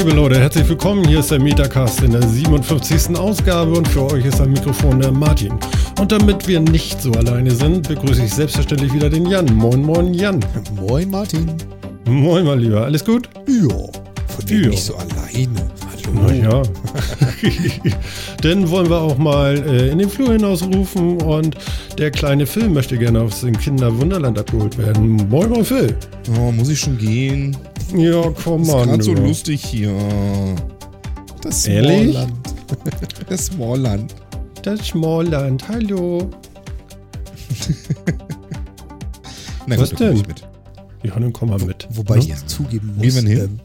Ja, liebe Leute, herzlich willkommen. Hier ist der Metacast in der 57. Ausgabe und für euch ist am Mikrofon der Martin. Und damit wir nicht so alleine sind, begrüße ich selbstverständlich wieder den Jan. Moin, moin, Jan. Moin, Martin. Moin, mein Lieber. Alles gut? Ja, von Ja. nicht so alleine. Hallo. Naja. Dann wollen wir auch mal äh, in den Flur hinausrufen und der kleine Phil möchte gerne aus dem Kinderwunderland abgeholt werden. Moin, moin, Phil. Oh, muss ich schon gehen? Ja, komm Ist mal. gerade so lustig hier. Das Ehrlich? Smallland. Das Smallland. Das Smallland. Hallo. Na Was gut, dann komm denn? Ich mit. Ja, dann komm mal mit. Wobei Ne? ich jetzt zugeben Gehen muss, wir hin? ähm,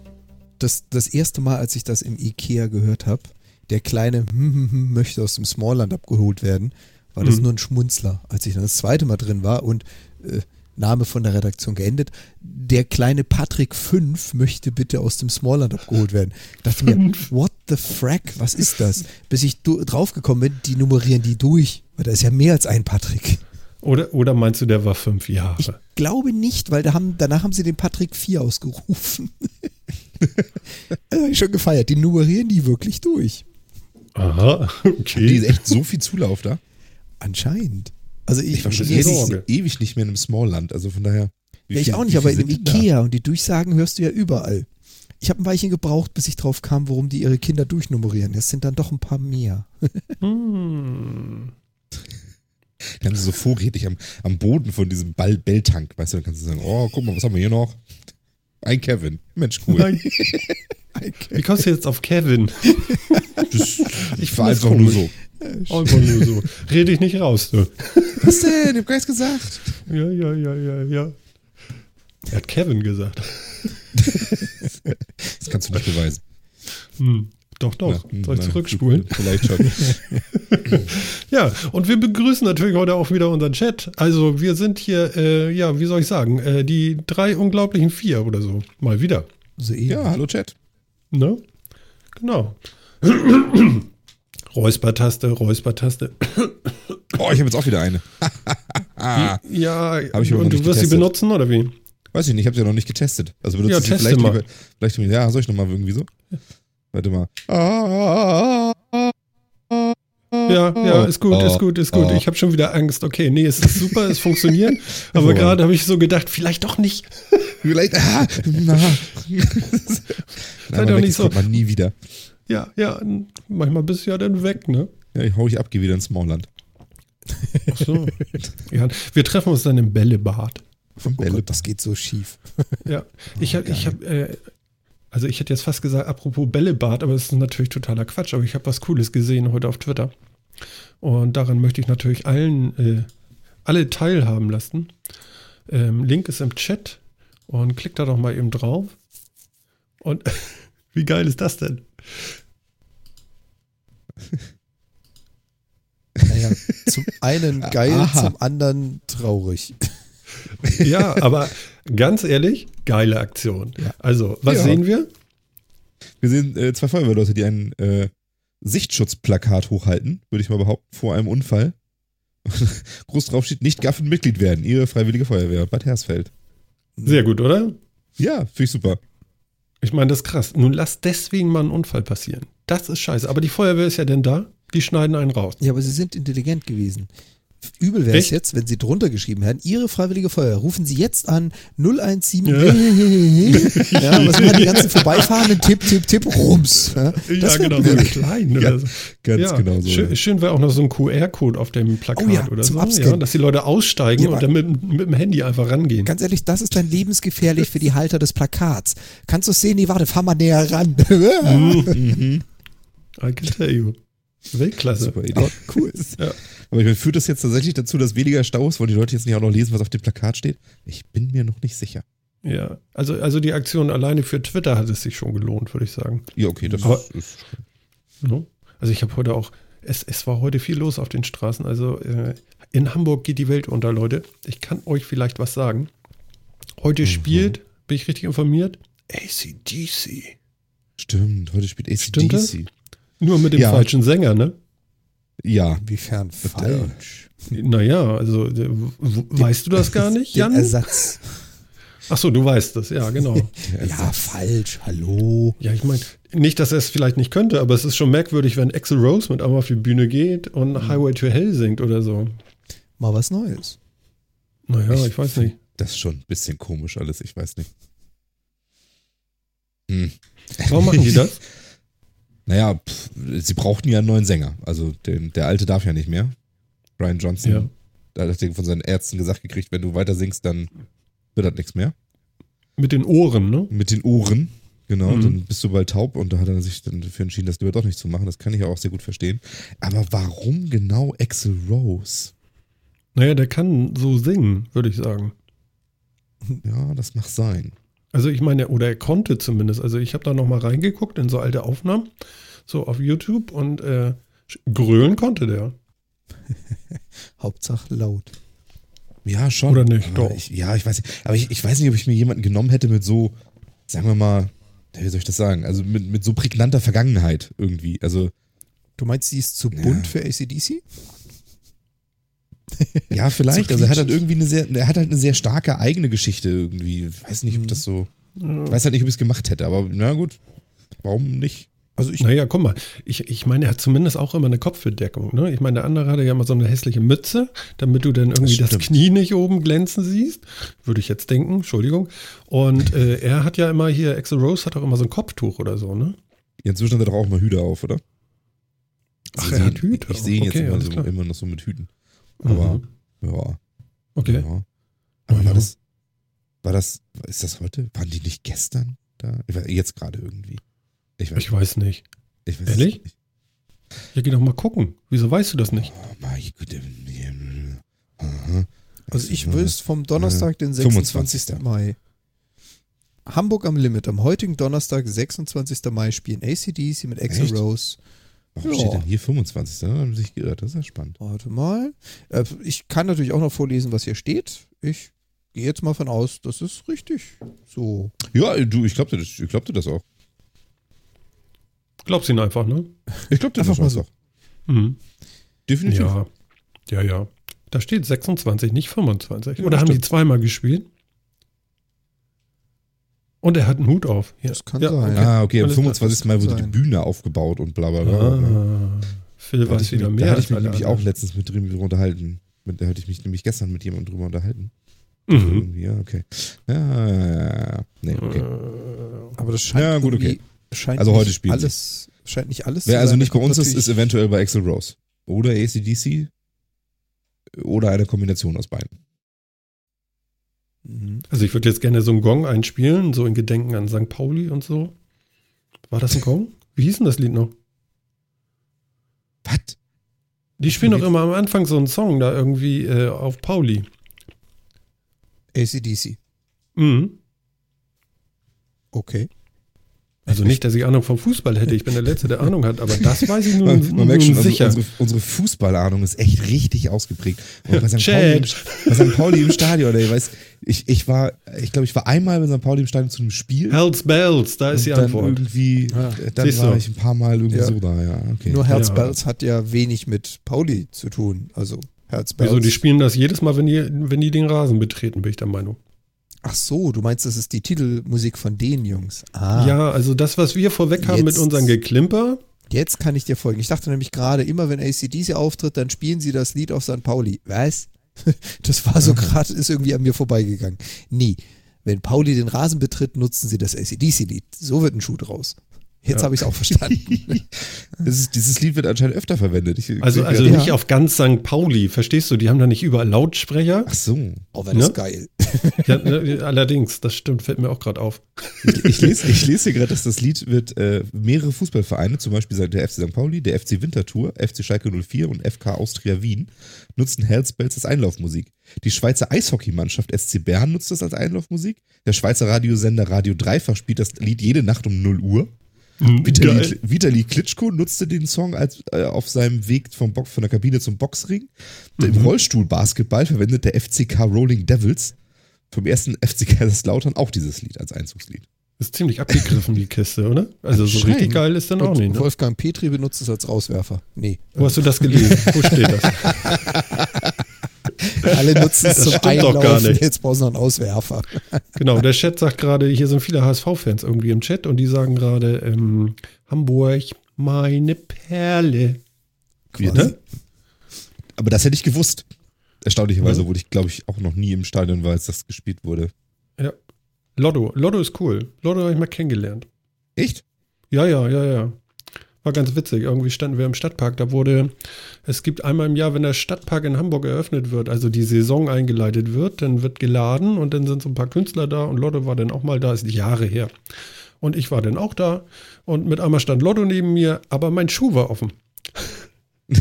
das, das erste Mal, als ich das im Ikea gehört habe, der kleine möchte aus dem Smallland abgeholt werden, war das Mhm. nur ein Schmunzler. Als ich dann das zweite Mal drin war und äh, Name von der Redaktion geendet, der kleine Patrick 5 möchte bitte aus dem Smallland abgeholt werden. Ich dachte mir, what the frack, was ist das? Bis ich draufgekommen bin, die nummerieren die durch, weil da ist ja mehr als ein Patrick. Oder, oder meinst du, der war fünf Jahre? Ich glaube nicht, weil da haben, danach haben sie den Patrick 4 ausgerufen. also hab ich schon gefeiert. Die nummerieren die wirklich durch. Aha, Die okay. ist echt so viel Zulauf da. Anscheinend. Also ich, Ich war schon ewig, ewig nicht mehr in einem Smallland. Also von daher. ja, ich viel- auch nicht, aber in dem denn Ikea und die Durchsagen hörst du ja überall. Ich habe ein Weilchen gebraucht, bis ich drauf kam, warum die ihre Kinder durchnummerieren. Es sind dann doch ein paar mehr. Hm. Da? Die haben sie so vorrätig am, am Boden von diesem Ball Belltank. Weißt du, dann kannst du sagen: Oh, guck mal, was haben wir hier noch? Ein Kevin. Mensch, cool. Nein. Wie kommst du jetzt auf Kevin? Das Ich war einfach nur so. Einfach nur so. Rede ich nicht raus, du. Was denn? Ich hab gar nichts gesagt. Ja, ja, ja, ja, ja. Er hat Kevin gesagt. Das kannst du nicht beweisen. Hm. Doch, doch. Na, Soll ich na, zurückspulen? Vielleicht schon. Ja, und wir begrüßen natürlich heute auch wieder unseren Chat. Also wir sind hier, äh, ja, wie soll ich sagen, äh, die drei unglaublichen vier oder so. Mal wieder. So. Ja, hallo Chat. Ne? Genau. Räuspertaste, Räuspertaste. Oh, ich habe jetzt auch wieder eine. Ja, Hab ich und du wirst sie getestet. benutzen oder wie? weiß ich nicht, ich habe sie ja noch nicht getestet. Also benutze Ja, ich sie vielleicht mal. lieber. Vielleicht, ja, soll ich nochmal irgendwie so? Warte mal. Ja, ja, ist gut, Oh, ist gut, ist gut. oh. Ich habe schon wieder Angst. Okay, nee, es ist super, es funktioniert. Aber gerade habe ich so gedacht, vielleicht doch nicht. Vielleicht. Ah, na. Sei doch nicht so. man nie wieder. Ja, ja, manchmal bist du ja dann weg, ne? Ja, ich hau ich ab, geh wieder ins Smallland. Ach so. ja, wir treffen uns dann im Bällebad. Vom Oh Bälle. Gott, das geht so schief. Ja, ich habe, ich habe, äh, also ich hätte jetzt fast gesagt, apropos Bällebad, aber es ist natürlich totaler Quatsch. Aber ich habe was Cooles gesehen heute auf Twitter. Und daran möchte ich natürlich allen, äh, alle teilhaben lassen. Ähm, Link ist im Chat und klickt da doch mal eben drauf. Und wie geil ist das denn? Naja, zum einen geil, Aha. zum anderen traurig. Ja, aber ganz ehrlich, geile Aktion. Ja. Also, was Ja. sehen wir? Wir sehen äh, zwei Feuerwehrleute, die ein äh, Sichtschutzplakat hochhalten, würde ich mal behaupten, vor einem Unfall. Groß drauf steht, nicht gaffen Mitglied werden. Ihre Freiwillige Feuerwehr, Bad Hersfeld. Sehr gut, oder? Ja, finde ich super. Ich meine, das ist krass. Nun lass deswegen mal einen Unfall passieren. Das ist scheiße. Aber die Feuerwehr ist ja denn da. Die schneiden einen raus. Ja, aber sie sind intelligent gewesen. Übel wäre es jetzt, wenn sie drunter geschrieben hätten, Ihre Freiwillige Feuerwehr, rufen Sie jetzt an 017. Ja. Ja, was machen die ganzen Vorbeifahrenden? Tipp, Tipp, Tipp, Rums. Ja, das wär genau, so klein Ja, oder so. Ganz ja, genau so. Schön, schön wäre auch noch so ein QR-Code auf dem Plakat Oh ja, oder zum so, ja, dass die Leute aussteigen Ja, und dann mit, mit dem Handy einfach rangehen. Ganz ehrlich, das ist dann lebensgefährlich für die Halter des Plakats. Kannst du es sehen? Nee, warte, fahr mal näher ran. Mhm. I can tell you. Weltklasse. Super Idee. cool. Ja. Aber ich meine, führt das jetzt tatsächlich dazu, dass weniger Staus, wollen die Leute jetzt nicht auch noch lesen, was auf dem Plakat steht? Ich bin mir noch nicht sicher. Ja, also, also die Aktion alleine für Twitter hat es sich schon gelohnt, würde ich sagen. Ja, okay, das Aber- ist. Ne? Also ich habe heute auch, es, es war heute viel los auf den Straßen. Also äh, in Hamburg geht die Welt unter, Leute. Ich kann euch vielleicht was sagen. Heute Mhm. spielt, bin ich richtig informiert, ACDC. Stimmt, heute spielt? ACDC. Nur mit dem Ja. falschen Sänger, ne? Ja, Inwiefern falsch? Naja, also äh, weißt du das gar nicht, Den Jan? Ersatz. Ach so, du weißt das, ja, genau. Ja, falsch. Hallo. Ja, ich meine, nicht, dass er es vielleicht nicht könnte, aber es ist schon merkwürdig, wenn Axel Rose mit einmal auf die Bühne geht und Highway to Hell singt oder so. Mal was Neues. Naja, ich, weiß nicht. Das ist schon ein bisschen komisch alles, ich weiß nicht. Hm. Warum machen die das? Naja, pff, sie brauchten ja einen neuen Sänger. Also den, der alte darf ja nicht mehr. Brian Johnson. Ja. Da hat er von seinen Ärzten gesagt gekriegt, wenn du weiter singst, dann wird das nichts mehr. Mit den Ohren, ne? Mit den Ohren. Genau, Mhm. dann bist du bald taub und da hat er sich dann dafür entschieden, das lieber doch nicht zu machen. Das kann ich ja auch sehr gut verstehen. Aber warum genau Axel Rose? Naja, der kann so singen, würde ich sagen. Ja, das mag sein. Also ich meine, oder er konnte zumindest. Also ich habe da noch mal reingeguckt in so alte Aufnahmen, so auf YouTube und äh, grölen konnte der. Hauptsache laut. Ja, schon. Oder nicht? Aber Doch. Ich, ja, ich weiß nicht. Aber ich, ich weiß nicht, ob ich mir jemanden genommen hätte mit so, sagen wir mal, wie soll ich das sagen? Also mit, mit so prägnanter Vergangenheit irgendwie. Also, Du meinst, die ist zu Ja. bunt für ACDC? Ja, vielleicht. So also er hat halt irgendwie eine sehr, er hat halt eine sehr starke eigene Geschichte irgendwie. Ich weiß nicht, ob das so, ich weiß halt nicht, ob ich es gemacht hätte, aber na gut. Warum nicht? Also ich, Naja, guck mal, ich, ich meine, er hat zumindest auch immer eine Kopfbedeckung. Ne? Ich meine, der andere hatte ja immer so eine hässliche Mütze, damit du dann irgendwie das, stimmt. Knie nicht oben glänzen siehst. Würde ich jetzt denken, Entschuldigung. Und äh, er hat ja immer hier, Axel Rose hat auch immer so ein Kopftuch oder so, ne? Inzwischen hat er doch auch mal Hüte auf, oder? Ach, Ich er hat Hüte Ich sehe ihn Okay, jetzt immer, so, immer noch so mit Hüten. Aber, Mhm. ja. Okay. ja. Aber Ja. war das, war das, ist das heute? Waren die nicht gestern da? Jetzt gerade irgendwie. Ich weiß, Ich weiß nicht. ich weiß Ehrlich? nicht. Ja, geh doch mal gucken. Wieso weißt du das nicht? Oh mein Gott. ähm, aha. also ich wüsste vom Donnerstag, den 25. 26. Mai. Hamburg am Limit. Am heutigen Donnerstag, 26. Mai, spielen ACDC mit Axel? Rose. Warum Ja. steht denn hier 25? Da haben sie sich geirrt. Das ist ja spannend. Warte mal. Äh, Ich kann natürlich auch noch vorlesen, was hier steht. Ich gehe jetzt mal von aus, das ist richtig. So. Ja, du, ich glaubte das, ich glaubte das auch. Glaubst ihn einfach, ne? Ich glaubte Einfach das mal auch. so. Mhm. Definitiv. Ja. Ja, ja. Da steht 26, nicht 25. Ja, Oder haben die zweimal gespielt? Und er hat einen Hut auf. Ja. Das kann ja, sein. Ah, okay, am Alles klar. 25. Mal wurde die sein. Bühne aufgebaut und bla bla bla. Ah, Phil Da hatte weiß ich wieder mich, mehr. Da hatte ich mich nämlich auch letztens mit drüber unterhalten. Da hatte ich mich nämlich gestern mit jemandem drüber unterhalten. Mhm. Irgendwie, ja, okay. Ja. Nee, okay. Äh, Aber das scheint Ja, gut, scheint Also heute sie. alles, scheint nicht alles Wer zu also sein. nicht bei uns ist, ist eventuell bei Axel Rose. Oder ACDC. Oder eine Kombination aus beiden. Mhm. Also ich würde jetzt gerne so einen Gong einspielen, so in Gedenken an St. Pauli und so. War das ein Gong? Wie hieß denn das Lied noch? Was? Die spielen doch immer am Anfang so einen Song da irgendwie äh, auf Pauli. ACDC. Mhm. Okay. Also nicht, dass ich Ahnung vom Fußball hätte. Ich bin der Letzte, der Ahnung hat, aber das weiß ich nun, Man, nun man merkt schon, also sicher. unsere, unsere Fußballahnung ist echt richtig ausgeprägt. Und bei St. Pauli, im, bei St. Pauli im Stadion, ey, weiß, ich, ich war, ich glaube, ich war einmal bei St. Pauli im Stadion zu einem Spiel. Hells Bells, da ist die Antwort. irgendwie, Ah, dann siehst war du. ich ein paar Mal irgendwie Ja. so da, ja, okay. Nur Herz Ja. Bells hat ja wenig mit Pauli zu tun. Also Herz Bells. Wieso, die spielen das jedes Mal, wenn die, wenn die den Rasen betreten, bin ich der Meinung. Ach so, du meinst, das ist die Titelmusik von den Jungs. Ah, Ja, also das, was wir vorweg haben mit Jetzt- unserem Geklimper, jetzt kann ich dir folgen. Ich dachte nämlich gerade, immer wenn ACDC auftritt, dann spielen sie das Lied auf St. Pauli. Was? Das war so gerade, ist irgendwie an mir vorbeigegangen. Nee, wenn Pauli den Rasen betritt, nutzen sie das ACDC-Lied. So wird ein Schuh draus. Jetzt Ja. habe ich es auch verstanden. Das ist, dieses Lied wird anscheinend öfter verwendet. Ich, also, also Ja. nicht auf ganz St. Pauli, verstehst du? Die haben da nicht überall Lautsprecher. Ach so. Oh, wäre das Ne? geil. Ja, ne, allerdings, das stimmt, fällt mir auch gerade auf. Ich, ich lese, ich lese hier gerade, dass das Lied wird äh, mehrere Fußballvereine, zum Beispiel der FC St. Pauli, der FC Winterthur, FC Schalke 04 und FK Austria Wien, nutzen Hells Bells als Einlaufmusik. Die Schweizer Eishockeymannschaft SC Bern nutzt das als Einlaufmusik. Der Schweizer Radiosender Radio Dreifach spielt das Lied jede Nacht um 0 Uhr. Vitali, Geil. Vitali Klitschko nutzte den Song als, äh, auf seinem Weg vom Box, von der Kabine zum Boxring. Im Rollstuhlbasketball verwendet der FCK Rolling Devils vom ersten FC Kaiserslautern auch dieses Lied als Einzugslied. Ist ziemlich abgegriffen, die Kiste, oder? Also so richtig geil ist dann auch Und nicht. Ne? Wolfgang Petri benutzt es als Rauswerfer. Nee. Wo hast du das gelesen? Wo steht das? Alle nutzen es zum stimmt doch gar Einlaufen. nicht. Jetzt brauchst du noch einen Auswerfer. Genau, der Chat sagt gerade, hier sind viele HSV-Fans irgendwie im Chat und die sagen gerade, ähm, Hamburg, meine Perle. Quasi. ne? Aber das hätte ich gewusst. Erstaunlicherweise, obwohl ich, glaube ich, auch noch nie im Stadion war, als das gespielt wurde. Ja. Lotto, Lotto ist cool. Lotto habe ich mal kennengelernt. Echt? Ja, ja, ja, ja. War ganz witzig. Irgendwie standen wir im Stadtpark. Da wurde, es gibt einmal im Jahr, wenn der Stadtpark in Hamburg eröffnet wird, also die Saison eingeleitet wird, dann wird geladen und dann sind so ein paar Künstler da und Lotto war dann auch mal da, ist Jahre her. Und ich war dann auch da und mit einmal stand Lotto neben mir, aber mein Schuh war offen.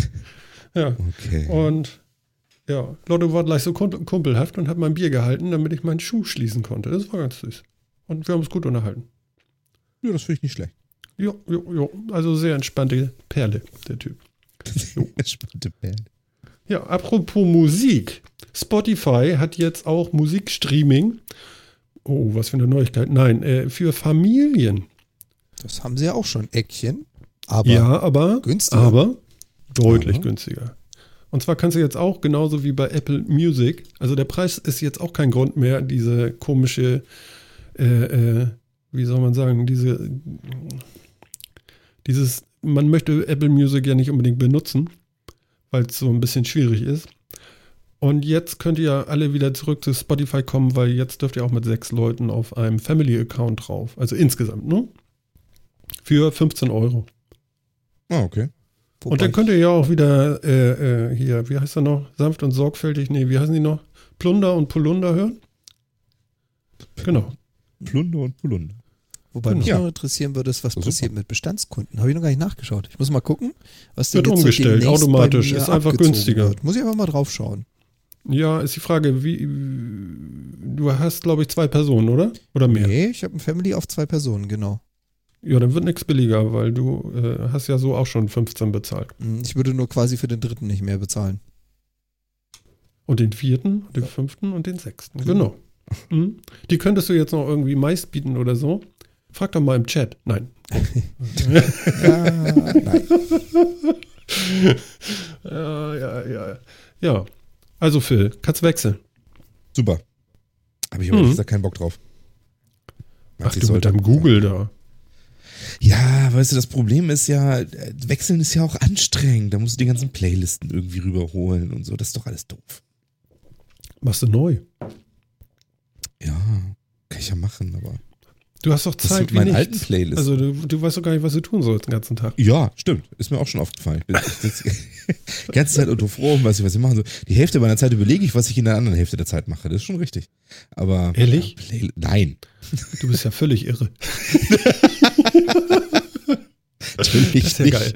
ja. Okay. Und ja, Lotto war gleich so kumpelhaft und hat mein Bier gehalten, damit ich meinen Schuh schließen konnte. Das war ganz süß. Und wir haben uns gut unterhalten. ja, das finde ich nicht schlecht. Jo, jo, jo. Also sehr entspannte Perle, der Typ. Spannende Band. Ja, apropos Musik. Spotify hat jetzt auch Musikstreaming. Oh, was für eine Neuigkeit. Nein, äh, für Familien. Das haben sie ja auch schon. Eckchen. Aber ja, aber günstiger. Aber deutlich Aber. günstiger. Und zwar kannst du jetzt auch genauso wie bei Apple Music, also der Preis ist jetzt auch kein Grund mehr, diese komische, äh, äh, wie soll man sagen, diese, dieses, man möchte Apple Music ja nicht unbedingt benutzen, weil es so ein bisschen schwierig ist. Und jetzt könnt ihr ja alle wieder zurück zu Spotify kommen, weil jetzt dürft ihr auch mit sechs Leuten auf einem Family-Account drauf. Also insgesamt, ne? Für 15 Euro. Ah, okay. Wobei Und dann könnt ihr ja auch wieder äh, äh, hier, wie heißt er noch? Sanft und sorgfältig, nee, wie heißen die noch? Plunder und Polunder hören? Genau. Plunder und Polunder. Wobei mich Ja. noch interessieren würde, ist, was Super. passiert mit Bestandskunden. Habe ich noch gar nicht nachgeschaut. Ich muss mal gucken, was denn Wird jetzt so umgestellt, bei automatisch. Ist einfach günstiger. Wird. Muss ich einfach mal drauf schauen. Ja, ist die Frage, wie du hast, glaube ich, zwei Personen, oder? Oder mehr? Nee, ich habe ein Family auf zwei Personen, genau. Ja, dann wird nichts billiger, weil du äh, hast ja so auch schon 15 bezahlt. Hm, Ich würde nur quasi für den dritten nicht mehr bezahlen. Und den vierten, den fünften und den sechsten. Genau. Mhm. Die könntest du jetzt noch irgendwie meist bieten oder so. Frag doch mal im Chat. Nein. Ja, nein. Ja, ja, ja. Ja. Also Phil, kannst wechseln. Super. Habe ich aber Mhm. gesagt keinen Bock drauf. Ach ich du mit sollte- deinem Google da. Ja, weißt du, das Problem ist ja, wechseln ist ja auch anstrengend. Da musst du die ganzen Playlisten irgendwie rüberholen und so. Das ist doch alles doof. Machst du neu. Ja, kann ich ja machen, aber. Du hast doch Das Zeit wie meinen nichts. alten Playlisten. Also du, du weißt doch gar nicht, was du tun sollst den ganzen Tag. Ja, stimmt. Ist mir auch schon aufgefallen. Ich bin die ganze Zeit unter froh, was ich, was ich machen soll. Die Hälfte meiner Zeit überlege ich, was ich in der anderen Hälfte der Zeit mache. Das ist schon richtig. Aber. Ehrlich? Ja, Play Nein. Du bist ja völlig irre. Natürlich Das ist ja nicht. geil.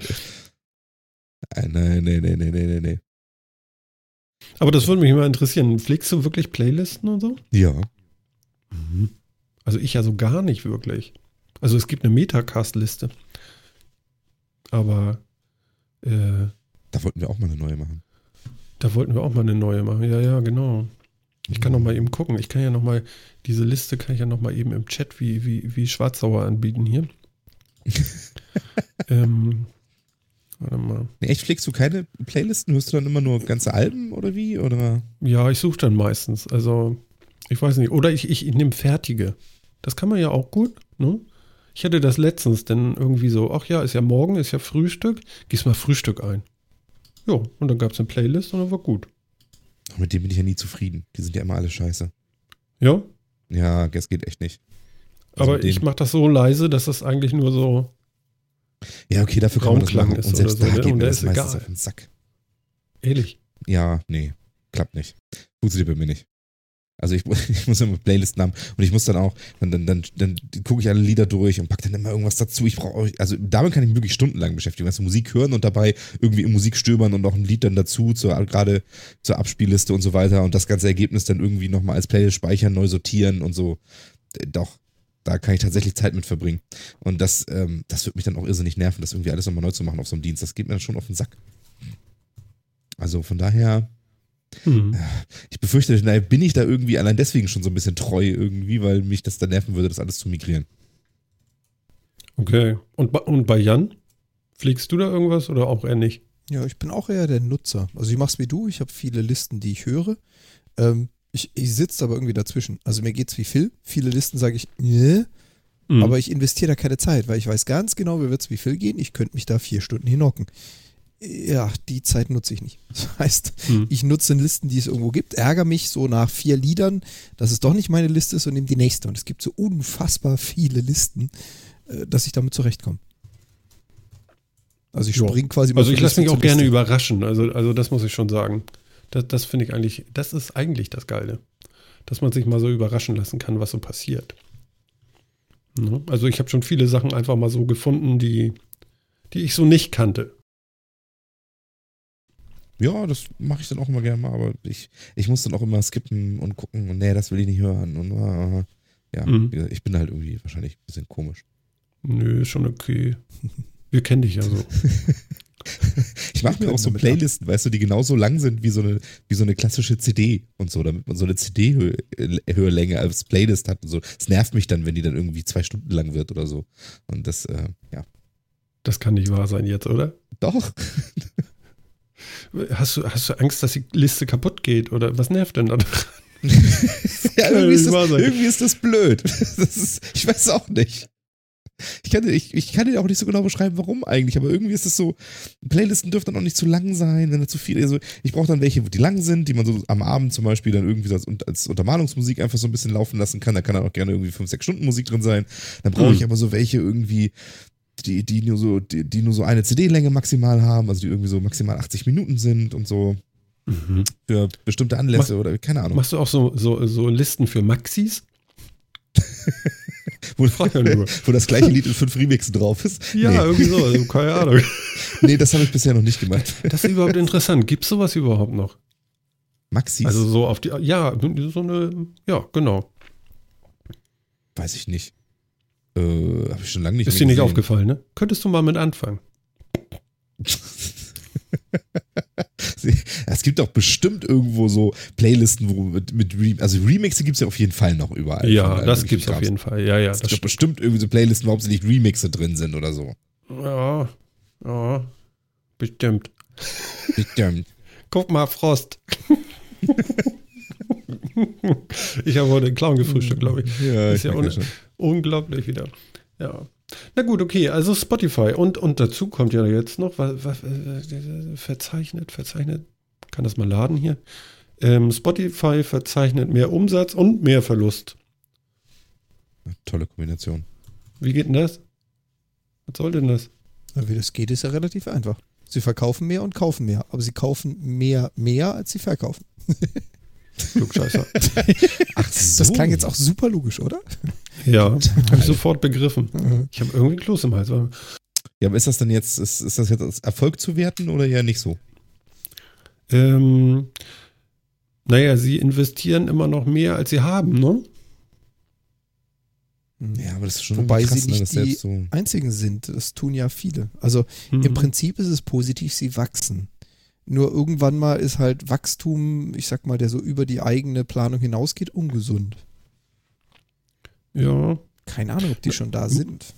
Nein, nein, nein, nein, nein, nein, nein. Aber das würde mich mal interessieren. Pflegst du wirklich Playlisten und so? Ja. Also ich ja so gar nicht wirklich. Also es gibt eine Metacast-Liste. Aber äh, Da wollten wir auch mal eine neue machen. da wollten wir auch mal eine neue machen. Ja, ja, genau. Ich kann noch mal eben gucken. Ich kann ja noch mal, diese Liste kann ich ja noch mal eben im Chat wie, wie, wie Schwarzsauer anbieten hier. ähm, warte mal. Echt, pflegst du keine Playlisten? Hörst du dann immer nur ganze Alben oder wie? Oder? Ja, ich suche dann meistens. Also, ich weiß nicht. Oder ich, ich, ich nehme fertige. Das kann man ja auch gut, ne? Ich hatte das letztens, denn irgendwie so, ach ja, ist ja morgen, ist ja Frühstück, gieß mal Frühstück ein. Jo, und dann gab es eine Playlist und dann war gut. Ach, Mit denen bin ich ja nie zufrieden. Die sind ja immer alle scheiße. Ja, Ja, das geht echt nicht. Also aber ich mache das so leise, dass das eigentlich nur so, Ja, okay, dafür kann man das machen. Und selbst so, da ne? geht Und mir das ist meistens egal. auf den Sack. ehrlich. Ja, nee, klappt nicht. Funktioniert bei mir nicht. Also ich, ich muss immer Playlisten haben und ich muss dann auch, dann, dann, dann, dann gucke ich alle Lieder durch und pack dann immer irgendwas dazu. Ich brauche, also damit kann ich mich wirklich stundenlang beschäftigen. Also Musik hören und dabei irgendwie in Musik stöbern und noch ein Lied dann dazu, zur, gerade zur Abspielliste und so weiter und das ganze Ergebnis dann irgendwie nochmal als Playlist speichern, neu sortieren und so. Doch, da kann ich tatsächlich Zeit mit verbringen. Und das, ähm, das wird mich dann auch irrsinnig nerven, das irgendwie alles nochmal neu zu machen auf so einem Dienst. Das geht mir dann schon auf den Sack. Also von daher, Hm. ich befürchte, na, bin ich da irgendwie allein deswegen schon so ein bisschen treu irgendwie, weil mich das dann nerven würde, das alles zu migrieren. Okay. Und, bei- und bei Jan? Fliegst du da irgendwas oder auch eher nicht? Ja, ich bin auch eher der Nutzer. Also ich mache es wie du, ich habe viele Listen, die ich höre. Ähm, ich ich sitze aber irgendwie dazwischen. Also mir geht's wie Phil. Viele Listen sage ich, nee, Mhm. aber ich investiere da keine Zeit, weil ich weiß ganz genau, wie wird's wie Phil gehen. Ich könnte mich da vier Stunden hinhocken. Ja, die Zeit nutze ich nicht. Das heißt, Mhm. ich nutze Listen, die es irgendwo gibt, ärgere mich so nach vier Liedern, dass es doch nicht meine Liste ist und nehme die nächste. Und es gibt so unfassbar viele Listen, äh, dass ich damit zurechtkomme. Also ich springe quasi mal Also ich lasse mich auch gerne überraschen. Also, also das muss ich schon sagen. Das, das finde ich eigentlich, das ist eigentlich das Geile. Dass man sich mal so überraschen lassen kann, was so passiert. Ne? Also ich habe schon viele Sachen einfach mal so gefunden, die, die ich so nicht kannte. Ja, das mache ich dann auch immer gerne mal, aber ich, ich muss dann auch immer skippen und gucken und nee, das will ich nicht hören. Und ah, ja, Mhm. gesagt, ich bin halt irgendwie wahrscheinlich ein bisschen komisch. Nö, ist schon okay. Wir kennen dich ja so. Ich mache mir auch so Playlisten, weißt du, die genauso lang sind wie so eine, wie so eine klassische CD und so, damit man so eine CD-Hörlänge als Playlist hat und so. Es nervt mich dann, wenn die dann irgendwie zwei Stunden lang wird oder so. Und das, äh, ja. Das kann nicht wahr sein jetzt, oder? Doch. Hast du, hast du Angst, dass die Liste kaputt geht? Oder was nervt denn da dran? ja, irgendwie, ist das, irgendwie ist das blöd. Das ist, ich weiß auch nicht. Ich kann, ich, ich kann dir auch nicht so genau beschreiben, warum eigentlich, aber irgendwie ist es so, Playlisten dürfen dann auch nicht zu lang sein, wenn da zu viele, also ich brauche dann welche, die lang sind, die man so am Abend zum Beispiel dann irgendwie als, als Untermalungsmusik einfach so ein bisschen laufen lassen kann, da kann dann auch gerne irgendwie 5, 6 Stunden Musik drin sein, dann brauche ich Mhm. aber so welche irgendwie, die, die nur so, die, die nur so eine CD-Länge maximal haben, also die irgendwie so maximal 80 Minuten sind und so Mhm. für bestimmte Anlässe oder keine Ahnung. Machst du auch so, so, so Listen für Maxis? Wo, wo das gleiche Lied in fünf Remixen drauf ist. Ja, nee. irgendwie so, also keine Ahnung. nee, das habe ich bisher noch nicht gemacht. Das ist überhaupt interessant. Gibt es sowas überhaupt noch? Maxis? Also so auf die, ja, so eine, ja, genau. weiß ich nicht. Äh, habe ich schon lange nicht Ist dir nicht aufgefallen, ne? Könntest du mal mit anfangen? Es gibt doch bestimmt irgendwo so Playlisten, wo mit, mit Re also Remixe gibt es ja auf jeden Fall noch überall. Ja, Von das allen gibt's auf jeden Fall. Ja, ja. Es das gibt bestimmt irgendwie so Playlisten, wo hauptsächlich Remixe drin sind oder so. Ja, ja, bestimmt. Bestimmt. Guck mal, Frost. ich habe heute den Clown gefrühstückt, glaube ich. Ja, Ist ja merke un- schon. Unglaublich wieder. Ja. Na gut, okay, also Spotify. Und, und dazu kommt ja jetzt noch, was, was, verzeichnet, verzeichnet, kann das mal laden hier. Ähm, Spotify verzeichnet mehr Umsatz und mehr Verlust. Tolle Kombination. Wie geht denn das? Was soll denn das? Ja, wie das geht, ist ja relativ einfach. Sie verkaufen mehr und kaufen mehr, aber sie kaufen mehr, mehr, als sie verkaufen. Klugscheißer. Ach so. Das klang jetzt auch super logisch, oder? ja, habe ich sofort begriffen. Ich habe irgendwie einen Kloß im Hals. Ja, aber ist das dann jetzt, ist, ist das jetzt als Erfolg zu werten oder eher nicht so? Ähm, naja, sie investieren immer noch mehr, als sie haben, ne? Ja, aber das ist schon Wobei irgendwie sie ne, nicht das die so. einzigen sind. Das tun ja viele. Also Mhm. im Prinzip ist es positiv, sie wachsen. Nur irgendwann mal ist halt Wachstum, ich sag mal, der so über die eigene Planung hinausgeht, ungesund. Ja, Keine Ahnung, ob die schon da sind.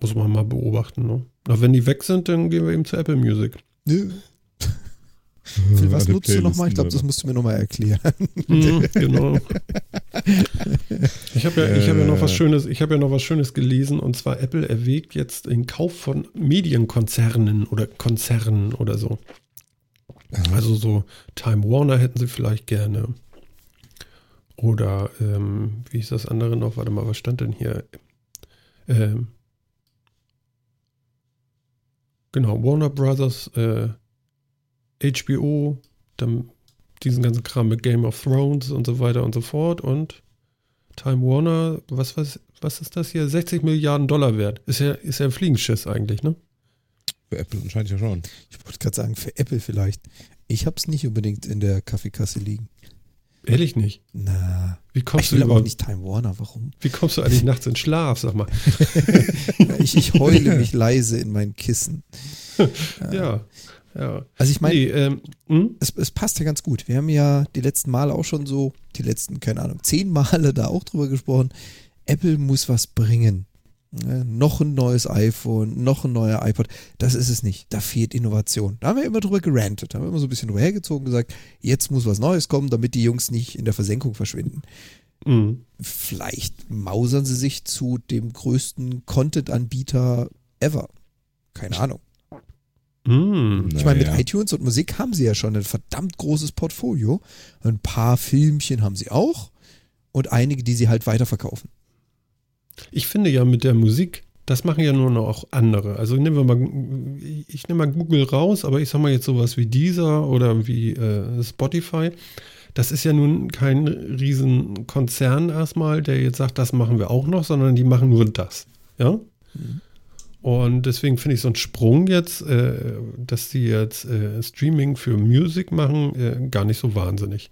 muss man mal beobachten, ne? Aber wenn die weg sind, dann gehen wir eben zu Apple Music. Nö. Phil, was nutzt du nochmal? Ich glaube, das musst du mir nochmal erklären. Mhm, genau. Ich habe ja, ich habe ja noch was Äh. Schönes, ich habe ja noch was Schönes gelesen und zwar Apple erwägt jetzt den Kauf von Medienkonzernen oder Konzernen oder so. Aha. Also so Time Warner hätten sie vielleicht gerne. Oder ähm, wie ist das andere noch? Warte mal, was stand denn hier? Ähm, genau, Warner Brothers, äh, HBO, dann diesen ganzen Kram mit Game of Thrones und so weiter und so fort. Und Time Warner, was, was, was ist das hier? 60 Milliarden Dollar wert. Ist ja, ist ja ein Fliegenschiss eigentlich, ne? Für Apple anscheinend ja schon. Ich wollte gerade sagen, für Apple vielleicht. Ich habe es nicht unbedingt in der Kaffeekasse liegen. Ehrlich nicht. Na, Wie kommst ich du will aber auch nicht Time Warner. Warum? Wie kommst du eigentlich nachts in Schlaf, sag mal? Ich, ich heule mich leise in mein Kissen. Ja, ja. Also ich meine, nee, ähm, hm? es, es passt ja ganz gut. Wir haben ja die letzten Male auch schon so, die letzten, keine Ahnung, zehn Male da auch drüber gesprochen. Apple muss was bringen. äh, noch ein neues iPhone, noch ein neuer iPod. Das ist es nicht. Da fehlt Innovation. Da haben wir immer drüber gerantet, da haben wir immer so ein bisschen drüber hergezogen und gesagt, jetzt muss was Neues kommen, damit die Jungs nicht in der Versenkung verschwinden. Mhm. Vielleicht mausern sie sich zu dem größten Content-Anbieter ever. Keine Ahnung. Mhm. Ich meine, mit iTunes und Musik haben sie ja schon ein verdammt großes Portfolio. Ein paar Filmchen haben sie auch und einige, die sie halt weiterverkaufen. Ich finde ja mit der Musik, das machen ja nur noch auch andere. Also nehmen wir mal, ich nehme mal Google raus, aber ich sag mal jetzt sowas wie Deezer oder wie äh, Spotify. Das ist ja nun kein riesen Konzern erstmal, der jetzt sagt, das machen wir auch noch, sondern die machen nur das. Ja? Und deswegen finde ich so einen Sprung jetzt, äh, dass die jetzt äh, Streaming für Music machen, äh, gar nicht so wahnsinnig.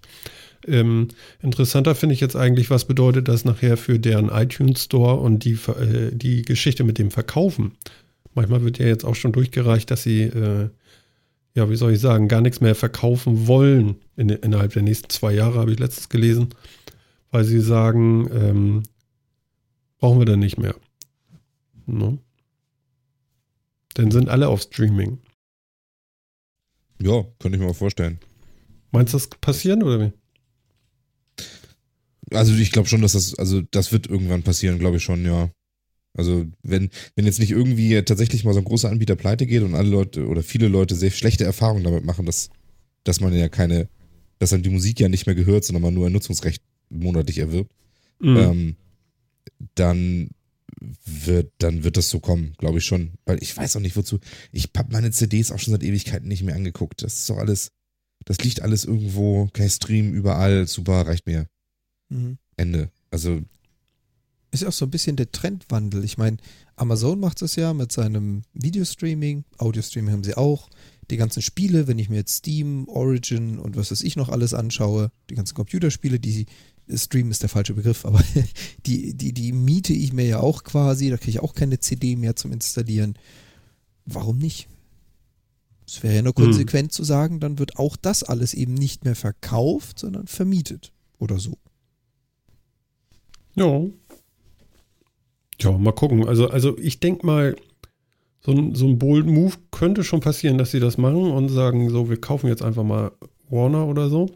Ähm, interessanter finde ich jetzt eigentlich, was bedeutet das nachher für deren iTunes Store und die, äh, die Geschichte mit dem Verkaufen. Manchmal wird ja jetzt auch schon durchgereicht, dass sie, äh, ja, wie soll ich sagen, gar nichts mehr verkaufen wollen in, innerhalb der nächsten zwei Jahre, habe ich letztens gelesen, weil sie sagen, ähm, brauchen wir dann nicht mehr. Ne? Dann sind alle auf Streaming. Ja, könnte ich mir mal vorstellen. Meinst du, das passieren oder wie? Also ich glaube schon, dass das, also das wird irgendwann passieren, glaube ich schon, ja. Also wenn, wenn jetzt nicht irgendwie tatsächlich mal so ein großer Anbieter pleite geht und alle Leute oder viele Leute sehr schlechte Erfahrungen damit machen, dass, dass man ja keine, dass dann die Musik ja nicht mehr gehört, sondern man nur ein Nutzungsrecht monatlich erwirbt, Mhm. ähm, dann wird, dann wird das so kommen, glaube ich schon. Weil ich weiß auch nicht, wozu. Ich habe meine CDs auch schon seit Ewigkeiten nicht mehr angeguckt. Das ist doch alles, das liegt alles irgendwo, kein Stream, überall, super, reicht mir. Ende. Also, Ist ja auch so ein bisschen der Trendwandel. Ich meine, Amazon macht es ja mit seinem Videostreaming, Audiostreaming haben sie auch. Die ganzen Spiele, wenn ich mir jetzt Steam, Origin und was weiß ich noch alles anschaue, die ganzen Computerspiele, die Stream ist der falsche Begriff, aber die, die, die miete ich mir ja auch quasi, da kriege ich auch keine CD mehr zum Installieren. Warum nicht? Es wäre ja nur konsequent zu sagen, dann wird auch das alles eben nicht mehr verkauft, sondern vermietet oder so. Ja. Ja, mal gucken. Also, also ich denke mal, so ein, so ein bold Move könnte schon passieren, dass sie das machen und sagen, so, wir kaufen jetzt einfach mal Warner oder so.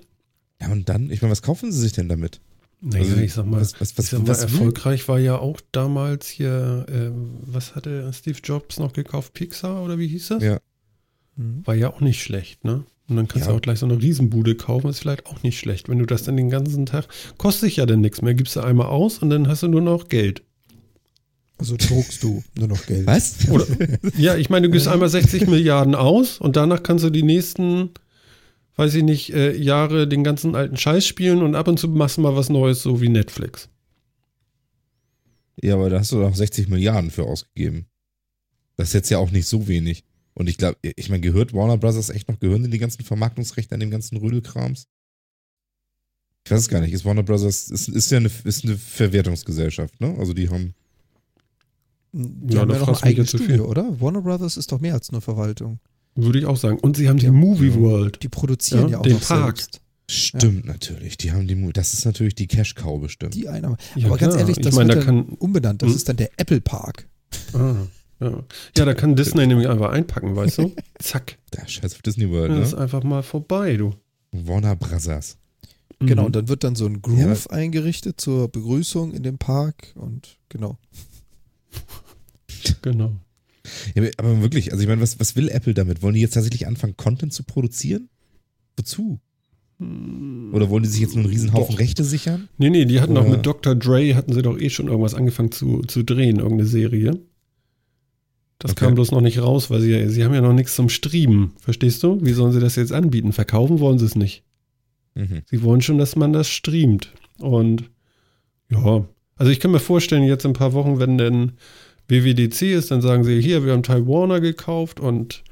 Ja und dann, ich meine, was kaufen sie sich denn damit? Naja, Also, ich sag mal, was- was- was- sag mal erfolgreich war ja auch damals hier, ähm, was hatte Steve Jobs noch gekauft? Pixar oder wie hieß das? Ja. Mhm. War ja auch nicht schlecht, ne? Und dann kannst Ja. du auch gleich so eine Riesenbude kaufen, ist vielleicht auch nicht schlecht. Wenn du das dann den ganzen Tag, kostet sich ja dann nichts mehr, gibst du einmal aus und dann hast du nur noch Geld. Also druckst du nur noch Geld. Was? Oder, ja, ich meine, du gibst einmal 60 Milliarden aus und danach kannst du die nächsten, weiß ich nicht, äh, Jahre den ganzen alten Scheiß spielen und ab und zu machst du mal was Neues, so wie Netflix. Ja, aber da hast du doch 60 Milliarden für ausgegeben. Das ist jetzt ja auch nicht so wenig. Und ich glaube, ich meine, gehört Warner Brothers echt noch, gehören denn die ganzen Vermarktungsrechte an dem ganzen Rödelkrams? Ich weiß es gar nicht. Ist Warner Brothers, ist, ist ja eine, ist eine Verwertungsgesellschaft, ne? Also die haben, Die Ja, haben ja noch ein eigenes Studio, oder? Warner Brothers ist doch mehr als nur Verwaltung. Würde ich auch sagen. Und sie haben die Ja. Movie World. Die produzieren Ja, ja, auch den noch Park. selbst. stimmt natürlich. Die haben die, das ist natürlich die Cash-Cow bestimmt. Die Einnahme. Ja, Aber ganz ehrlich, Ich das meine, wird da dann kann- umbenannt. Das Hm? ist dann der Apple Park. Ah, ja. ja, da kann Disney nämlich einfach einpacken, weißt du? Zack. Da scheiß auf Disney World, Das ist ne? einfach mal vorbei, du. Warner Brothers. Genau, Mhm. und dann wird dann so ein Groove eingerichtet zur Begrüßung in dem Park und genau. Genau. Ja, aber wirklich, also ich meine, was, was will Apple damit? Wollen die jetzt tatsächlich anfangen, Content zu produzieren? Wozu? Oder wollen die sich jetzt nur einen Riesenhaufen Doch. Rechte sichern? Nee, nee, die hatten doch mit Dr. Dre, hatten sie doch eh schon irgendwas angefangen zu, zu drehen, irgendeine Serie. Das Okay. kam bloß noch nicht raus, weil sie, sie haben ja noch nichts zum Streamen. Verstehst du? Wie sollen sie das jetzt anbieten? Verkaufen wollen sie es nicht. Mhm. Sie wollen schon, dass man das streamt. Und ja, also ich kann mir vorstellen, jetzt in ein paar Wochen, wenn denn WWDC ist, dann sagen sie, hier, wir haben Ty Warner gekauft und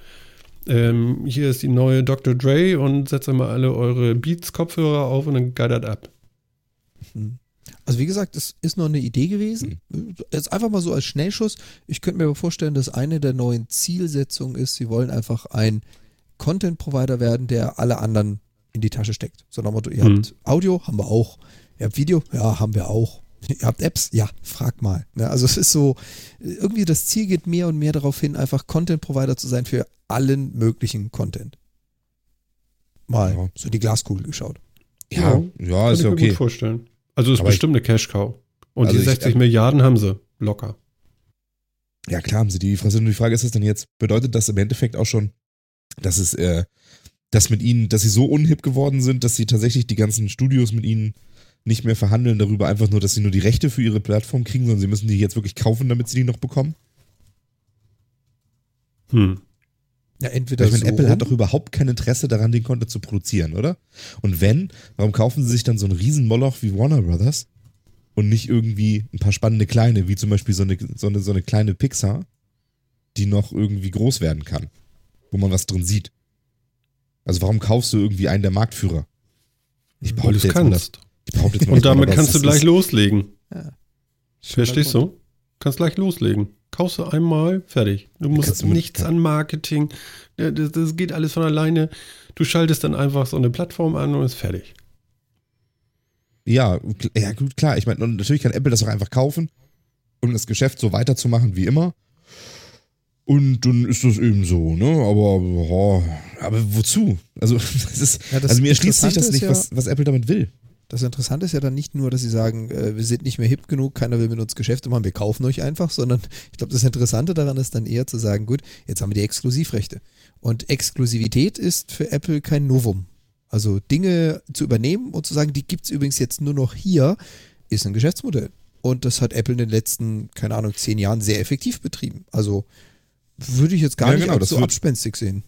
ähm, hier ist die neue Dr. Dre und setzt mal alle eure Beats-Kopfhörer auf und dann geidert ab. Hm. Also wie gesagt, es ist noch eine Idee gewesen. Jetzt einfach mal so als Schnellschuss. Ich könnte mir aber vorstellen, dass eine der neuen Zielsetzungen ist, sie wollen einfach ein Content-Provider werden, der alle anderen in die Tasche steckt. So nach dem Motto, ihr Mhm. habt Audio, haben wir auch. Ihr habt Video, ja, haben wir auch. Ihr habt Apps? Ja, frag mal. Ne? Also es ist so, irgendwie das Ziel geht mehr und mehr darauf hin, einfach Content-Provider zu sein für allen möglichen Content. Mal Ja. so die Glaskugel geschaut. Ja, ja, Kann ist ich ja mir okay. gut vorstellen. Also ist Aber ich- bestimmt eine Cash-Cow. Und Also die ich- 60 Milliarden haben sie locker. Ja, klar haben sie die Frage. Die Frage ist es dann jetzt, bedeutet das im Endeffekt auch schon, dass es, äh, dass mit ihnen, dass sie so unhip geworden sind, dass sie tatsächlich die ganzen Studios mit ihnen nicht mehr verhandeln darüber, einfach nur, dass sie nur die Rechte für ihre Plattform kriegen, sondern sie müssen die jetzt wirklich kaufen, damit sie die noch bekommen? Hm. Ja, entweder ich meine, so Apple hat doch überhaupt kein Interesse daran, den Content zu produzieren, oder? Und wenn, warum kaufen sie sich dann so einen riesen Moloch wie Warner Brothers und nicht irgendwie ein paar spannende kleine, wie zum Beispiel so eine, so eine, so eine kleine Pixar, die noch irgendwie groß werden kann, wo man was drin sieht? Also warum kaufst du irgendwie einen der Marktführer? Ich Weil du behaupte es kannst. behaupte mal, Und damit kannst du gleich ist- loslegen. Ja. Verstehst du? Kannst gleich loslegen. Kaufst du einmal, fertig. Du musst du nichts an Marketing. Das, das geht alles von alleine. Du schaltest dann einfach so eine Plattform an und ist fertig. Ja, ja, gut, klar. Ich meine, natürlich kann Apple das auch einfach kaufen, um das Geschäft so weiterzumachen wie immer. Und dann ist das eben so, ne? Aber, oh, aber wozu? Also, das ist, Ja, das also mir erschließt sich das nicht, ja- was, was Apple damit will. Das Interessante ist ja dann nicht nur, dass sie sagen, äh, wir sind nicht mehr hip genug, keiner will mit uns Geschäfte machen, wir kaufen euch einfach, sondern ich glaube, das Interessante daran ist dann eher zu sagen, gut, jetzt haben wir die Exklusivrechte. Und Exklusivität ist für Apple kein Novum. Also Dinge zu übernehmen und zu sagen, die gibt's übrigens jetzt nur noch hier, ist ein Geschäftsmodell. Und das hat Apple in den letzten, keine Ahnung, zehn Jahren sehr effektiv betrieben. Also würde ich jetzt gar Ja, nicht genau, so abspenstig sehen.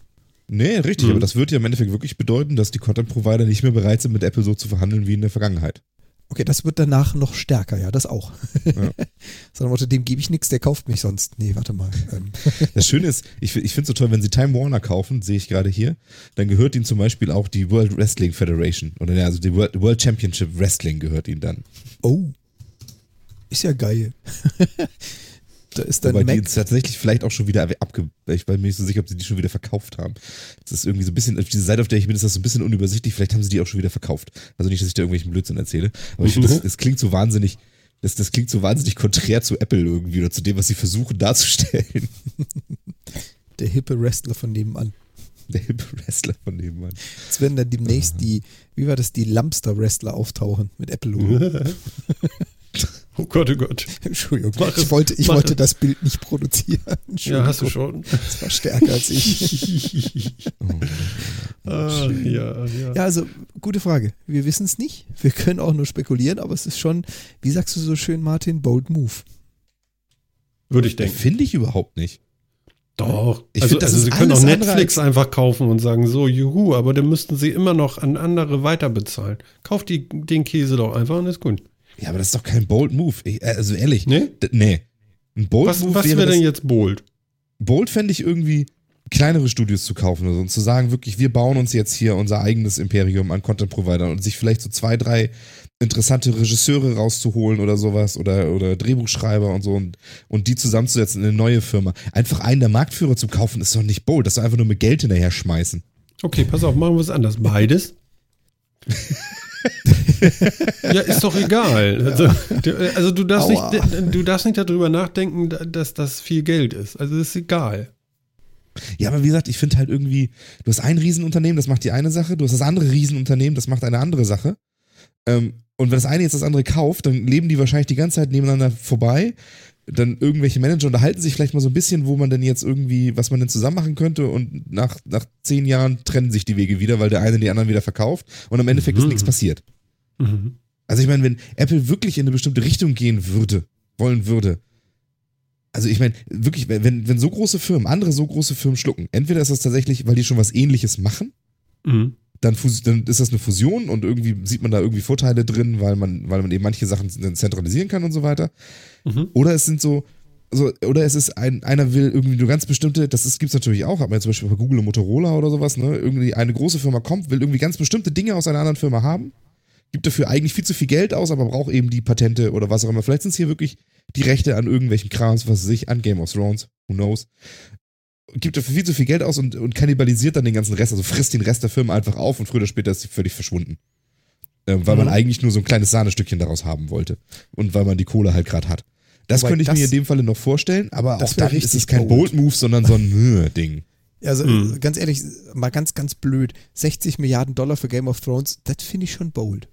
Nee, richtig, Mhm. aber das würde ja im Endeffekt wirklich bedeuten, dass die Content-Provider nicht mehr bereit sind, mit Apple so zu verhandeln wie in der Vergangenheit. Okay, das wird danach noch stärker, ja, das auch. Ja. Sondern Motto, dem gebe ich nichts, der kauft mich sonst. Nee, warte mal. Ähm, Das Schöne ist, ich, ich finde es so toll, wenn sie Time Warner kaufen, sehe ich gerade hier, dann gehört ihnen zum Beispiel auch die World Wrestling Federation. Oder also die World, World Championship Wrestling gehört ihnen dann. oh, ist ja geil. da ist dann Wobei die Mac. jetzt tatsächlich vielleicht auch schon wieder abge... Ich bin mir nicht so sicher, ob sie die schon wieder verkauft haben. Das ist irgendwie so ein bisschen, auf diese Seite, auf der ich bin, ist das so ein bisschen unübersichtlich. Vielleicht haben sie die auch schon wieder verkauft. Also nicht, dass ich da irgendwelchen Blödsinn erzähle. Aber ich finde, das, das klingt so wahnsinnig, das, das klingt so wahnsinnig konträr zu Apple irgendwie oder zu dem, was sie versuchen darzustellen. Der hippe Wrestler von nebenan. Der hippe Wrestler von nebenan. Jetzt werden dann demnächst die, wie war das, die Lumpster-Wrestler auftauchen mit Apple-Logo. Oh Gott, oh Gott. Entschuldigung, Mach ich wollte, ich wollte das Bild nicht produzieren. Ja, hast du schon. Das war stärker als ich. ah, ja, ja. Ja, also gute Frage. Wir wissen es nicht. Wir können auch nur spekulieren, aber es ist schon, wie sagst du so schön, Martin, bold move. Würde ich denken. Finde ich überhaupt nicht. Doch. Ich also, find, also sie können auch andere Netflix als- einfach kaufen und sagen, so, juhu, aber dann müssten sie immer noch an andere weiter bezahlen. Kauft die, den Käse doch einfach und ist gut. Ja, aber das ist doch kein Bold Move. Ich, äh, also ehrlich. Nee? Nee. Ein Bold Was, Move was wäre das, denn jetzt bold? Bold fände ich irgendwie kleinere Studios zu kaufen oder so und zu sagen, wirklich, wir bauen uns jetzt hier unser eigenes Imperium an Content-Providern und sich vielleicht so zwei, drei interessante Regisseure rauszuholen oder sowas oder, oder Drehbuchschreiber und so und, und die zusammenzusetzen in eine neue Firma. Einfach einen der Marktführer zu kaufen, ist doch nicht bold. Das ist einfach nur mit Geld hinterher schmeißen. Okay, pass auf, machen wir es anders. Beides? ja, ist doch egal. Also, du- also du, darfst Aua. nicht, du darfst nicht darüber nachdenken, dass das viel Geld ist. Also ist egal. Ja, aber wie gesagt, ich finde halt irgendwie, du hast ein Riesenunternehmen, das macht die eine Sache, du hast das andere Riesenunternehmen, das macht eine andere Sache. Ähm, und wenn das eine jetzt das andere kauft, dann leben die wahrscheinlich die ganze Zeit nebeneinander vorbei. Dann irgendwelche Manager unterhalten sich vielleicht mal so ein bisschen, wo man denn jetzt irgendwie, was man denn zusammen machen könnte. Und nach, nach zehn Jahren trennen sich die Wege wieder, weil der eine die anderen wieder verkauft. Und im Endeffekt ist Mhm. nichts passiert. Mhm. Also ich meine, wenn Apple wirklich in eine bestimmte Richtung gehen würde, wollen würde, also ich meine, wirklich, wenn, wenn so große Firmen, andere so große Firmen schlucken, entweder ist das tatsächlich, weil die schon was ähnliches machen, Mhm. Dann, dann ist das eine Fusion und irgendwie sieht man da irgendwie Vorteile drin, weil man, weil man eben manche Sachen zentralisieren kann und so weiter. Mhm. Oder es sind so, so oder es ist ein, einer will irgendwie nur ganz bestimmte, das ist, gibt's natürlich auch, hat man zum Beispiel bei Google und Motorola oder sowas, ne? Irgendwie eine große Firma kommt, will irgendwie ganz bestimmte Dinge aus einer anderen Firma haben, gibt dafür eigentlich viel zu viel Geld aus, aber braucht eben die Patente oder was auch immer. Vielleicht sind es hier wirklich die Rechte an irgendwelchen Krams, was weiß ich, an Game of Thrones, who knows. Gibt dafür viel zu viel Geld aus und, und kannibalisiert dann den ganzen Rest, also frisst den Rest der Firma einfach auf und früher oder später ist sie völlig verschwunden. äh, weil man eigentlich nur so ein kleines Sahnestückchen daraus haben wollte und weil man die Kohle halt gerade hat. Das Wobei könnte ich das- mir in dem Falle noch vorstellen, aber auch dann ist es kein bold. Bold-Move, sondern so ein Ding. Also Mhm. ganz ehrlich, mal ganz, ganz blöd. 60 Milliarden Dollar für Game of Thrones, das finde ich schon bold.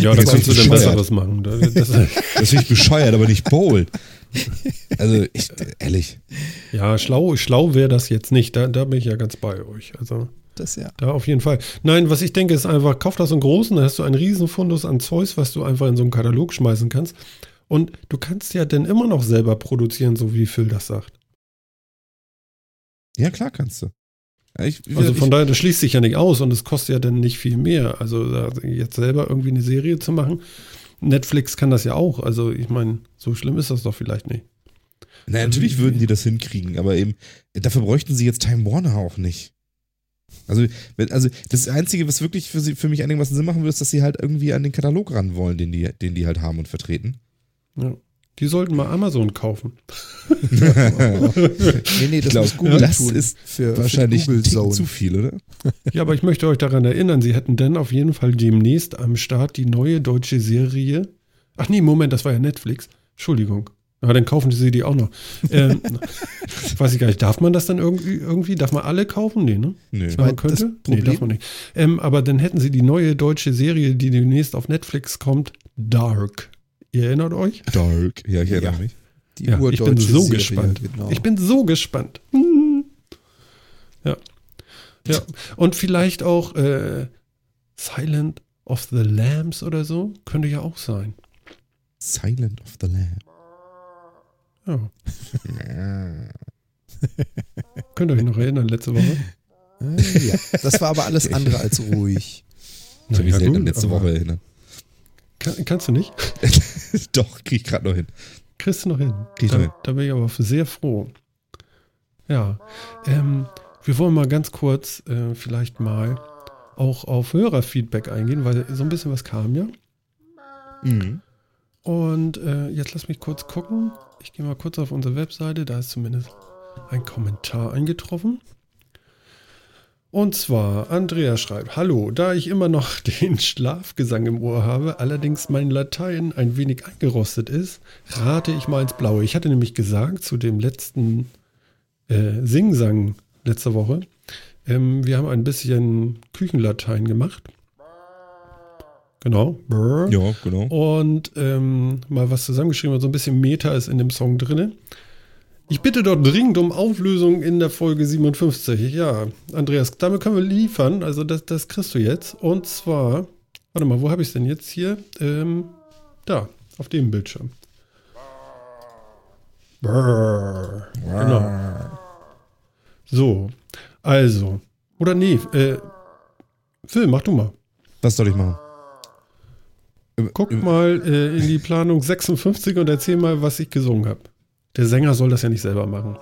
Ja, da Das kannst du ist denn. Besseres machen. Das, das, Das finde ich bescheuert, aber nicht bold. Also, ich, ehrlich. ja, schlau, schlau wäre das jetzt nicht. Da, da bin ich ja ganz bei euch. Also Das ja. da auf jeden Fall. Nein, was ich denke, ist einfach, kauf das einen großen, dann hast du einen riesen Fundus an Zeus, was du einfach in so einen Katalog schmeißen kannst. Und du kannst ja dann immer noch selber produzieren, so wie Phil das sagt. Ja, klar kannst du. Ja, Ich, Also ich, von daher, das schließt sich ja nicht aus und es kostet ja dann nicht viel mehr. Also da jetzt selber irgendwie eine Serie zu machen. Netflix kann das ja auch. Also ich meine, so schlimm ist das doch vielleicht nicht. Na, natürlich würden die das hinkriegen, aber eben, dafür bräuchten sie jetzt Time Warner auch nicht. Also, also das Einzige, was wirklich für, sie, für mich einigermaßen Sinn machen würde, ist, dass sie halt irgendwie an den Katalog ran wollen, den die, den die halt haben und vertreten. Ja. Die sollten mal Amazon kaufen. Nee, nee, das glaub, muss Google das tun. ist für, Wahrscheinlich für Google zu viel, oder? Ja, aber ich möchte euch daran erinnern, sie hätten dann auf jeden Fall demnächst am Start die neue deutsche Serie. Ach nee, Moment, das war ja Netflix. Entschuldigung. Ja, dann kaufen sie die auch noch. Ähm, weiß ich gar nicht, darf man das dann irgendwie, irgendwie? Darf man alle kaufen? Nee, ne? Nö. Man könnte? das Nee, Problem- darf man nicht. Ähm, aber dann hätten sie die neue deutsche Serie, die demnächst auf Netflix kommt, Dark. Ihr erinnert euch? Dark. Ja, ich erinnere Ja. mich. Die Ja, ich bin so Serie, gespannt. Genau. Ich bin so gespannt. Hm. Ja. Ja. Und vielleicht auch äh, Silent of the Lambs oder so. Könnte ja auch sein. Silent of the Lamb. Ja. Könnt ihr euch noch erinnern, letzte Woche? Äh, ja. Das war aber alles andere als ruhig. Ich kann mich selten letzte Woche erinnern. Kann, kannst du nicht? Doch, krieg ich gerade noch hin. Kriegst du noch hin? Krieg ich noch Da, hin. da bin ich aber sehr froh. Ja. Ähm, wir wollen mal ganz kurz äh, vielleicht mal auch auf Hörerfeedback eingehen, weil so ein bisschen was kam ja. Mhm. Und äh, jetzt lass mich kurz gucken. Ich gehe mal kurz auf unsere Webseite. Da ist zumindest ein Kommentar eingetroffen. Und zwar, Andrea schreibt, Hallo, da ich immer noch den Schlafgesang im Ohr habe, allerdings mein Latein ein wenig eingerostet ist, rate ich mal ins Blaue. Ich hatte nämlich gesagt zu dem letzten äh, Singsang letzte Woche, ähm, wir haben ein bisschen Küchenlatein gemacht. Genau. Brrr. Ja, genau. Und ähm, mal was zusammengeschrieben, so ein bisschen Meta ist in dem Song drin. Ich bitte dort dringend um Auflösung in der Folge 57. Ja, Andreas, damit können wir liefern. Also das, das kriegst du jetzt. Und zwar, warte mal, wo habe ich es denn jetzt hier? Ähm, da, auf dem Bildschirm. Brrr. Genau. So, also. Oder nee, äh, Phil, mach du mal. Was soll ich machen? Guck mal äh, in die Planung 56 und erzähl mal, was ich gesungen habe. Der Sänger soll das ja nicht selber machen.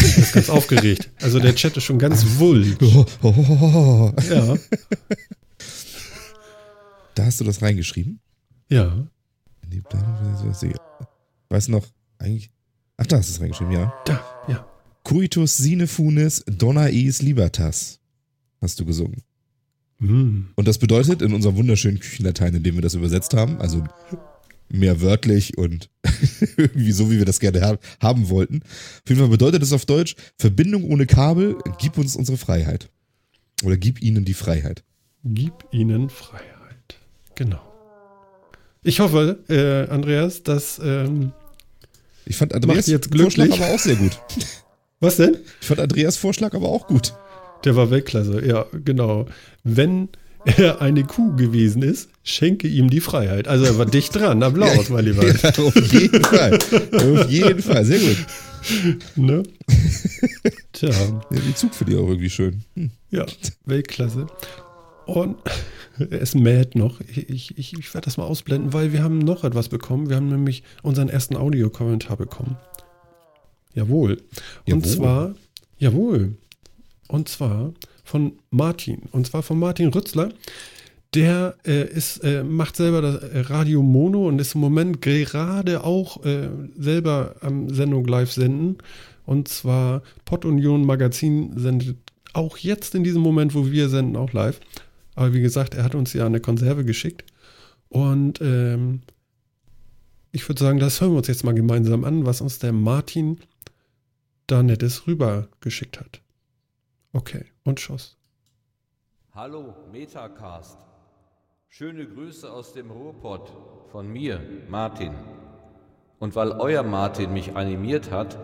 Der ist ganz aufgeregt. Also der Chat ist schon ganz wullig. Ja, Da hast du das reingeschrieben? ja. Du noch, eigentlich. Ach, da hast du es reingeschrieben, ja. Da, ja. Cuitus sine funes donna eis libertas. Hast du gesungen. Hm. Und das bedeutet in unserem wunderschönen Küchenlatein, in dem wir das übersetzt haben, also mehr wörtlich und irgendwie so, wie wir das gerne ha- haben wollten. Auf jeden Fall bedeutet es auf Deutsch, Verbindung ohne Kabel, gib uns unsere Freiheit. Oder gib ihnen die Freiheit. Gib ihnen Freiheit. Genau. Ich hoffe, äh, Andreas, dass. Ähm, Ich fand Andreas jetzt Vorschlag glücklich. aber auch sehr gut. was denn? Ich fand Andreas Vorschlag aber auch gut. Der war Weltklasse, ja, genau. Wenn er eine Kuh gewesen ist, schenke ihm die Freiheit. Also er war dicht dran. Applaus, mein Lieber. Ja, auf jeden Fall. Auf jeden Fall. Sehr gut. Ne? Tja, Ja, die Zug für die auch irgendwie schön. Hm. ja, Weltklasse. Und er ist mad noch. Ich, ich, ich, ich werde das mal ausblenden, weil wir haben noch etwas bekommen. Wir haben nämlich unseren ersten Audiokommentar bekommen. Jawohl. Und Jawohl. zwar, jawohl. Und zwar von Martin. Und zwar von Martin Rützler. Der äh, ist, äh, macht selber das äh, Radio Mono und ist im Moment gerade auch äh, selber am Sendung live senden. Und zwar Pod Union Magazin sendet auch jetzt in diesem Moment, wo wir senden, auch live. Aber wie gesagt, er hat uns ja eine Konserve geschickt. Und ähm, ich würde sagen, das hören wir uns jetzt mal gemeinsam an, was uns der Martin da nettes rübergeschickt hat. Okay, und Schuss. Hallo, Metacast. Schöne Grüße aus dem Ruhrpott von mir, Martin. Und weil euer Martin mich animiert hat,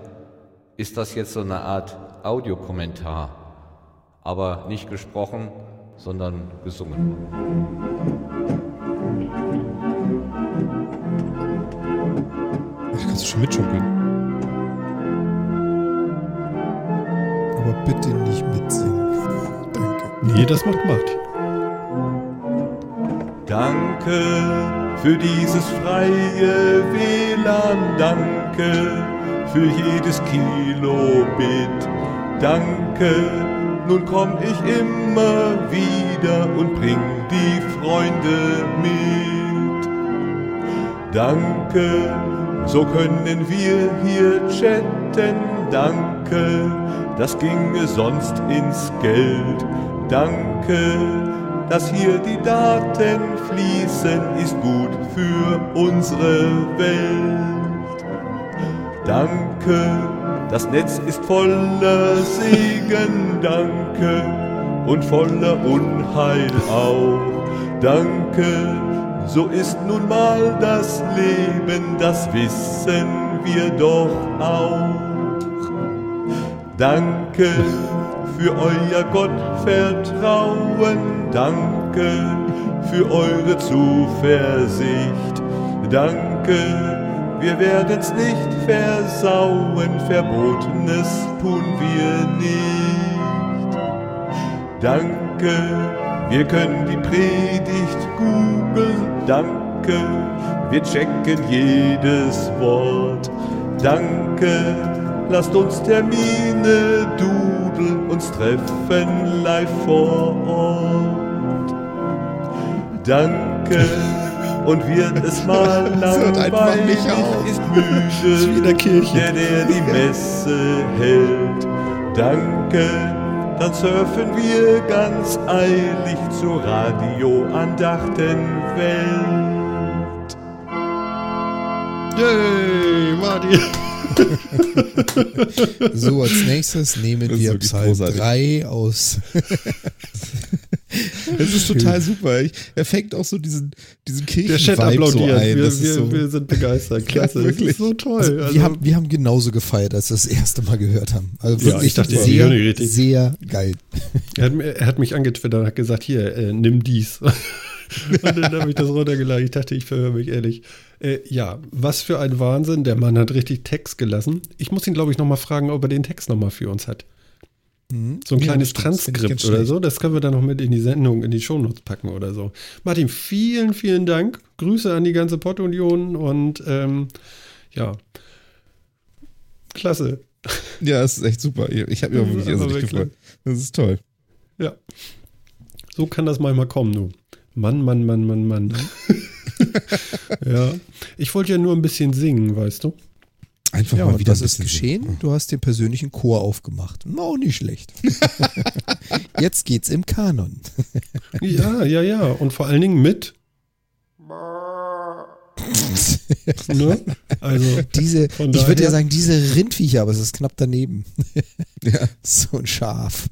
ist das jetzt so eine Art Audiokommentar. Aber nicht gesprochen, sondern gesungen. Ach, kannst du schon mitschunkeln. Aber bitte nicht mitsingen. Danke. Nee, das macht Martin. Danke für dieses freie WLAN, danke für jedes Kilobit, danke. Nun komm ich immer wieder und bring die Freunde mit. Danke, so können wir hier chatten, danke. Das ginge sonst ins Geld. Danke, dass hier die Daten fließen, ist gut für unsere Welt. Danke, das Netz ist voller Segen, danke, und voller Unheil auch. Danke, so ist nun mal das Leben, das wissen wir doch auch. Danke für euer Gottvertrauen, danke für eure Zuversicht, danke, wir werden's nicht versauen, Verbotenes tun wir nicht. Danke, wir können die Predigt googeln, danke, wir checken jedes Wort, danke, lasst uns Termine dudeln, uns treffen live vor Ort. Danke, und wird es mal hört einfach langweilig, ist müde, Ist der, der die Messe hält. Danke, dann surfen wir ganz eilig zur Radioandachtenwelt. Yay, Martin. So, als nächstes nehmen Das wir Psalm großartig. 3 aus. Das ist total super. Ich, er fängt auch so diesen, diesen Der Chat Kirchen-Vibe so ein. wir, Das wir, so, wir sind begeistert. Klasse. das wirklich. ist so toll. Also, Also, wir, haben, wir haben genauso gefeiert, als wir das erste Mal gehört haben. Also Ja, wirklich ich dachte, sehr, richtig. sehr geil. er, hat, er hat mich angetwittert und hat gesagt, hier, äh, nimm dies. und dann habe ich das runtergeladen. Ich dachte, ich verhöre mich ehrlich. Äh, ja, was für ein Wahnsinn. Der Mann hat richtig Text gelassen. Ich muss ihn, glaube ich, nochmal fragen, ob er den Text nochmal für uns hat. So ein Ja, kleines Transkript oder so. Das können wir dann noch mit in die Sendung, in die Shownotes packen oder so. Martin, vielen, vielen Dank. Grüße an die ganze Pottunion und ähm, ja, klasse. ja, das ist echt super. Ich habe mich auch wirklich irrsinnig gefreut. Das ist toll. Ja. So kann das manchmal kommen, du. Mann, Mann, Mann, Mann, Mann. ja. Ich wollte ja nur ein bisschen singen, weißt du? Einfach Ja, mal wieder ein ist geschehen? Du hast den persönlichen Chor aufgemacht. Auch nicht schlecht. Jetzt geht's im Kanon. Ja, ja, ja. Und vor allen Dingen mit. ne? Also, Diese, ich würde ja sagen, diese Rindviecher, aber es ist knapp daneben. Ja. So ein Schaf.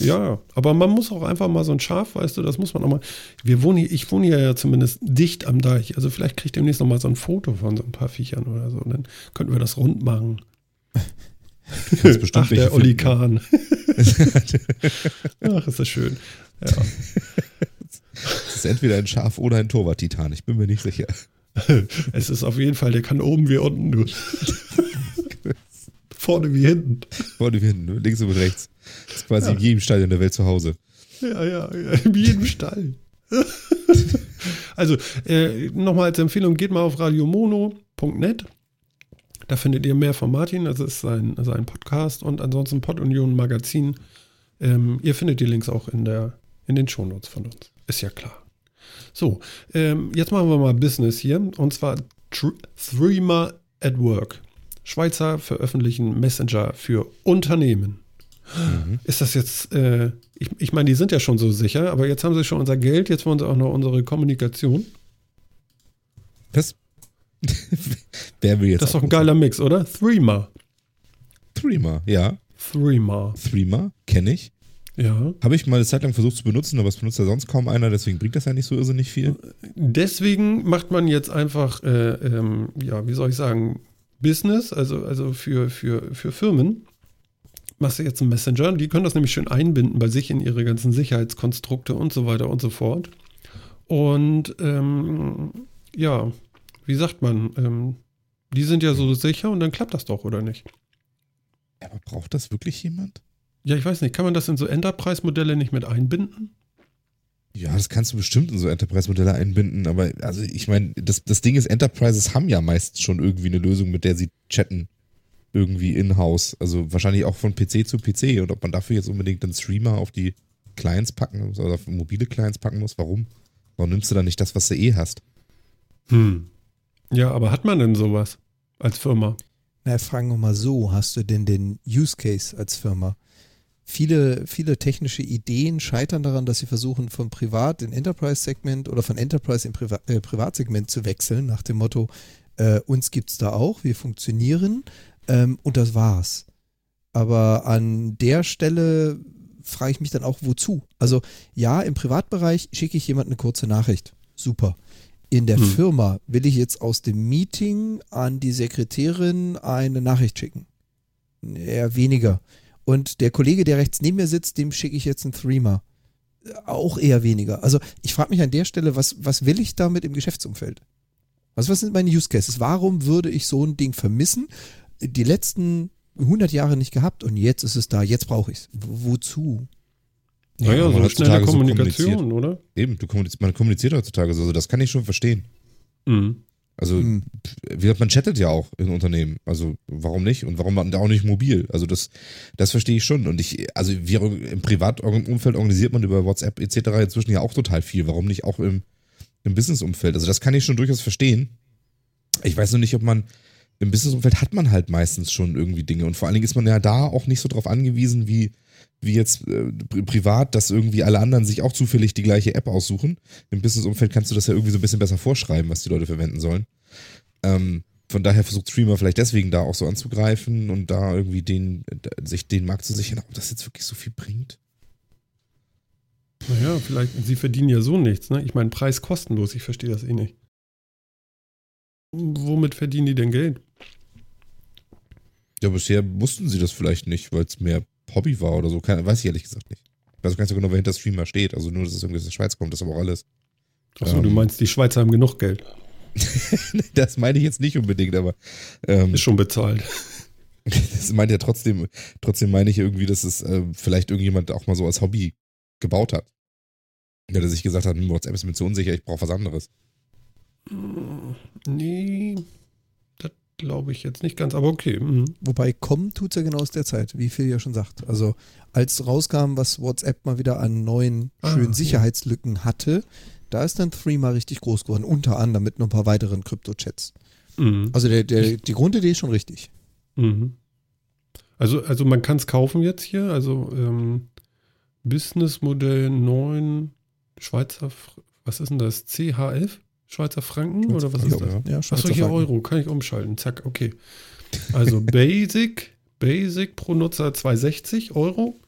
Ja, aber man muss auch einfach mal so ein Schaf, weißt du, das muss man auch mal. Wir wohnen hier, ich wohne hier ja zumindest dicht am Deich. Also vielleicht kriegt ihr demnächst noch mal so ein Foto von so ein paar Viechern oder so. Und dann könnten wir das rund machen. Du kannst bestimmt Ach, der Olli. Kahn. Ach, ist das schön. Ja. Es ist entweder ein Schaf oder ein Torwart-Titan. Ich bin mir nicht sicher. Es ist auf jeden Fall, der kann oben wie unten. Du. Vorne wie hinten. Vorne wie hinten, ne? links und rechts. Das ist quasi in jedem Stadion der Welt zu Hause. Ja, ja, ja in jedem Stall. also, äh, nochmal als Empfehlung, geht mal auf radiomono.net. Da findet ihr mehr von Martin. Das ist sein, sein Podcast und ansonsten Podunion Magazin. Ähm, ihr findet die Links auch in, der, in den Shownotes von uns. Ist ja klar. So, ähm, jetzt machen wir mal Business hier. Und zwar Threema at Work. Schweizer veröffentlichen Messenger für Unternehmen. Mhm. Ist das jetzt, äh, ich, ich meine, die sind ja schon so sicher, aber jetzt haben sie schon unser Geld, jetzt wollen sie auch noch unsere Kommunikation. Was? Wer will jetzt Das ist doch ein geiler Mix, oder? Threema. Threema, ja. Threema. Threema, kenne ich. Ja. Habe ich mal eine Zeit lang versucht zu benutzen, aber es benutzt ja sonst kaum einer, deswegen bringt das ja nicht so irrsinnig viel. Deswegen macht man jetzt einfach, äh, ähm, ja, wie soll ich sagen, Business, also, also für, für, für Firmen. Machst du jetzt einen Messenger, die können das nämlich schön einbinden bei sich in ihre ganzen Sicherheitskonstrukte und so weiter und so fort. Und ähm, ja, wie sagt man, ähm, die sind ja so sicher und dann klappt das doch, oder nicht? Aber braucht das wirklich jemand? Ja, ich weiß nicht, kann man das in so Enterprise-Modelle nicht mit einbinden? Ja, das kannst du bestimmt in so Enterprise-Modelle einbinden, aber also ich meine, das, das Ding ist, Enterprises haben ja meistens schon irgendwie eine Lösung, mit der sie chatten. Irgendwie in-house. Also wahrscheinlich auch von PC zu PC. Und ob man dafür jetzt unbedingt einen Streamer auf die Clients packen muss oder auf mobile Clients packen muss, warum? Warum nimmst du dann nicht das, was du eh hast? Hm. Ja, aber hat man denn sowas als Firma? Na, fragen wir mal so, hast du denn den Use Case als Firma? Viele, viele technische Ideen scheitern daran, dass sie versuchen, von Privat in Enterprise-Segment oder von Enterprise in Priva äh, Privatsegment zu wechseln, nach dem Motto, äh, uns gibt es da auch, wir funktionieren ähm, und das war's. Aber an der Stelle frage ich mich dann auch, wozu? Also ja, im Privatbereich schicke ich jemand eine kurze Nachricht. Super. In der Hm. Firma will ich jetzt aus dem Meeting an die Sekretärin eine Nachricht schicken. Eher weniger. Und der Kollege, der rechts neben mir sitzt, dem schicke ich jetzt einen Threema. Auch eher weniger. Also ich frage mich an der Stelle, was, was will ich damit im Geschäftsumfeld? Was, was sind meine Use Cases? Warum würde ich so ein Ding vermissen? Die letzten 100 Jahre nicht gehabt und jetzt ist es da, jetzt brauche ich es. Wozu? Naja, man so heutzutage schnelle so Kommunikation, oder? Eben, du kommuniz man kommuniziert heutzutage so, also das kann ich schon verstehen. Mhm. Also, Hm. wie gesagt, man chattet ja auch in Unternehmen. Also, warum nicht? Und warum auch nicht mobil? Also, das, das verstehe ich schon. Und ich, also, wir im Privatumfeld organisiert man über WhatsApp etc. inzwischen ja auch total viel. Warum nicht auch im, im Businessumfeld? Also, das kann ich schon durchaus verstehen. Ich weiß nur nicht, ob man, im Businessumfeld hat man halt meistens schon irgendwie Dinge. Und vor allen Dingen ist man ja da auch nicht so drauf angewiesen, wie, wie jetzt äh, pri- privat, dass irgendwie alle anderen sich auch zufällig die gleiche App aussuchen. Im Businessumfeld kannst du das ja irgendwie so ein bisschen besser vorschreiben, was die Leute verwenden sollen. Ähm, von daher versucht Streamer vielleicht deswegen da auch so anzugreifen und da irgendwie den, äh, sich den Markt zu sichern. Ob das jetzt wirklich so viel bringt? Naja, vielleicht, sie verdienen ja so nichts, ne? Ich meine, Preis kostenlos, ich verstehe das eh nicht. Womit verdienen die denn Geld? Ja, bisher wussten sie das vielleicht nicht, weil es mehr Hobby war oder so. Keine, weiß ich ehrlich gesagt nicht. Ich weiß gar nicht so genau, wer hinter Streamer steht. Also nur, dass es irgendwie aus der Schweiz kommt, das ist aber auch alles. Achso, Ähm. du meinst, die Schweizer haben genug Geld. das meine ich jetzt nicht unbedingt, aber ähm, Ist schon bezahlt. das meint ja trotzdem, trotzdem meine ich irgendwie, dass es äh, vielleicht irgendjemand auch mal so als Hobby gebaut hat. Der sich gesagt hat, hm, WhatsApp ist mir zu unsicher, ich brauche was anderes. Nee, glaube ich jetzt nicht ganz, aber okay. Mhm. Wobei kommen tut's ja genau aus der Zeit, wie Phil ja schon sagt. Also als rauskam, was WhatsApp mal wieder an neuen Ah, schönen ja. Sicherheitslücken hatte, da ist dann Threema richtig groß geworden, unter anderem mit noch ein paar weiteren Krypto-Chats. Mhm. Also der, der, die Grundidee ist schon richtig. Mhm. Also, also man kann es kaufen jetzt hier, also ähm, Businessmodell 9 Schweizer, was ist denn das? CHF? Schweizer Franken oder was ist das? Ja. Ja, Achso, Schweizer hier Franken. Euro, kann ich umschalten. Zack, okay. Also Basic, Basic pro Nutzer 260 Euro.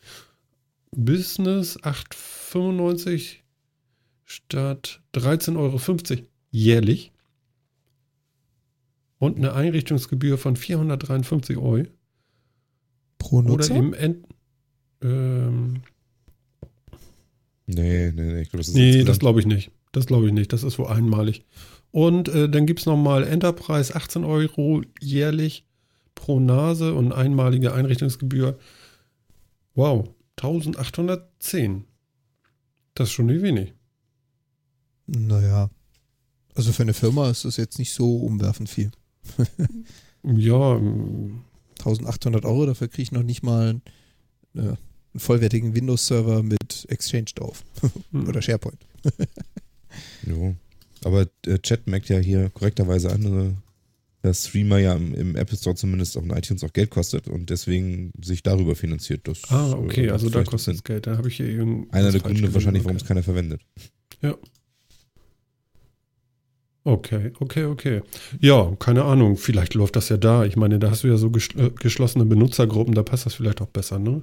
Business 8,95 statt 13,50 Euro jährlich. Und eine Einrichtungsgebühr von 453 Euro. Pro Oder Nutzer? im End. Ähm, Nee, nee, nee, ich glaube, das ist nee, das glaube ich nicht. Das glaube ich nicht. Das ist wohl einmalig. Und äh, dann gibt es nochmal Enterprise 18 Euro jährlich pro Nase und einmalige Einrichtungsgebühr. Wow, 1810. Das ist schon nicht wenig. Naja. Also für eine Firma ist das jetzt nicht so umwerfend viel. Ja, ähm, 1800 Euro, dafür kriege ich noch nicht mal äh, einen vollwertigen Windows-Server mit Exchange drauf. hm. Oder SharePoint. Jo. Aber äh, Chat merkt ja hier korrekterweise andere dass Streamer ja im, im Apple Store zumindest auf den iTunes auch Geld kostet und deswegen sich darüber finanziert. Das, Ah, okay, äh, also da kostet es. Geld. Da habe ich hier irgend Einer der Gründe wahrscheinlich, warum es keiner verwendet. Ja. Okay, okay, okay. Ja, keine Ahnung. Vielleicht läuft das ja da. Ich meine, da hast du ja so äh, geschlossene Benutzergruppen, da passt das vielleicht auch besser, ne?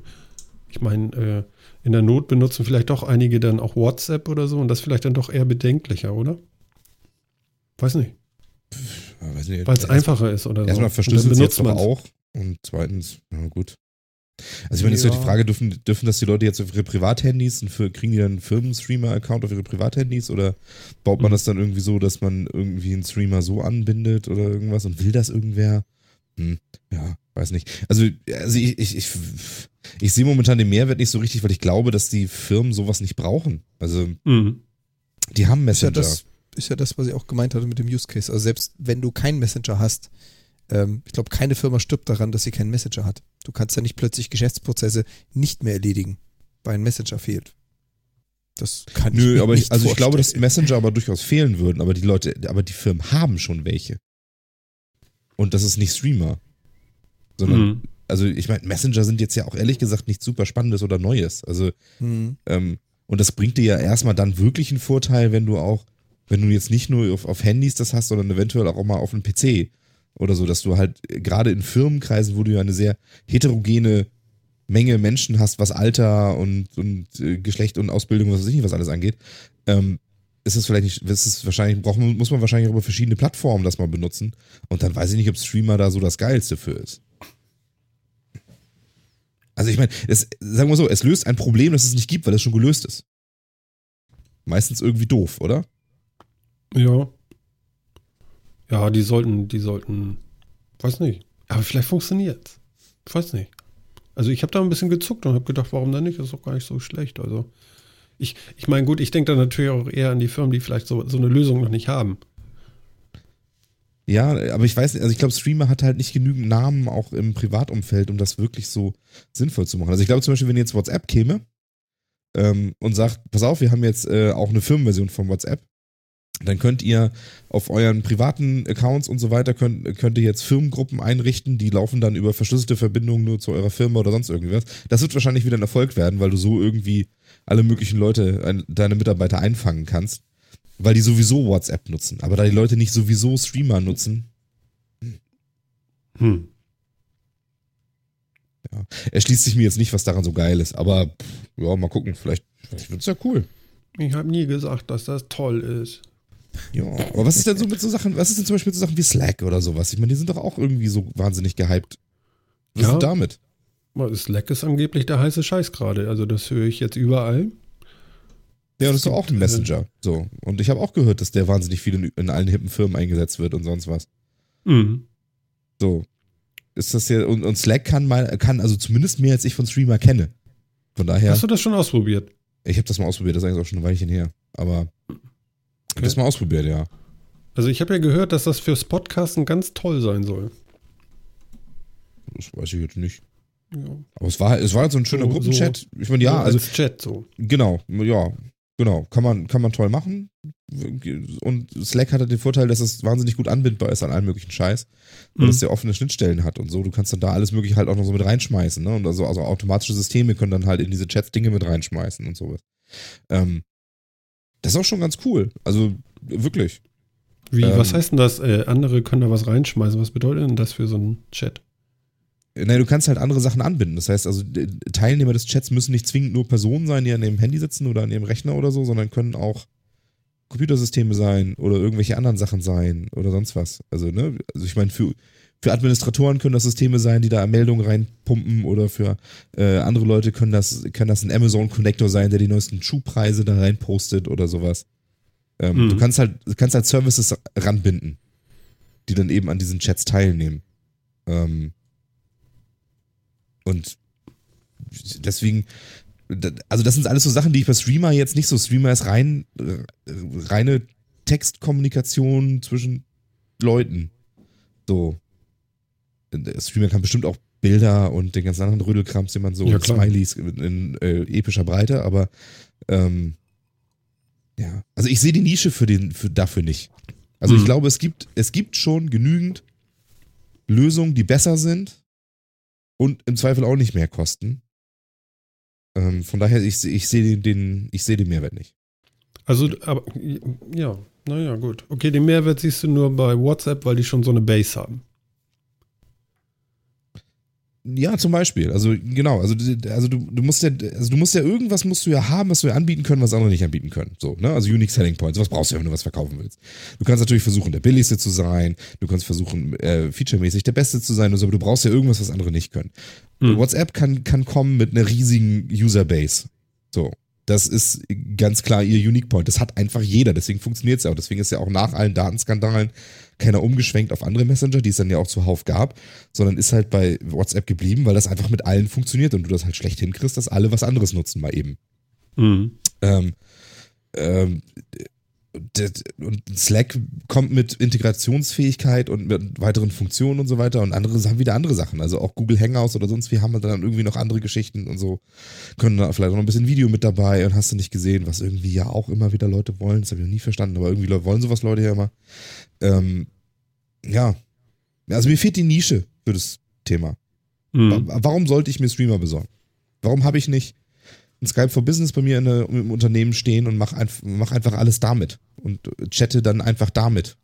Ich meine, äh, in der Not benutzen vielleicht doch einige dann auch WhatsApp oder so und das vielleicht dann doch eher bedenklicher, oder? Weiß nicht. Ja, Weil es einfacher ist oder so. Erstmal verschlüsselt sie jetzt aber auch. Und zweitens, na gut. Also ich meine, jetzt ist ja die Ja. Frage, dürfen, dürfen das die Leute jetzt auf ihre Privathandys, und für, kriegen die dann einen Firmen-Streamer-Account auf ihre Privathandys oder baut man Mhm. das dann irgendwie so, dass man irgendwie einen Streamer so anbindet oder irgendwas und will das irgendwer? Hm, ja, weiß nicht. Also, also ich, ich, ich, ich sehe momentan den Mehrwert nicht so richtig, weil ich glaube, dass die Firmen sowas nicht brauchen. Also, Mhm. die haben Ist ja, Messenger. das, ist ja das, was ich auch gemeint hatte mit dem Use Case. Also selbst wenn du keinen Messenger hast, ähm, ich glaube, keine Firma stirbt daran, dass sie keinen Messenger hat. Du kannst ja nicht plötzlich Geschäftsprozesse nicht mehr erledigen, weil ein Messenger fehlt. Das kann ich Nö, mir aber nicht ich, also ich glaube, dass. Messenger aber durchaus fehlen würden, aber die Leute, aber die Firmen haben schon welche. Und das ist nicht Streamer. Sondern, Mhm. also ich meine, Messenger sind jetzt ja auch ehrlich gesagt nichts super Spannendes oder Neues. Also, Hm. ähm, und das bringt dir ja erstmal dann wirklich einen Vorteil, wenn du auch, wenn du jetzt nicht nur auf, auf Handys das hast, sondern eventuell auch mal auf einem PC oder so, dass du halt äh, gerade in Firmenkreisen, wo du ja eine sehr heterogene Menge Menschen hast, was Alter und, und äh, Geschlecht und Ausbildung, was weiß ich nicht, was alles angeht, ähm, ist es vielleicht nicht, ist es wahrscheinlich, braucht muss man wahrscheinlich über verschiedene Plattformen das mal benutzen. Und dann weiß ich nicht, ob Streamer da so das Geilste für ist. Also ich meine, sagen wir so, es löst ein Problem, das es nicht gibt, weil es schon gelöst ist. Meistens irgendwie doof, oder? Ja. Ja, die sollten, die sollten, weiß nicht. Aber vielleicht funktioniert's. Weiß nicht. Also ich habe da ein bisschen gezuckt und habe gedacht, warum denn nicht? Das ist doch gar nicht so schlecht. Also ich, ich meine, gut, ich denke da natürlich auch eher an die Firmen, die vielleicht so, so eine Lösung noch nicht haben. Ja, aber ich weiß also ich glaube, Streamer hat halt nicht genügend Namen auch im Privatumfeld, um das wirklich so sinnvoll zu machen. Also ich glaube zum Beispiel, wenn jetzt WhatsApp käme ähm, und sagt, pass auf, wir haben jetzt äh, auch eine Firmenversion von WhatsApp, dann könnt ihr auf euren privaten Accounts und so weiter, könnt, könnt ihr jetzt Firmengruppen einrichten, die laufen dann über verschlüsselte Verbindungen nur zu eurer Firma oder sonst irgendwas. Das wird wahrscheinlich wieder ein Erfolg werden, weil du so irgendwie alle möglichen Leute, ein, deine Mitarbeiter einfangen kannst, weil die sowieso WhatsApp nutzen. Aber da die Leute nicht sowieso Streamer nutzen, Hm. erschließt sich mir jetzt nicht, was daran so geil ist. Aber pff, ja, mal gucken, vielleicht, vielleicht wird es ja cool. Ich habe nie gesagt, dass das toll ist. Ja, aber was ist denn so mit so Sachen, was ist denn zum Beispiel mit so Sachen wie Slack oder sowas? Ich meine, die sind doch auch irgendwie so wahnsinnig gehypt. Was Ja. ist denn damit? Slack ist angeblich der heiße Scheiß gerade. Also das höre ich jetzt überall. Ja, und das Es ist doch auch ein Messenger. So. Und ich habe auch gehört, dass der wahnsinnig viel in, in allen hippen Firmen eingesetzt wird und sonst was. Mhm. So. Ist das hier, und, und Slack kann mal, kann also zumindest mehr als ich von Streamer kenne. Von daher, Hast du das schon ausprobiert? ich habe das mal ausprobiert, das ist eigentlich auch schon ein Weilchen her. Aber ich habe das mal ausprobiert, ja. Also ich habe ja gehört, dass das fürs Podcasten ganz toll sein soll. Das weiß ich jetzt nicht. Ja. Aber es war, es war halt so ein schöner So- Gruppenchat. Ich meine, ja, So also als Chat so. Genau, ja, genau. Kann man, kann man toll machen. Und Slack hat halt den Vorteil, dass es wahnsinnig gut anbindbar ist an allen möglichen Scheiß. Und Mhm. dass der offene Schnittstellen hat und so. Du kannst dann da alles mögliche halt auch noch so mit reinschmeißen. Ne? Und also, also automatische Systeme können dann halt in diese Chats Dinge mit reinschmeißen und sowas. Ähm, das ist auch schon ganz cool. Also wirklich. Wie, Ähm, was heißt denn das? Äh, andere können da was reinschmeißen. Was bedeutet denn das für so einen Chat? Nein, du kannst halt andere Sachen anbinden. Das heißt also, Teilnehmer des Chats müssen nicht zwingend nur Personen sein, die an ihrem Handy sitzen oder an ihrem Rechner oder so, sondern können auch Computersysteme sein oder irgendwelche anderen Sachen sein oder sonst was. Also, ne, also ich meine, für, für Administratoren können das Systeme sein, die da Meldungen reinpumpen oder für äh, andere Leute können das, kann das ein Amazon Connector sein, der die neuesten Schuhpreise da reinpostet oder sowas. Ähm, Mhm. Du kannst halt, kannst halt Services ranbinden, die dann eben an diesen Chats teilnehmen. Ähm, und deswegen, also das sind alles so Sachen, die ich bei Streamer jetzt nicht so. Streamer ist rein, äh, reine Textkommunikation zwischen Leuten. So. Der Streamer kann bestimmt auch Bilder und den ganzen anderen Rödelkrams, den man so Ja. Smileys in, in äh, epischer Breite, aber ähm, ja, also ich sehe die Nische für den, für, dafür nicht. Also ich Mhm. glaube, es gibt, es gibt schon genügend Lösungen, die besser sind und im Zweifel auch nicht mehr kosten. Ähm, von daher, ich, ich sehe den, ich sehe den Mehrwert nicht. Also, aber ja, naja, gut. Okay, den Mehrwert siehst du nur bei WhatsApp, weil die schon so eine Base haben. Ja, zum Beispiel. Also genau, also, also du, du musst ja, also du musst ja irgendwas musst du ja haben, was wir anbieten können, was andere nicht anbieten können. So, ne? Also Unique Selling Points. Was brauchst du ja, wenn du was verkaufen willst? Du kannst natürlich versuchen, der billigste zu sein, du kannst versuchen, äh, featuremäßig der Beste zu sein und so, aber du brauchst ja irgendwas, was andere nicht können. Hm. WhatsApp kann, kann kommen mit einer riesigen Userbase. So. Das ist ganz klar ihr Unique Point. Das hat einfach jeder, deswegen funktioniert es ja auch. Deswegen ist ja auch nach allen Datenskandalen keiner umgeschwenkt auf andere Messenger, die es dann ja auch zuhauf gab, sondern ist halt bei WhatsApp geblieben, weil das einfach mit allen funktioniert und du das halt schlecht hinkriegst, dass alle was anderes nutzen mal eben. Mhm. Ähm, ähm, und Slack kommt mit Integrationsfähigkeit und mit weiteren Funktionen und so weiter und andere haben wieder andere Sachen. Also auch Google Hangouts oder sonst wie haben dann irgendwie noch andere Geschichten und so. Können da vielleicht auch noch ein bisschen Video mit dabei und hast du nicht gesehen, was irgendwie ja auch immer wieder Leute wollen. Das habe ich noch nie verstanden, aber irgendwie wollen sowas Leute ja immer. Ähm, ja. Also mir fehlt die Nische für das Thema. Mhm. Warum sollte ich mir Streamer besorgen? Warum habe ich nicht ein Skype for Business bei mir in der, im Unternehmen stehen und mach, einf mach einfach alles damit und chatte dann einfach damit.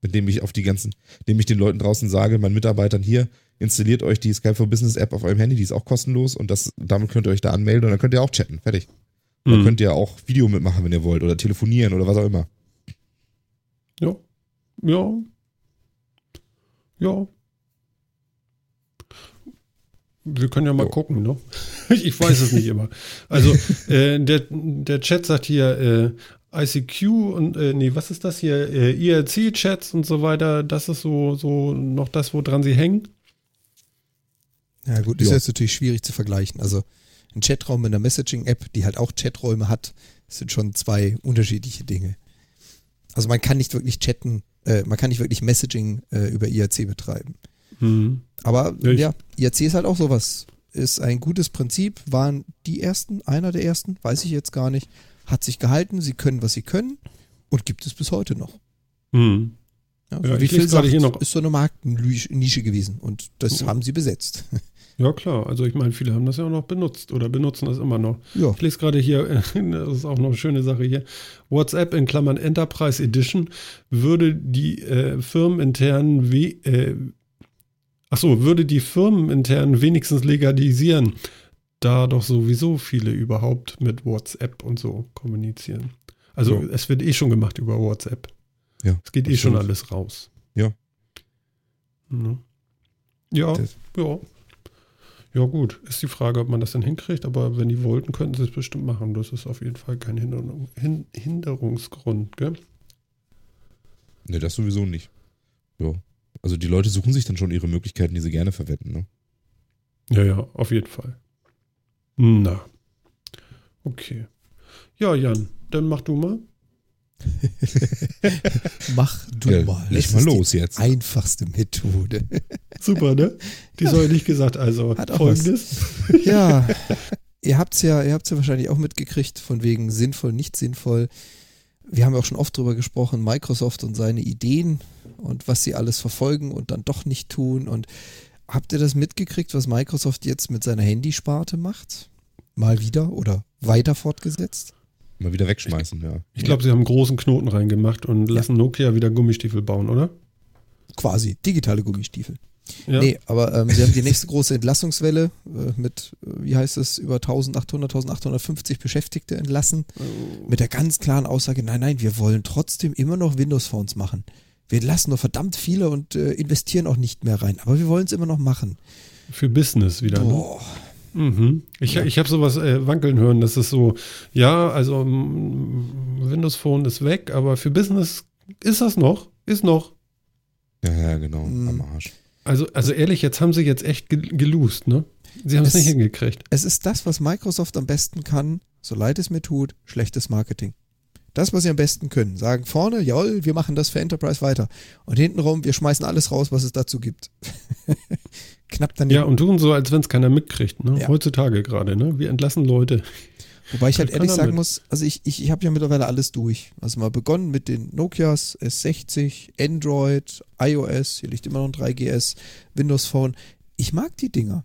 Indem ich auf die ganzen, indem ich den Leuten draußen sage, meinen Mitarbeitern hier, installiert euch die Skype for Business App auf eurem Handy, die ist auch kostenlos und das, damit könnt ihr euch da anmelden und dann könnt ihr auch chatten. Fertig. Mhm. Dann könnt ihr auch Video mitmachen, wenn ihr wollt, oder telefonieren oder was auch immer. Ja. Ja. Ja. Wir können ja mal Jo. gucken, ne? Ich weiß es nicht immer. Also, äh, der, der Chat sagt hier äh, ICQ und, äh, nee, was ist das hier? Äh, IRC-Chats und so weiter. Das ist so, so noch das, woran sie hängen. Ja gut, ist Ja. jetzt natürlich schwierig zu vergleichen. Also ein Chatraum mit einer Messaging-App, die halt auch Chaträume hat, sind schon zwei unterschiedliche Dinge. Also man kann nicht wirklich chatten, äh, man kann nicht wirklich Messaging äh, über IRC betreiben. Hm. Aber Ja, ja, ich- IRC ist halt auch sowas. Ist ein gutes Prinzip, waren die ersten, einer der ersten, weiß ich jetzt gar nicht, hat sich gehalten, sie können, was sie können und gibt es bis heute noch. Hm. Ja, Ja, wie ich viel sagt, hier noch- ist so eine Marktnische gewesen und das Ja. haben sie besetzt. Ja, klar. Also, ich meine, viele haben das ja auch noch benutzt oder benutzen das immer noch. Ja, Ich lese gerade hier, das ist auch noch eine schöne Sache hier. WhatsApp in Klammern Enterprise Edition würde die äh, firmeninternen, we äh, ach so, würde die firmeninternen wenigstens legalisieren, da doch sowieso viele überhaupt mit WhatsApp und so kommunizieren. Also Ja. es wird eh schon gemacht über WhatsApp. Ja, Es geht eh schon alles raus. Ja. Ne? Ja, Das- ja. Ja, gut. Ist die Frage, ob man das denn hinkriegt, aber wenn die wollten, könnten sie es bestimmt machen. Das ist auf jeden Fall kein Hinderung, Hin Hinderungsgrund, gell? Ne, das sowieso nicht. Ja. Also die Leute suchen sich dann schon ihre Möglichkeiten, die sie gerne verwenden. Ne? Ja, ja, auf jeden Fall. Na. Okay. Ja, Jan, dann mach du mal. mach du Ja, mal. leg Das mal ist los die jetzt. Einfachste Methode. Super, ne? Die soll nicht gesagt. Also Hat auch folgendes. ja, ihr habt's ja, ihr habt's ja wahrscheinlich auch mitgekriegt, von wegen sinnvoll, nicht sinnvoll. Wir haben ja auch schon oft drüber gesprochen, Microsoft und seine Ideen und was sie alles verfolgen und dann doch nicht tun. Und habt ihr das mitgekriegt, was Microsoft jetzt mit seiner Handysparte macht? Mal wieder oder weiter fortgesetzt? Mal wieder wegschmeißen, ja. Ich glaube, sie haben einen großen Knoten reingemacht und lassen Nokia wieder Gummistiefel bauen, oder? Quasi digitale Gummistiefel. Ja. Nee, aber ähm, sie haben die nächste große Entlassungswelle äh, mit, äh, wie heißt es, über 1800, 1850 Beschäftigte entlassen. Mit der ganz klaren Aussage, nein, nein, wir wollen trotzdem immer noch Windows-Phones machen. Wir lassen nur verdammt viele und äh, investieren auch nicht mehr rein. Aber wir wollen es immer noch machen. Für Business wieder. Ne? Boah. Mhm. Ich, ich habe sowas äh, wankeln hören, das ist so, ja, also Windows Phone ist weg, aber für Business ist das noch, ist noch. Ja, ja, genau. Mm. Am Arsch. Also, also ehrlich, jetzt haben sie jetzt echt ge gelost, ne? Sie haben Es- nicht hingekriegt. Es ist das, was Microsoft am besten kann, so leid es mir tut, schlechtes Marketing. Das, was sie am besten können. Sagen vorne, jawohl, wir machen das für Enterprise weiter. Und hintenrum, wir schmeißen alles raus, was es dazu gibt. Knapp daneben. Ja, und tun so, als wenn es keiner mitkriegt, ne? Ja. Heutzutage gerade, ne? Wir entlassen Leute. Wobei ich halt ehrlich sagen muss, also ich, ich, ich habe ja mittlerweile alles durch. Also mal begonnen mit den Nokias, S60, Android, iOS, hier liegt immer noch ein 3GS, Windows Phone. Ich mag die Dinger.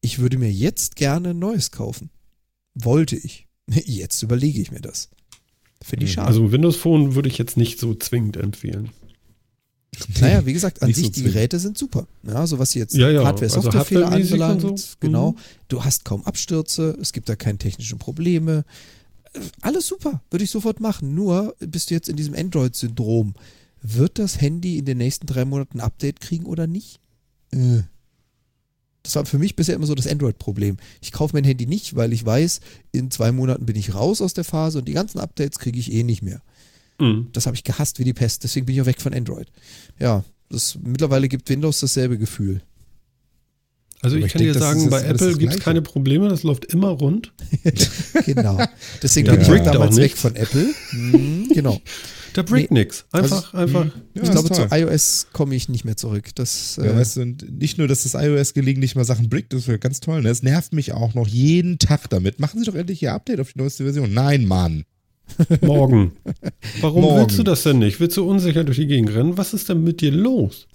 Ich würde mir jetzt gerne ein neues kaufen. Wollte ich. Jetzt überlege ich mir das. Finde ich schade. Also Windows Phone würde ich jetzt nicht so zwingend empfehlen. naja, wie gesagt, an sich so die. Geräte sind super. Ja, so was jetzt Ja, ja, Hardware-Software-Fehler also Hardware-mäßig und anbelangt. so. Genau. Mhm. Du hast kaum Abstürze, es gibt da keine technischen Probleme. Alles super, würde ich sofort machen. Nur bist du jetzt in diesem Android-Syndrom. Wird das Handy in den nächsten drei Monaten ein Update kriegen oder nicht? Äh. Das war für mich bisher immer so das Android-Problem. Ich kaufe mein Handy nicht, weil ich weiß, in zwei Monaten bin ich raus aus der Phase und die ganzen Updates kriege ich eh nicht mehr. Mhm. Das habe ich gehasst wie die Pest, deswegen bin ich auch weg von Android. Ja, das, mittlerweile gibt Windows dasselbe Gefühl. Also ich ich kann denk, dir sagen, bei Apple gibt es keine Probleme, das läuft immer rund. Genau. Deswegen Da bin ich auch damals weg von Apple. Mhm, genau. Da brickt nix. Einfach, einfach. Ja, ich glaube, toll. zu iOS komme ich nicht mehr zurück. Das, Ja, äh, weißt du, und nicht nur, dass das iOS gelegentlich mal Sachen brickt, das wäre ganz toll. Ne? Es nervt mich auch noch jeden Tag damit. Machen Sie doch endlich Ihr Update auf die neueste Version. Nein, Mann. Morgen. Warum Morgen. willst du das denn nicht? Willst du unsicher durch die Gegend rennen? Was ist denn mit dir los?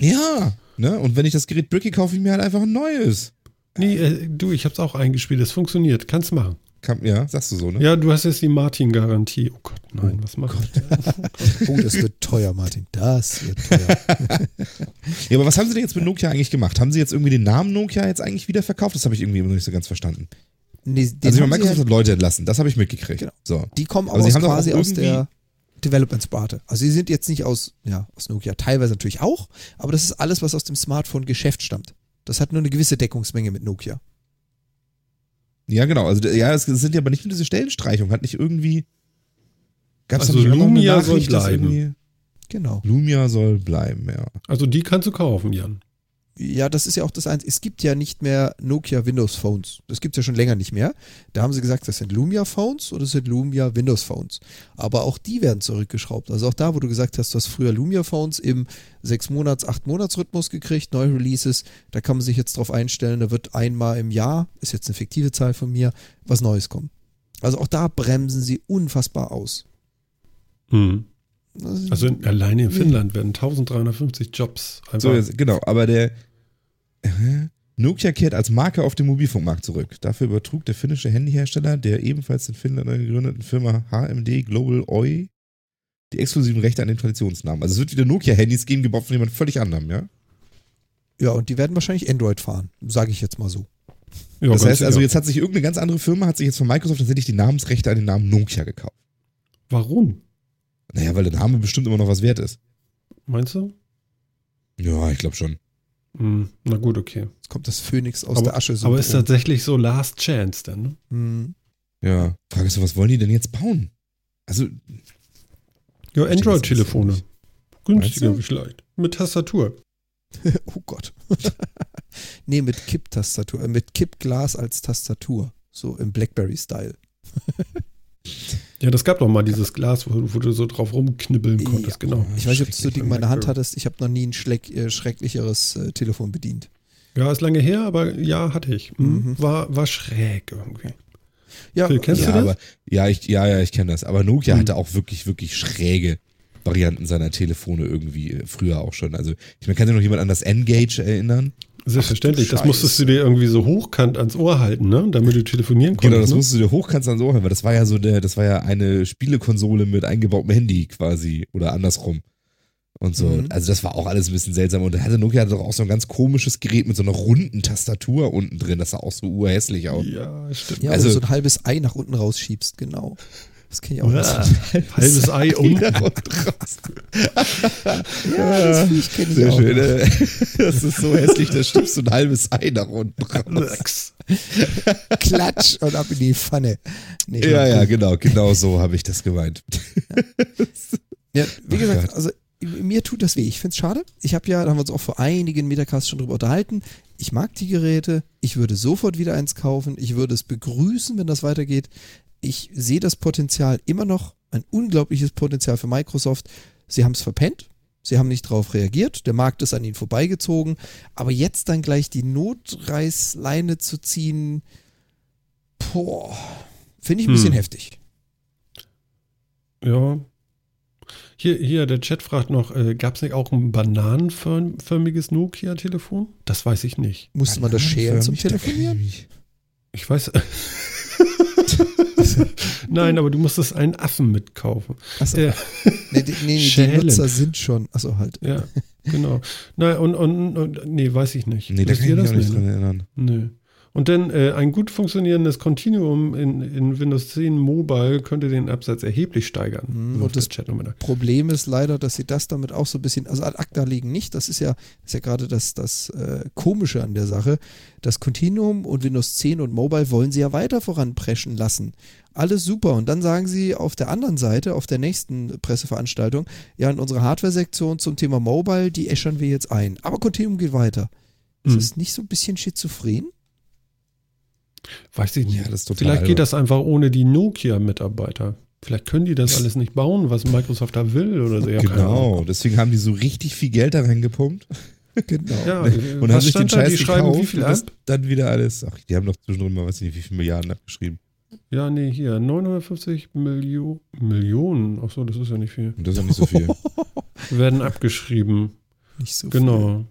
Ja. Ne? Und wenn ich das Gerät bricky, kaufe ich mir halt einfach ein neues. Nee, äh, du, ich hab's auch eingespielt. Es funktioniert. Kannst machen. Kann, ja, sagst du so, ne? Ja, du hast jetzt die Martin-Garantie. Oh Gott, nein, was macht oh, das wird teuer, Martin. Das wird teuer. Ja, aber was haben Sie denn jetzt mit Nokia eigentlich gemacht? Haben Sie jetzt irgendwie den Namen Nokia jetzt eigentlich wieder verkauft? Das habe ich irgendwie immer noch nicht so ganz verstanden. Nee, also ich haben meine, sie Microsoft ja, hat Leute entlassen, das habe ich mitgekriegt. Genau. So. die kommen Aber aus quasi aus der Development-Sparte. Also sie sind jetzt nicht aus, ja, aus Nokia, teilweise natürlich auch, aber das ist alles, was aus dem Smartphone-Geschäft stammt. Das hat nur eine gewisse Deckungsmenge mit Nokia. Ja, genau. Also ja, es sind ja aber nicht nur diese Stellenstreichung, hat nicht irgendwie. Gab's da Also eine Lumia soll bleiben. Genau. Lumia soll bleiben, ja. Also die kannst du kaufen, Jan. Ja, das ist ja auch das Einzige. Es gibt ja nicht mehr Nokia Windows Phones. Das gibt es ja schon länger nicht mehr. Da haben sie gesagt, das sind Lumia Phones oder das sind Lumia Windows Phones. Aber auch die werden zurückgeschraubt. Also auch da, wo du gesagt hast, du hast früher Lumia Phones im 6 Monats, 8 Monats Rhythmus gekriegt, neue Releases, da kann man sich jetzt drauf einstellen, da wird einmal im Jahr, ist jetzt eine fiktive Zahl von mir, was Neues kommen. Also auch da bremsen sie unfassbar aus. Mhm. Also, in, alleine in Finnland werden 1350 Jobs einfach. So, jetzt, genau, aber der äh, Nokia kehrt als Marke auf den Mobilfunkmarkt zurück. Dafür übertrug der finnische Handyhersteller der ebenfalls in Finnland gegründeten Firma HMD Global Oi die exklusiven Rechte an den Traditionsnamen. Also es wird wieder Nokia-Handys geben, gebaut von jemand völlig anderem, ja? ja, und die werden wahrscheinlich Android fahren, sage ich jetzt mal so. ja, das heißt also, jetzt hat sich irgendeine ganz andere Firma, hat sich jetzt von Microsoft tatsächlich die Namensrechte an den Namen Nokia gekauft. Warum? Naja, weil der Name bestimmt immer noch was wert ist. Meinst du? Ja, ich glaube schon. Hm, na gut, okay. Jetzt kommt das Phönix aus aber, der Asche. aber ist tatsächlich so Last Chance denn? Ne? Hm. Ja. Frage ist, so, was wollen die denn jetzt bauen? Also, Ja, Android-Telefone. Günstiger vielleicht. Mit Tastatur. Oh Gott. nee, mit Kipptastatur, äh, mit Kippglas als Tastatur. So im Blackberry-Style. Ja, das gab doch mal dieses Glas, wo, wo du so drauf rumknibbeln konntest, Ja. genau. Ich weiß nicht, ob du so Ding in meiner Hand hattest. Ich habe noch nie ein schleck, äh, schrecklicheres äh, Telefon bedient. Ja, ist lange her, aber ja, hatte ich. Hm, Mhm. War, war schräg irgendwie. Ja, Phil, kennst ja, du das? aber, ja, ich, ja, ja, ich kenne das. Aber Nokia Hm. hatte auch wirklich, wirklich schräge Varianten seiner Telefone irgendwie äh, früher auch schon. Also, ich meine, kann sich noch jemand an das N-Gage erinnern? Selbstverständlich. Ach Das musstest du dir irgendwie so hochkant ans Ohr halten, ne? Damit du telefonieren konntest. Genau, das ne? musst du dir hochkant ans Ohr hören, weil das war ja so der, das war ja eine Spielekonsole mit eingebautem Handy quasi oder andersrum. Und so. Mhm. Also das war auch alles ein bisschen seltsam. Und da hatte Nokia hatte doch auch so ein ganz komisches Gerät mit so einer runden Tastatur unten drin. Das sah auch so urhässlich aus. Ja, stimmt. ja also- wo du so ein halbes Ei nach unten rausschiebst, genau. Das kenne ich auch. Ja, nicht. halbes Ei und. Ja, das Viech kenne ich Sehr auch. schön. äh, Das ist so hässlich, da stimmst du ein halbes Ei nach unten raus. Klatsch und ab in die Pfanne. Nee, Ja, ja, genau, genau so habe ich das gemeint. Ja, wie Ach gesagt, Gott. also mir tut das weh. Ich finde es schade. Ich habe ja, da haben wir uns auch vor einigen Metacasts schon drüber unterhalten. Ich mag die Geräte. Ich würde sofort wieder eins kaufen. Ich würde es begrüßen, wenn das weitergeht. Ich sehe das Potenzial immer noch, ein unglaubliches Potenzial für Microsoft. Sie haben es verpennt. Sie haben nicht darauf reagiert. Der Markt ist an ihnen vorbeigezogen. Aber jetzt dann gleich die Notreißleine zu ziehen, boah, Finde ich ein bisschen Hm. heftig. Ja. Hier, hier, der Chat fragt noch, äh, gab es nicht auch ein bananenförmiges Nokia-Telefon? Das weiß ich nicht. Musste man das scheren zum Telefonieren? Ich weiß. Nein, aber du musstest einen Affen mitkaufen. Achso, Äh, nee, die, nee, die. Nutzer sind schon. Achso, halt. ja, genau. Nein, und, und, und, nee, weiß ich nicht. Nee, da kann ich mich auch nicht Nee, dran ne? erinnern. Nö. Und dann äh, ein gut funktionierendes Continuum in, in Windows 10 Mobile könnte den Absatz erheblich steigern. Mhm, und das. Problem ist leider, dass sie das damit auch so ein bisschen, also ad acta liegen nicht, das ist ja, ist ja gerade das, das äh, Komische an der Sache. Das Continuum und Windows 10 und Mobile wollen sie ja weiter voranpreschen lassen. Alles super. Und dann sagen sie auf der anderen Seite, auf der nächsten Presseveranstaltung, ja, in unserer Hardware-Sektion zum Thema Mobile, die äschern wir jetzt ein. Aber Continuum geht weiter. Ist Hm. das nicht so ein bisschen schizophren? Weiß ich nicht. Das ist total Vielleicht geht das einfach ohne die Nokia-Mitarbeiter. Vielleicht können die das alles nicht bauen, was Microsoft da will oder so. Genau, deswegen haben die so richtig viel Geld da reingepumpt Genau. Ja, und äh, haben was sich den da? Scheiß Die schreiben gekauft wie viel und ab? dann wieder alles. Ach, die haben doch zwischendrin mal, weiß ich nicht, wie viele Milliarden abgeschrieben. Ja, nee, hier 950 Millio Millionen. Ach so, das ist ja nicht viel. Und das ist ja nicht so viel. Werden abgeschrieben. Nicht so viel. Genau.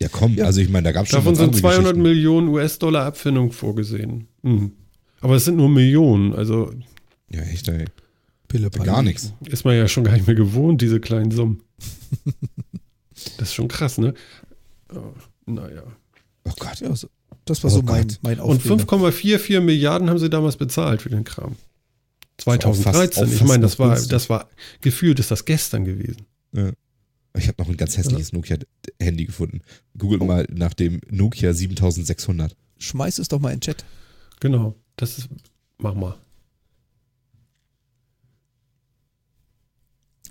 Ja, komm, Ja. also ich meine, da gab es schon Davon sind andere 200 Geschichten. Millionen US-Dollar Abfindung vorgesehen. Mhm. Aber es sind nur Millionen. Also Ja, echt, ey. Pillepalle. Gar nichts. ist man ja schon gar nicht mehr gewohnt, diese kleinen Summen. das ist schon krass, ne? Oh, naja. Oh Gott. Ja, so, das war Oh so mein, Gott. mein Und Aufreger. 5,44 Milliarden haben sie damals bezahlt für den Kram. Ist auch fast- 2013. auch ich meine, das war, das war gefühlt ist das gestern gewesen. Ich habe noch ein ganz hässliches Nokia-Handy gefunden. Googelt mal nach dem Nokia 7600. Schmeiß es doch mal in den Chat. Genau. Das ist. Mach mal.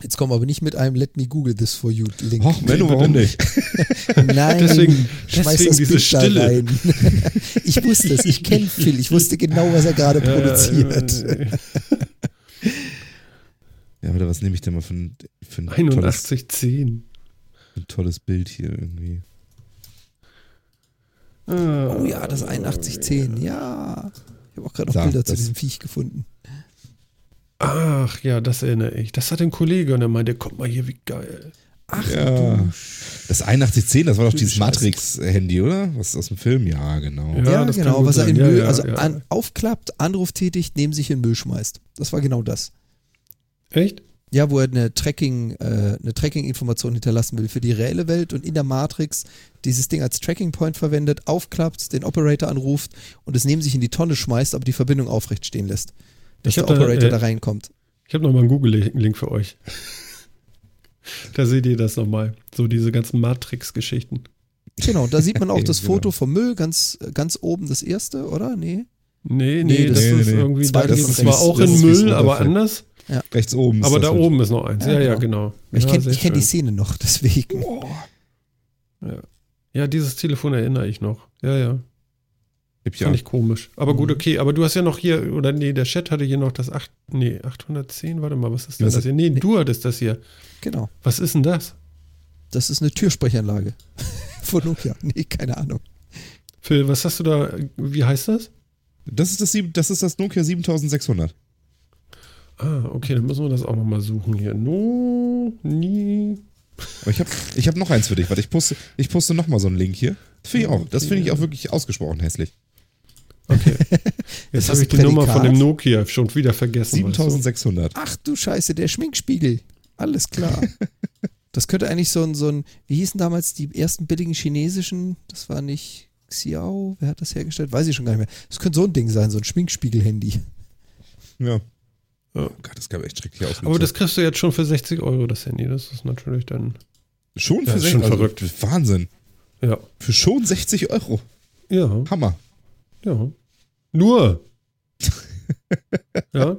Jetzt kommen wir aber nicht mit einem Let me Google this for you Link. Och, Menno, warum nicht? Nein, Deswegen- schmeiß deswegen das diese Bild da Stille. rein. ich wusste es, ich kenne Phil, ich wusste genau, was er gerade Ja, produziert. ja, ja, Ja, warte, was nehme ich denn mal für ein, für ein, ja. tolles, 8110. ein tolles Bild hier irgendwie? Oh ja, das 8110, ja. Ich habe auch gerade noch Bilder zu diesem Viech gefunden. Ach ja, das erinnere ich. Das hat ein Kollege und er meinte, guck mal hier, wie geil. Ach Ja. du Das 8110, das war doch dieses. Matrix-Handy, oder? Was aus dem Film? Ja, genau. Ja, Ja, genau, was er in. Ja, Müll, ja, also ja. An, aufklappt, Anruf tätigt, neben sich in den Müll schmeißt. Das war genau das. Echt? Ja, wo er eine Tracking, äh, eine Tracking-Information hinterlassen will für die reelle Welt und in der Matrix dieses Ding als Tracking Point verwendet, aufklappt, den Operator anruft und es neben sich in die Tonne schmeißt, aber die Verbindung aufrecht stehen lässt. Dass der hab da, Operator äh, da reinkommt. Ich habe nochmal einen Google-Link für euch. da seht ihr das nochmal. So diese ganzen Matrix-Geschichten. Genau, da sieht man auch das genau. Foto vom Müll, ganz, ganz oben das erste, oder? Nee. Nee, nee, Nee, das das- Nee, ist nee. irgendwie, da Zweites geht ist zwar auch Das in Müll, aber runterfällt. Anders. Rechts oben. ist Aber das da halt. oben ist noch eins. Ja, Ja, ja, genau. Ich Ja, kenne sehr kenn die. Szene noch, deswegen. Ja. ja, dieses Telefon erinnere ich noch. Ja, ja. Gib ja. Fand ich komisch. Aber gut, Mhm. okay. Aber du hast ja noch hier, oder nee, der Chat hatte hier noch das 8, nee, 810. Warte mal, was ist denn Was- das hier? Nee, du hattest das hier. Genau. Was ist denn das? Das ist eine Türsprechanlage. Von Nokia. Nee, keine Ahnung. Phil, was hast du da, wie heißt das? Das ist das, sieben- das ist das Nokia 7600. Ah, okay, dann müssen wir das auch nochmal suchen hier. No, nie. Aber ich habe ich hab noch eins für dich. Warte, ich poste, ich poste nochmal so einen Link hier. Das finde ich auch. Das finde ich auch wirklich ausgesprochen hässlich. Okay. Jetzt habe ich die Nummer von dem. Nokia schon wieder vergessen. weißt 7600. Ach du Scheiße, der Schminkspiegel. Alles klar. Das könnte eigentlich so ein, so ein, wie hießen damals die ersten billigen chinesischen, das war nicht Xiao, wer hat das hergestellt? Weiß ich schon gar nicht mehr. Das könnte so ein Ding sein, so ein Schminkspiegel-Handy. Ja. Ja. Oh Gott, das kam echt schrecklich aus. Aber das kriegst du jetzt schon für 60 Euro, das Handy. Das ist natürlich dann, schon Ja, für ist 60 schon also, verrückt. Wahnsinn. ja. Für schon 60 Euro. Ja, Hammer. ja. Nur. ja.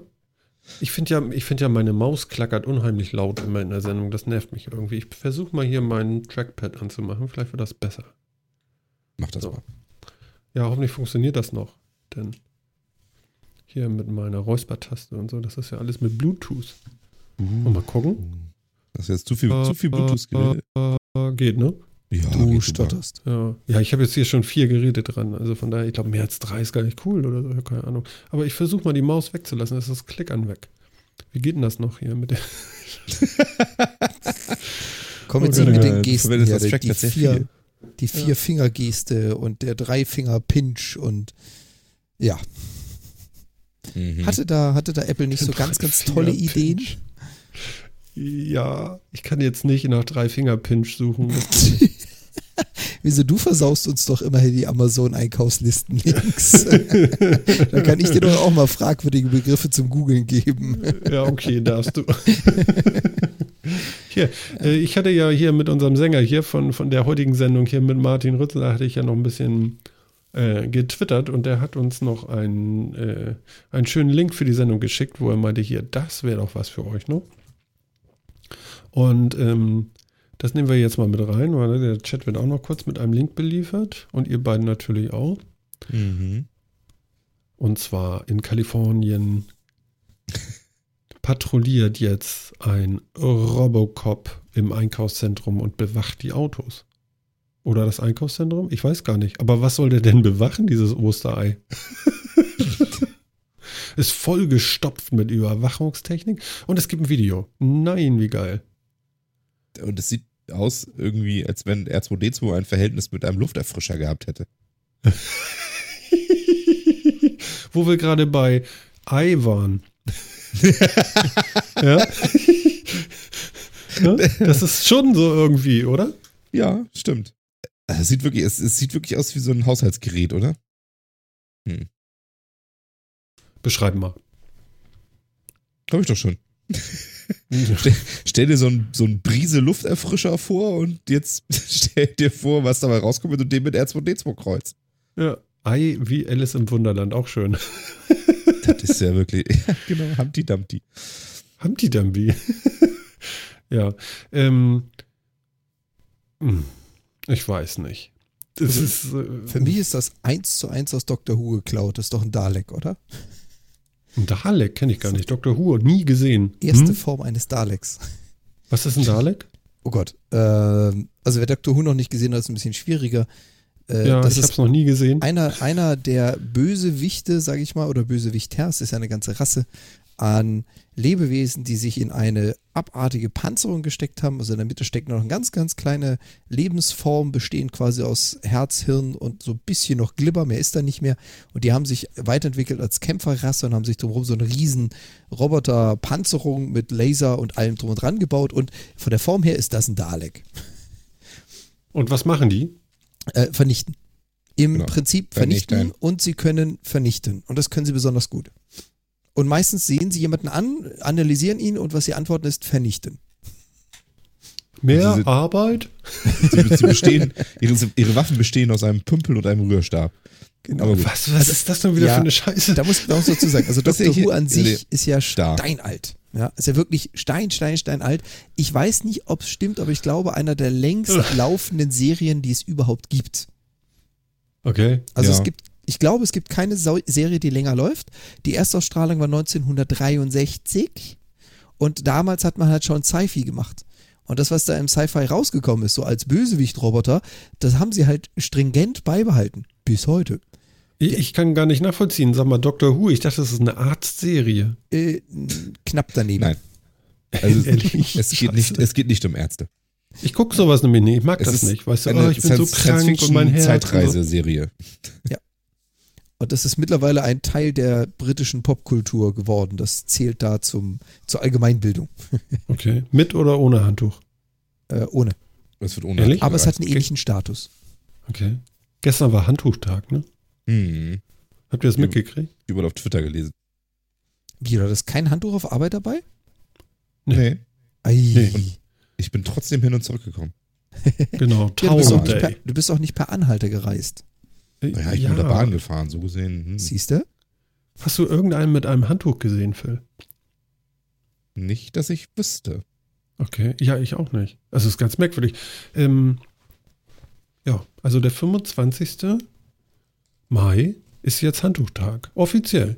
Ich finde ja, ich finde ja, meine Maus klackert unheimlich laut immer in der Sendung. Das nervt mich irgendwie. Ich versuche mal hier meinen Trackpad anzumachen. Vielleicht wird das besser. Mach das So. mal. Ja, hoffentlich funktioniert das noch. Denn hier mit meiner Räuspertaste und so, das ist ja alles mit Bluetooth. Uh. Mal gucken. Das ist jetzt zu viel, zu viel Bluetooth geredet. Äh, geht, ne? Ja, Du stotterst. Ja, ja ich habe jetzt hier schon vier Geräte dran. Also von daher, ich glaube, mehr als drei ist gar nicht cool oder so. Keine Ahnung. Aber ich versuche mal die Maus wegzulassen. Das ist das Klick an weg. Wie geht denn das noch hier mit der? Komm jetzt Oh nicht mit ja, den Gesten hier. das Track Die vier, die vier Fingergeste und der Dreifinger-Pinch und ja. Mhm. Hatte da, hatte da Apple nicht so ganz, ganz tolle Ideen? Ja, ich kann jetzt nicht nach drei Finger Pinch suchen. Wieso, du versaust uns doch immerhin die Amazon-Einkaufslisten-Links. da kann ich dir doch auch mal fragwürdige Begriffe zum Googeln geben. ja, okay, darfst du. hier, äh, ich hatte ja hier mit unserem Sänger hier von, von der heutigen Sendung hier mit Martin Rützel, da hatte ich ja noch ein bisschen äh, getwittert und der hat uns noch einen, äh, einen schönen Link für die Sendung geschickt, wo er meinte, hier, das wäre doch was für euch, ne? Und ähm, das nehmen wir jetzt mal mit rein, weil der Chat wird auch noch kurz mit einem Link beliefert und ihr beiden natürlich auch. Mhm. Und zwar in Kalifornien patrouilliert jetzt ein Robocop im Einkaufszentrum und bewacht die Autos. Oder das Einkaufszentrum? Ich weiß gar nicht. Aber was soll der denn bewachen, dieses Osterei? Ist voll gestopft mit Überwachungstechnik und es gibt ein Video. Nein, wie geil. Und es sieht aus irgendwie, als wenn R2D2 ein Verhältnis mit einem Lufterfrischer gehabt hätte. Wo wir gerade bei Ei waren. ja? ja? Das ist schon so irgendwie, oder? Ja, stimmt. Es sieht wirklich, es, es sieht wirklich aus wie so ein Haushaltsgerät, oder? Beschreib mal. Glaube ich doch schon. Stell dir so einen so einen Brise Lufterfrischer vor und jetzt stell dir vor, was dabei rauskommt, wenn du den mit R2D2 kreuzt. Ja. Ei wie Alice im Wunderland, auch schön. Das ist ja wirklich, ja, genau, Humpty Dumpty. Humpty Dumpty. ja. Ähm, hm, ich weiß nicht. Das ist. Äh, Für mich ist das eins zu eins aus Dr. Who geklaut. Das ist doch ein Dalek, oder? ein Dalek kenne ich gar nicht. Dr. Who, nie gesehen. Erste Hm? Form eines Daleks. Was ist ein Dalek? Oh Gott. Ähm, also wer Dr. Who noch nicht gesehen hat, ist ein bisschen schwieriger. Äh, ja, das ich habe es noch nie gesehen. einer, einer der Bösewichte, sage ich mal, oder Bösewichters, das ist ja eine ganze Rasse an Lebewesen, die sich in eine abartige Panzerung gesteckt haben. Also in der Mitte steckt noch eine ganz, ganz kleine Lebensform, bestehend quasi aus Herz, Hirn und so ein bisschen noch Glibber, mehr ist da nicht mehr. Und die haben sich weiterentwickelt als Kämpferrasse und haben sich drumherum so eine riesen Roboter-Panzerung mit Laser und allem drum und dran gebaut. Und von der Form her ist das ein Dalek. Und was machen die? Äh, vernichten. Im Genau. Prinzip vernichten Vernichten. und sie können vernichten. Und das können sie besonders gut. Und meistens sehen sie jemanden an, analysieren ihn und was sie antworten ist vernichten. Mehr Also sie- Arbeit? Sie, sie bestehen, ihre, ihre Waffen bestehen aus einem Pümpel und einem Rührstab. Genau. Was, was ist das denn wieder ja, für eine Scheiße? Da muss ich noch so zu sagen. Also hier- Who an sich Nee. ist ja steinalt. Ja, ist ja wirklich stein, stein, stein alt. Ich weiß nicht, ob es stimmt, aber ich glaube, einer der längst laufenden Serien, die es überhaupt gibt. Okay. Also Ja. es gibt, ich glaube, es gibt keine Sau Serie, die länger läuft. Die Erstausstrahlung war 1963 und damals hat man halt schon Sci-Fi gemacht. Und das, was da im Sci-Fi rausgekommen ist, so als Bösewicht-Roboter, das haben sie halt stringent beibehalten. Bis heute. Ich, ich kann gar nicht nachvollziehen. Sag mal, Dr. Who, ich dachte, das ist eine Arztserie. Äh, knapp daneben. Nein. Also Ehrlich? es, geht nicht, es geht nicht um Ärzte. Ich gucke sowas nämlich nicht. Ich mag Es das nicht. Weißt du, eine oh, ich bin so krank und mein Herz. So. Science-Fiction-Zeitreise-Serie. Und das ist mittlerweile ein Teil der britischen Popkultur geworden. Das zählt da zum, zur Allgemeinbildung. Okay. Mit oder ohne Handtuch? Äh, ohne. Das wird ohne. Ehrlich? Aber es hat einen Okay. ähnlichen Status. Okay. Gestern war Handtuchtag, ne? Hm. Habt ihr das mitgekriegt? Überall auf Twitter gelesen. Wie, oder ist kein Handtuch auf Arbeit dabei? Nee. Nee. Ei. Nee. Und ich bin trotzdem hin und zurückgekommen. Genau. Ja, du, bist per, du bist auch nicht per Anhalter gereist. Naja, ich bin mit der Bahn gefahren, so gesehen. Hm. Siehst du? Hast du irgendeinen mit einem Handtuch gesehen, Phil? Nicht, dass ich wüsste. Okay, ja, ich auch nicht. Also es ist ganz merkwürdig. Ähm, ja, also der 25. Mai ist jetzt Handtuchtag. Offiziell.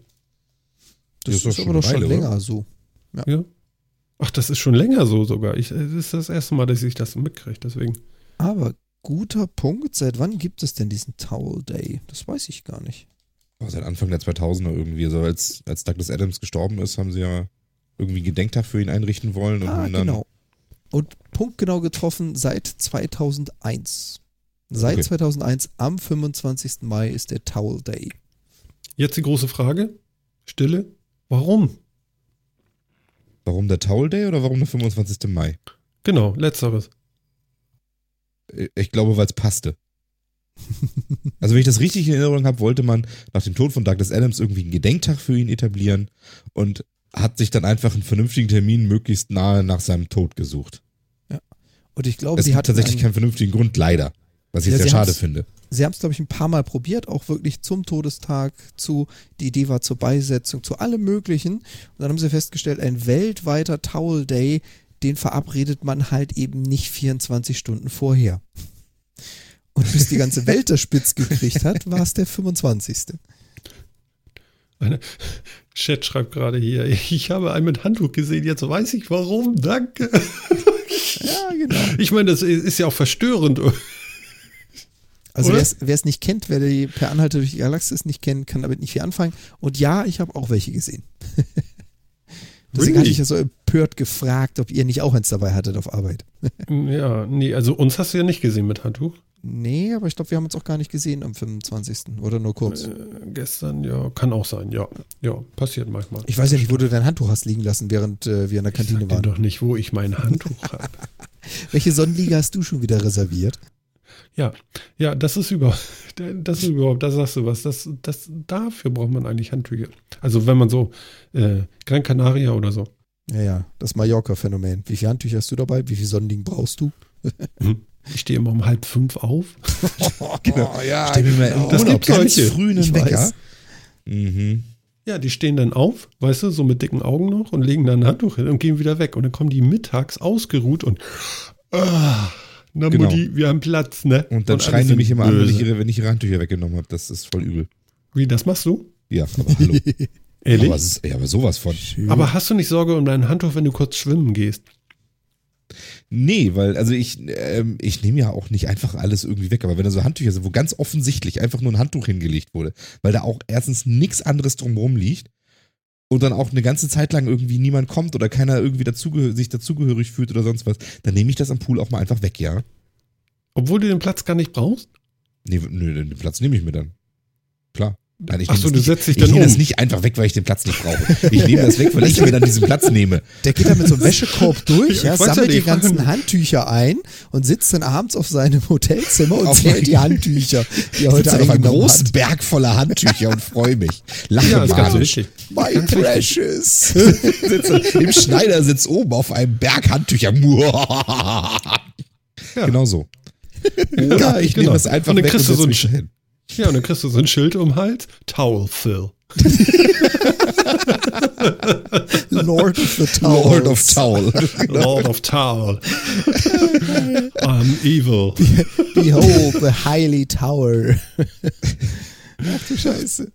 Das ist ist, doch aber schon doch schon Weile, länger so. Ja. Ach, das ist schon länger so sogar. Ich, es ist das erste Mal, dass ich das mitkriege, deswegen. Aber guter Punkt. Seit wann gibt es denn diesen Towel Day? Das weiß ich gar nicht. War seit Anfang der 2000er irgendwie. Also als, als Douglas Adams gestorben ist, haben sie ja irgendwie einen Gedenktag für ihn einrichten wollen. Und Ah, dann, genau. Und punktgenau getroffen seit 2001. Seit Okay. 2001 am 25. Mai ist der Towel Day. Jetzt die große Frage. Stille. Warum? Warum der Towel Day oder warum der 25. Mai? Genau, letzteres. Ich glaube, weil es passte. Also wenn ich das richtig in Erinnerung habe, wollte man nach dem Tod von Douglas Adams irgendwie einen Gedenktag für ihn etablieren und hat sich dann einfach einen vernünftigen Termin möglichst nahe nach seinem Tod gesucht. Und ich glaube, Es sie gibt hatten tatsächlich einen- keinen vernünftigen Grund, leider. Was ich Ja, sehr schade finde. Sie haben es, glaube ich, ein paar Mal probiert, auch wirklich zum Todestag, zu, die Idee war zur Beisetzung, zu allem Möglichen. Und dann haben sie festgestellt, ein weltweiter Towel Day, den verabredet man halt eben nicht 24 Stunden vorher. Und bis die ganze Welt das spitz gekriegt hat, war es der 25. Eine Chat schreibt gerade hier, ich habe einen mit Handtuch gesehen, jetzt weiß ich warum, danke. Ja, genau. Ich meine, das ist ja auch verstörend. Also wer es nicht kennt, wer die Per Anhalter durch die Galaxis nicht kennt, kann damit nicht viel anfangen. Und ja, ich habe auch welche gesehen. Deswegen Really? hatte ich ja so empört gefragt, ob ihr nicht auch eins dabei hattet auf Arbeit. Ja, nee, also uns hast du ja nicht gesehen mit Handtuch. Nee, aber ich glaube, wir haben uns auch gar nicht gesehen am 25. Oder nur kurz. Äh, gestern, ja, kann auch sein, ja. Ja, passiert manchmal. Ich weiß ja nicht, wo du dein Handtuch hast liegen lassen, während äh, wir in der ich Kantine sag dir waren. doch nicht, wo ich mein Handtuch habe. Welche Sonnenliga hast du schon wieder reserviert? Ja, ja, das ist über, das ist überhaupt, da sagst du was, das, das, dafür braucht man eigentlich Handtücher. Also wenn man so, äh, Gran Canaria oder so. Ja, ja, das Mallorca-Phänomen. Wie viele Handtücher hast du dabei? Wie viele Sonnenliegen brauchst du? Ich stehe immer um halb fünf auf. Genau. Oh, ja, Stell mir mal im Das gibt ganz solche. früh einen Wecker. Mhm. Ja, die stehen dann auf, weißt du, so mit dicken Augen noch und legen dann ein Handtuch hin und gehen wieder weg. Und dann kommen die mittags ausgeruht und, ah, na Genau. Mutti, wir haben Platz, ne? Und dann alle schreien die mich immer an, wenn ich, böse. ihre, wenn ich ihre Handtücher weggenommen habe. Das ist voll übel. Wie, das machst du? Ja, aber hallo. Ehrlich? aber, ist, ja, aber sowas von. Aber hast du nicht Sorge um dein Handtuch, wenn du kurz schwimmen gehst? Nee, weil, also ich, ähm, ich nehme ja auch nicht einfach alles irgendwie weg, aber wenn da so Handtücher sind, wo ganz offensichtlich einfach nur ein Handtuch hingelegt wurde, weil da auch erstens nichts anderes drumherum liegt und dann auch eine ganze Zeit lang irgendwie niemand kommt oder keiner irgendwie dazugehö sich dazugehörig fühlt oder sonst was, dann nehme ich das am Pool auch mal einfach weg, ja. Obwohl du den Platz gar nicht brauchst? Nee, nö, den Platz nehme ich mir dann. Klar. Nein, ich Ach nehme so, das du nicht- setzt dich ich dann nehme das um. nicht einfach weg, weil ich den Platz nicht brauche. Ich nehme das weg, weil ich mir dann diesen Platz nehme. Der geht dann mit so einem Wäschekorb durch, Ich ja, weiß ja sammelt die ganzen Handtücher ein und sitzt dann abends auf seinem Hotelzimmer und Auf zählt die Handtücher, die er Ich heute auf einem großen hat. Berg voller Handtücher und freue mich. Lache Ja, wichtig. My precious. im Schneidersitz oben auf einem Berg Handtücher. Genau so. Oder ich genau. nehme es einfach Und dann weg und kriegst du so setze ein mich hin. Ja, und dann kriegst du so ein Schild um den Hals. Towel Phil. Lord of the Towels. Lord of Towel. Lord of Towel. I'm evil. Behold the highly tower. Ach du Scheiße.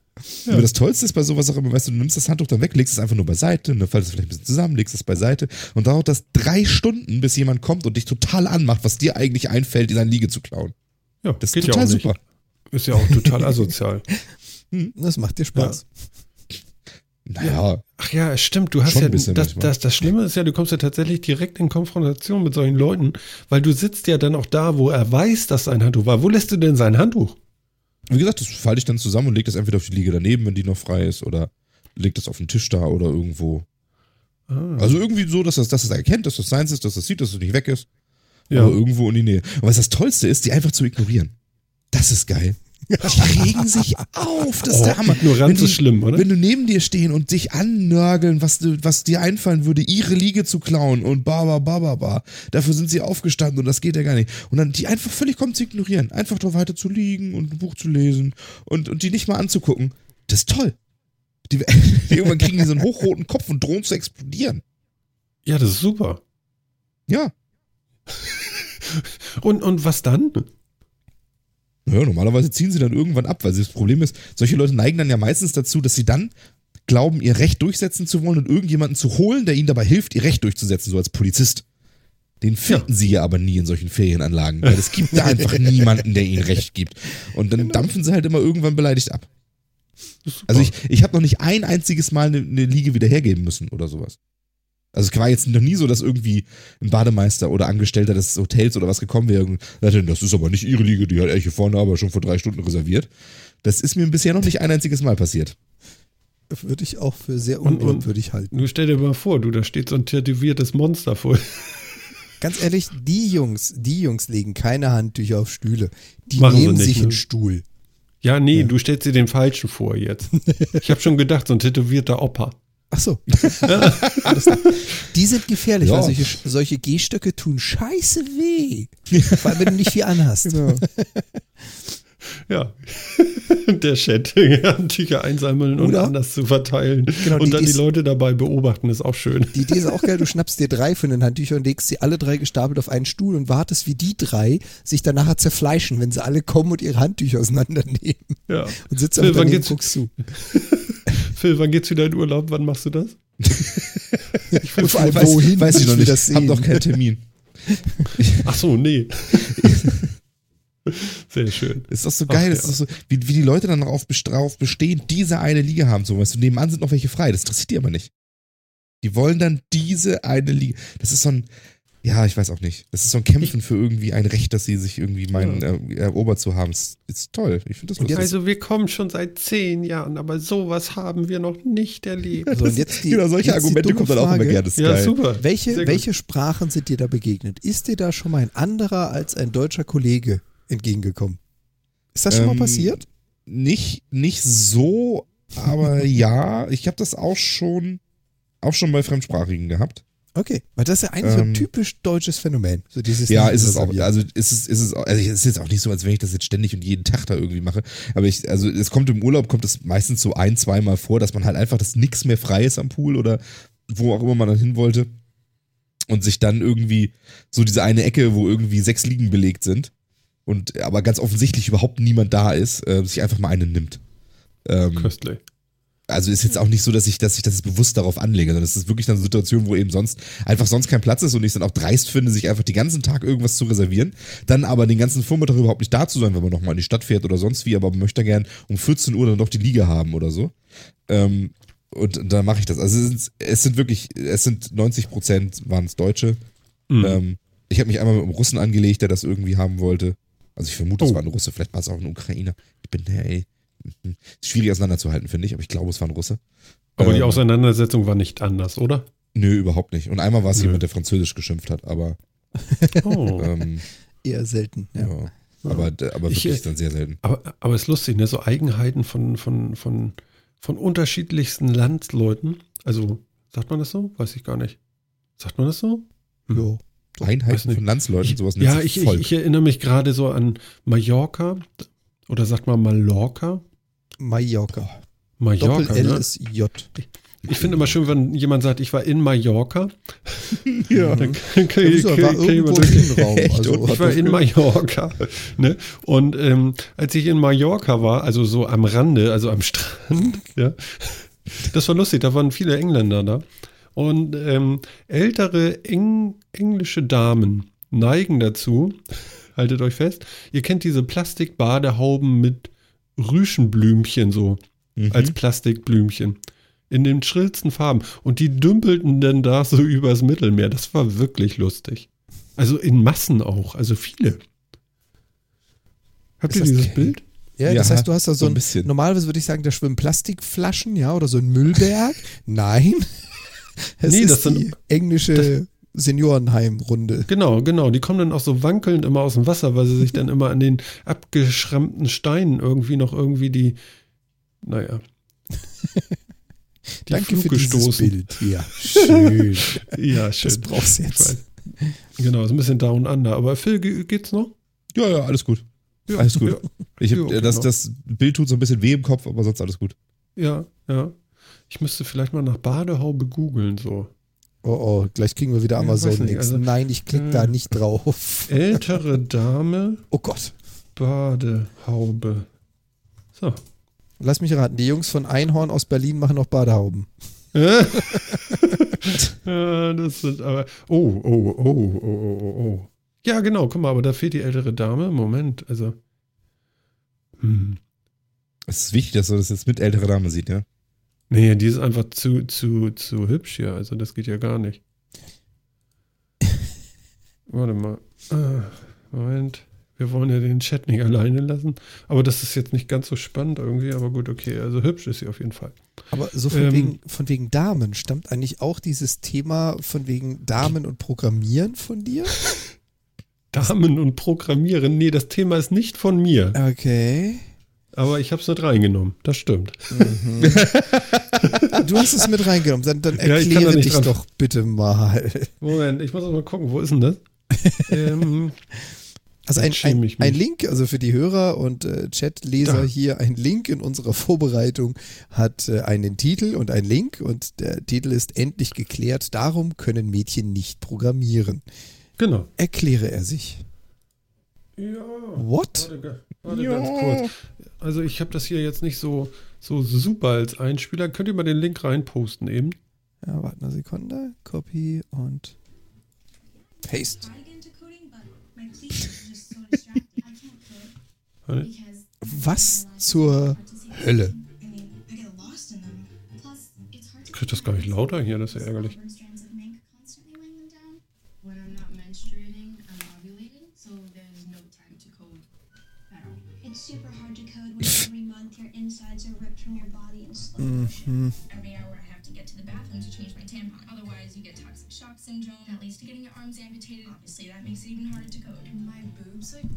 Aber das Tollste ist bei sowas auch immer, weißt du, du nimmst das Handtuch dann weg, legst es einfach nur beiseite, dann faltest es vielleicht ein bisschen zusammen, legst es beiseite und dauert das drei Stunden, bis jemand kommt und dich total anmacht, was dir eigentlich einfällt, in deine Liege zu klauen. Ja, Das ist geht total ja auch nicht. Ist ja auch total asozial. Das macht dir Spaß. Naja, Ach ja, stimmt. Du hast ja das, das, das Schlimme ist ja, du kommst ja tatsächlich direkt in Konfrontation mit solchen Leuten, weil du sitzt ja dann auch da, wo er weiß, dass sein Handtuch war. Wo lässt du denn sein Handtuch? wie gesagt, das falte ich dann zusammen und leg das entweder auf die Liege daneben, wenn die noch frei ist, oder leg das auf den Tisch da oder irgendwo. Ah, Also irgendwie so, dass das, dass es erkennt, dass das seins ist, dass es sieht, dass es nicht weg ist. ja. aber irgendwo in die Nähe. Und was das Tollste ist, die einfach zu ignorieren. Das ist geil. Die regen sich auf. Das ist Oh, der Hammer. Ignoranz ist schlimm, oder? Wenn du neben dir stehen und dich annörgeln, was, was dir einfallen würde, ihre Liege zu klauen und ba, ba, ba, ba, ba. Dafür sind sie aufgestanden und das geht ja gar nicht. Und dann die einfach völlig kommen zu ignorieren. Einfach da weiter zu liegen und ein Buch zu lesen und, und die nicht mal anzugucken. Das ist toll. Die, irgendwann kriegen die so einen hochroten Kopf und drohen zu explodieren. ja, das ist super. Ja. Und, und was dann? Naja, normalerweise ziehen sie dann irgendwann ab, weil sie das Problem ist, solche Leute neigen dann ja meistens dazu, dass sie dann glauben, ihr Recht durchsetzen zu wollen und irgendjemanden zu holen, der ihnen dabei hilft, ihr Recht durchzusetzen, so als Polizist. Den finden sie ja aber nie in solchen Ferienanlagen, weil es gibt da einfach niemanden, der ihnen recht gibt. Und dann dampfen sie halt immer irgendwann beleidigt ab. Also ich, ich habe noch nicht ein einziges Mal eine, eine Liege wieder hergeben müssen oder sowas. Also es war jetzt noch nie so, dass irgendwie ein Bademeister oder Angestellter des Hotels oder was gekommen wäre und sagte, das ist aber nicht ihre Liege, die hat er hier vorne aber schon vor drei Stunden reserviert. Das ist mir bisher noch nicht ein einziges Mal passiert. Würde ich auch für sehr unglaubwürdig halten. Du stell dir mal vor, du, da steht so ein tätowiertes Monster vor. Ganz ehrlich, die Jungs, die Jungs legen keine Handtücher auf Stühle. Die Machen sie nehmen nicht, sich ne? einen Stuhl. Ja, nee, du stellst dir den falschen vor jetzt. Ich habe schon gedacht, so ein tätowierter Opa. Ach so. Die sind gefährlich, Ja. weil solche, solche Gehstöcke tun scheiße weh. Vor allem, wenn du nicht viel anhast. Genau. Ja. Der Chat, Handtücher einsammeln und Oder? anders zu verteilen. Genau, die und dann die ist- Leute dabei beobachten, ist auch schön. Die Idee ist auch geil, du schnappst dir drei von den Handtüchern und legst sie alle drei gestapelt auf einen Stuhl und wartest, wie die drei sich dann nachher zerfleischen, wenn sie alle kommen und ihre Handtücher auseinandernehmen. Ja. Und sitzt einfach wann und geht's- guckst zu. Phil, wann geht's wieder in Urlaub? Wann machst du das? Ich will vor allem, Weiß, wohin weiß ich noch nicht. das Hab sehen? noch keinen Termin. Ach so, nee. Sehr schön. Ist doch so Ach, geil, ja. ist doch so, wie, wie die Leute dann darauf best- darauf bestehen, diese eine Liga haben zu wollen. Weißt du, nebenan sind noch welche frei. Das interessiert die aber nicht. Die wollen dann diese eine Liga. Das ist so ein, ja, ich weiß auch nicht. Das ist so ein Kämpfen für irgendwie ein Recht, dass sie sich irgendwie meinen, äh, erobert zu haben. Das ist toll. Ich finde das lustig. Also wir kommen schon seit zehn Jahren, aber sowas haben wir noch nicht erlebt. So, und jetzt die, genau, solche jetzt Argumente kommen dann auch immer gerne. Ist Ja, geil. super. Welche, welche Sprachen sind dir da begegnet? Ist dir da schon mal ein anderer als ein deutscher Kollege entgegengekommen? Ist das schon mal Ähm, passiert? Nicht, nicht so, aber ja, ich habe das auch schon, auch schon bei Fremdsprachigen gehabt. Okay, weil das ist ja eigentlich so ein ähm, typisch deutsches Phänomen. So dieses Ja, ist es auch. Also ist es, ist es auch, also es ist jetzt auch nicht so, als wenn ich das jetzt ständig und jeden Tag da irgendwie mache. Aber ich, also es kommt im Urlaub, kommt es meistens so ein, zweimal vor, dass man halt einfach, dass nichts mehr frei ist am Pool oder wo auch immer man dann hin wollte. Und sich dann irgendwie so diese eine Ecke, wo irgendwie sechs Liegen belegt sind und aber ganz offensichtlich überhaupt niemand da ist, äh, sich einfach mal einen nimmt. Ähm, Köstlich. Also ist jetzt auch nicht so, dass ich, dass ich das bewusst darauf anlege, sondern es ist wirklich eine Situation, wo eben sonst einfach sonst kein Platz ist und ich es dann auch dreist finde, sich einfach den ganzen Tag irgendwas zu reservieren, dann aber den ganzen Vormittag überhaupt nicht da zu sein, wenn man nochmal in die Stadt fährt oder sonst wie, aber man möchte gern um 14 Uhr dann doch die Liga haben oder so. Ähm, und, und dann mache ich das. Also es sind, es sind wirklich, es sind 90 Prozent waren es Deutsche. Mhm. Ähm, ich habe mich einmal mit einem Russen angelegt, der das irgendwie haben wollte. Also ich vermute, es Oh. war ein Russe, vielleicht war es auch ein Ukrainer. Ich bin, ey, ist schwierig auseinanderzuhalten, finde ich, aber ich glaube, es war ein Russe. Aber die Ähm, Auseinandersetzung war nicht anders, oder? Nö, überhaupt nicht. Und einmal war es Nö. jemand, der Französisch geschimpft hat, aber, Oh. ähm, Eher selten. Ja. ja. aber, aber Ich, wirklich äh, dann sehr selten. Aber, aber es ist lustig, ne? So Eigenheiten von, von, von, von unterschiedlichsten Landsleuten. Also, sagt man das so? Weiß ich gar nicht. Sagt man das so? Ja. weiß Einheiten von Landsleuten, sowas nennt Ja, ich, ich, ich erinnere mich gerade so an Mallorca. Oder sagt man Mallorca? Mallorca. Mallorca, Doppel-L ne? ist J. Ich finde immer schön, wenn jemand sagt, ich war in Mallorca. ja. Dann kann, kann, Ja, kann, war kann irgendwo im? Also, Ich war in Mallorca. Ne? Und ähm, als ich in Mallorca war, also so am Rande, also am Strand, ja, das war lustig, da waren viele Engländer da. Und ähm, ältere eng, englische Damen neigen dazu, haltet euch fest, ihr kennt diese Plastikbadehauben mit Rüschenblümchen so, Mhm. als Plastikblümchen. In den schrillsten Farben. Und die dümpelten dann da so übers Mittelmeer. Das war wirklich lustig. Also in Massen auch, also viele. Habt Ist ihr das dieses? Bild? Ja, Ja, das heißt, du hast da so so ein ein, bisschen. normalerweise würde ich sagen, da schwimmen Plastikflaschen, ja, oder so ein Müllberg. Nein. Es Nee, ist das sind- die englische Seniorenheimrunde. Genau, genau. Die kommen dann auch so wankelnd immer aus dem Wasser, weil sie sich dann immer an den abgeschrammten Steinen irgendwie noch irgendwie die, naja. Die Danke Flug für dieses gestoßen. Bild. Ja, schön. Ja, schön. Das brauchst du jetzt. Genau, ist ein bisschen down under. Aber Phil, ge- geht's noch? ja, ja, alles gut. Ja, Alles gut. Ja, Ich hab, Ja, okay, das, das Bild tut so ein bisschen weh im Kopf, aber sonst alles gut. ja, ja. Ich müsste vielleicht mal nach Badehaube googeln, so. Oh, oh, gleich kriegen wir wieder Amazon links. also- Nein, ich klicke Äh. da nicht drauf. Ältere Dame, Oh Gott. Badehaube. So. Lass mich raten, die Jungs von Einhorn aus Berlin machen noch Badehauben. ja, das sind aber. Oh, oh, oh, oh, oh, oh, oh. Ja, genau, guck mal, aber da fehlt die ältere Dame. Moment, also. Hm. Es ist wichtig, dass man das jetzt mit älterer Dame sieht, ja? Nee, die ist einfach zu, zu, zu hübsch hier. Also, das geht ja gar nicht. Warte mal. Ah, Moment. Wir wollen ja den Chat nicht alleine lassen. Aber das ist jetzt nicht ganz so spannend irgendwie. Aber gut, okay. Also, hübsch ist sie auf jeden Fall. Aber so von, Ähm. wegen, von wegen Damen, stammt eigentlich auch dieses Thema von wegen Damen und Programmieren von dir? Damen und Programmieren. Nee, das Thema ist nicht von mir. Okay. Aber ich habe es nicht reingenommen. Das stimmt. Du hast es mit reingenommen. Dann, dann Ja, erkläre nicht dich dran. doch bitte mal. Moment, ich muss auch mal gucken. Wo ist denn das? ähm, Also ein, ein, ein Link, also für die Hörer und äh, Chatleser Da. hier, ein Link in unserer Vorbereitung hat äh, einen Titel und ein Link und der Titel ist endlich geklärt. Darum können Mädchen nicht programmieren. genau. Erkläre er sich. Ja. What? Warte, warte ganz kurz. Also ich habe das hier jetzt nicht so, so super als Einspieler. Könnt ihr mal den Link reinposten eben? Ja, warte eine Sekunde. Copy und Paste. Was zur Hölle? I mean, I get lost in them. Plus, it's hard to Kriegt das gar nicht lauter hier, das ist ja ärgerlich.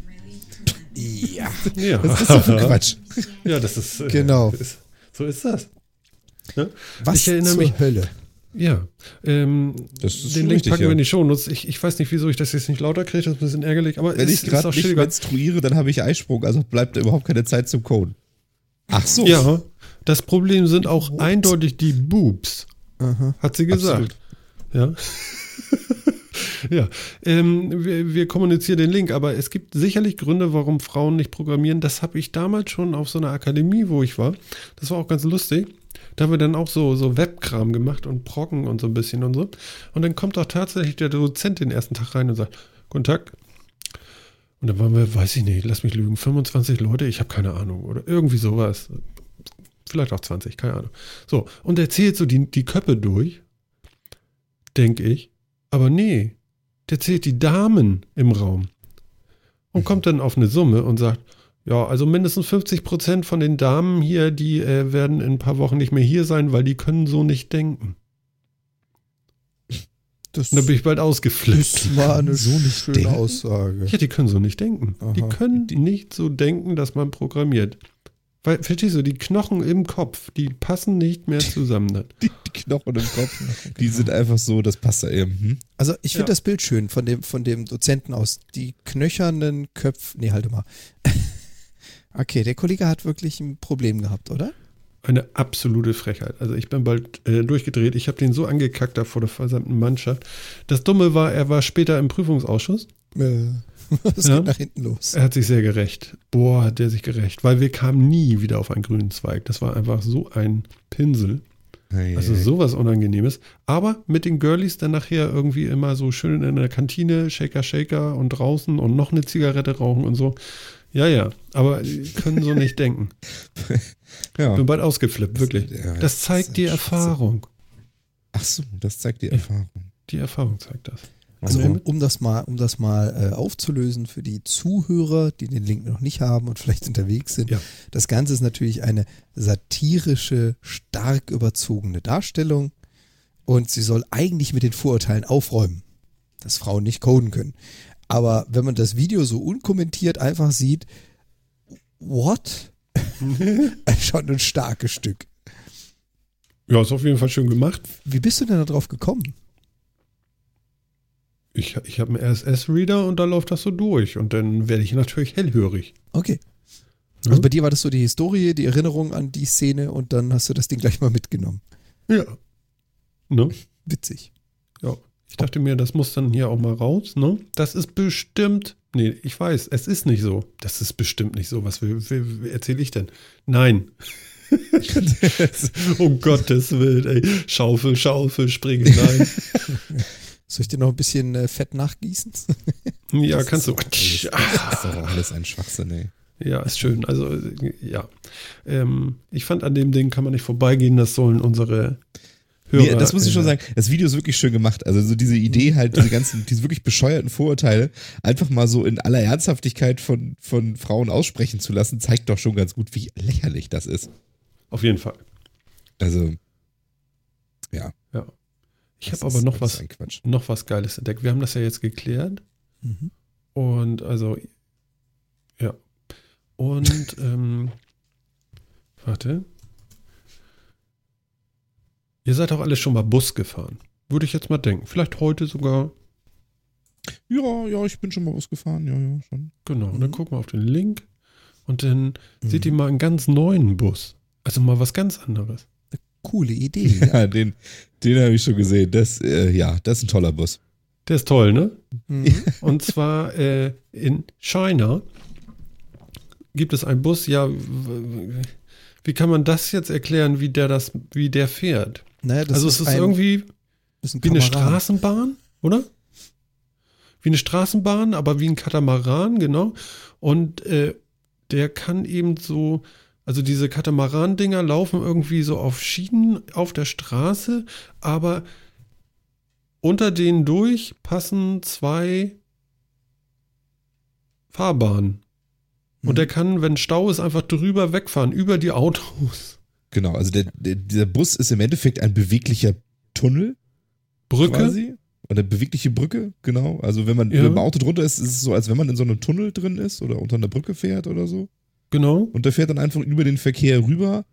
Prevent Ja. Ja. Was ist das für Quatsch? ja, das ist. äh, Genau. Ist, so ist das. Ne? Was Ich erinnere zur mich- Hölle? Ja. Ähm, Das ist den Link richtig, packen ja. wir in die Shownotes. Ich, ich weiß nicht, wieso ich das jetzt nicht lauter kriege. Das ist ein bisschen ärgerlich. Aber Wenn es ich ist gerade auch nicht menstruiere, dann habe ich Eisprung, also bleibt da überhaupt keine Zeit zum Coden. Ach so. Ja, das Problem sind auch eindeutig die Boobs, Aha. hat sie gesagt. Ja. ja, ähm, wir, wir kommunizieren den Link, aber es gibt sicherlich Gründe, warum Frauen nicht programmieren. Das habe ich damals schon auf so einer Akademie, wo ich war. Das war auch ganz lustig. Da haben wir dann auch so, so Webkram gemacht und Brocken und so ein bisschen und so. Und dann kommt auch tatsächlich der Dozent den ersten Tag rein und sagt, Guten Tag. Und dann waren wir, weiß ich nicht, lass mich lügen, 25 Leute, ich habe keine Ahnung. Oder irgendwie sowas. Vielleicht auch 20, keine Ahnung. So, und er zählt so die, die Köpfe durch, denke ich. Aber nee, der zählt die Damen im Raum. Und kommt dann auf eine Summe und sagt, ja, also mindestens 50 Prozent von den Damen hier, die äh, werden in ein paar Wochen nicht mehr hier sein, weil die können so nicht denken. Das, Und da bin ich bald ausgeflippt. das war eine So nicht schöne denken? Aussage. Ja, die können so nicht denken. Die Aha. können nicht so denken, dass man programmiert. Weil, verstehst du, die Knochen im Kopf, die passen nicht mehr zusammen. dann. Die, die Knochen im Kopf, die sind einfach so, das passt da eben. Hm? Also ich finde Ja. das Bild schön von dem, von dem Dozenten aus. Die knöchernen Köpfe. Nee, halte mal. okay, der Kollege hat wirklich ein Problem gehabt, oder? Eine absolute Frechheit. Also ich bin bald äh, durchgedreht. Ich habe den so angekackt da vor der versammelten Mannschaft. Das Dumme war, er war später im Prüfungsausschuss. Äh, das Ja. geht nach hinten los. Er hat sich sehr gerecht. Boah, hat der sich gerecht. Weil wir kamen nie wieder auf einen grünen Zweig. Das war einfach so ein Pinsel. Also sowas Unangenehmes. Aber mit den Girlies dann nachher irgendwie immer so schön in der Kantine, Shaker, Shaker und draußen und noch eine Zigarette rauchen und so. Ja, ja, aber können so nicht denken. ja. Bin bald ausgeflippt, wirklich. Ja, Das das zeigt ist die. Erfahrung. Ach so, das zeigt die Erfahrung. Die Erfahrung zeigt das. Also Okay. um, um das mal, um das mal äh, aufzulösen für die Zuhörer, die den Link noch nicht haben und vielleicht unterwegs sind. Ja. Das Ganze ist natürlich eine satirische, stark überzogene Darstellung und sie soll eigentlich mit den Vorurteilen aufräumen, dass Frauen nicht coden können. Aber wenn man das Video so unkommentiert einfach sieht, what? Schon ein starkes Stück. Ja, ist auf jeden Fall schön gemacht. Wie bist du denn da drauf gekommen? Ich, ich habe einen RSS-Reader und da läuft das so durch. Und dann werde ich natürlich hellhörig. Okay. Ja. Also bei dir war das so die Historie, die Erinnerung an die Szene und dann hast du das Ding gleich mal mitgenommen. Ja. Ne? Witzig. Ja. Ich dachte mir, das muss dann hier auch mal raus, ne? Das ist bestimmt. Nee, ich weiß, es ist nicht so. Das ist bestimmt nicht so. Was erzähle ich denn? Nein. um Gottes Willen, ey. Schaufel, Schaufel, springen, nein. Soll ich dir noch ein bisschen äh, Fett nachgießen? Ja, kannst du. Das ist doch alles ein Schwachsinn, ey. Ja, ist schön. Also, ja. Ähm, ich fand, an dem Ding kann man nicht vorbeigehen. Das sollen unsere Hörer. Nee, das muss ich schon äh, sagen. Das Video ist wirklich schön gemacht. Also so diese Idee halt, diese ganzen, diese wirklich bescheuerten Vorurteile einfach mal so in aller Ernsthaftigkeit von, von Frauen aussprechen zu lassen, zeigt doch schon ganz gut, wie lächerlich das ist. Auf jeden Fall. Also, ja. Ich habe aber noch was, noch was Geiles entdeckt. Wir haben das ja jetzt geklärt. Mhm. Und also, ja. Und, ähm, warte. Ihr seid auch alle schon mal Bus gefahren. Würde ich jetzt mal denken. Vielleicht heute sogar. Ja, ja, ich bin schon mal ausgefahren, ja, ja, schon. Genau. Und Mhm. dann gucken wir auf den Link. Und dann seht ihr mal einen ganz neuen Bus. Also mal was ganz anderes. Coole Idee. Ja, den, den habe ich schon gesehen. Das, äh, ja, das ist ein toller Bus. Der ist toll, ne? Mhm. Und zwar äh, in China gibt es einen Bus. Ja, wie kann man das jetzt erklären, wie der das, wie der fährt? Naja, das also es ist ein, irgendwie ist ein wie eine Katamaran. Straßenbahn, oder? Wie eine Straßenbahn, aber wie ein Katamaran, genau. Und äh, der kann eben so, also diese Katamaran-Dinger laufen irgendwie so auf Schienen auf der Straße, aber unter denen durch passen zwei Fahrbahnen. Und Mhm. der kann, wenn Stau ist, einfach drüber wegfahren, über die Autos. Genau, also der, der, dieser Bus ist im Endeffekt ein beweglicher Tunnel Brücke. quasi. Oder bewegliche Brücke, genau. Also wenn man Ja. mit dem Auto drunter ist, ist es so, als wenn man in so einem Tunnel drin ist oder unter einer Brücke fährt oder so. Genau. Und der fährt dann einfach über den Verkehr rüber.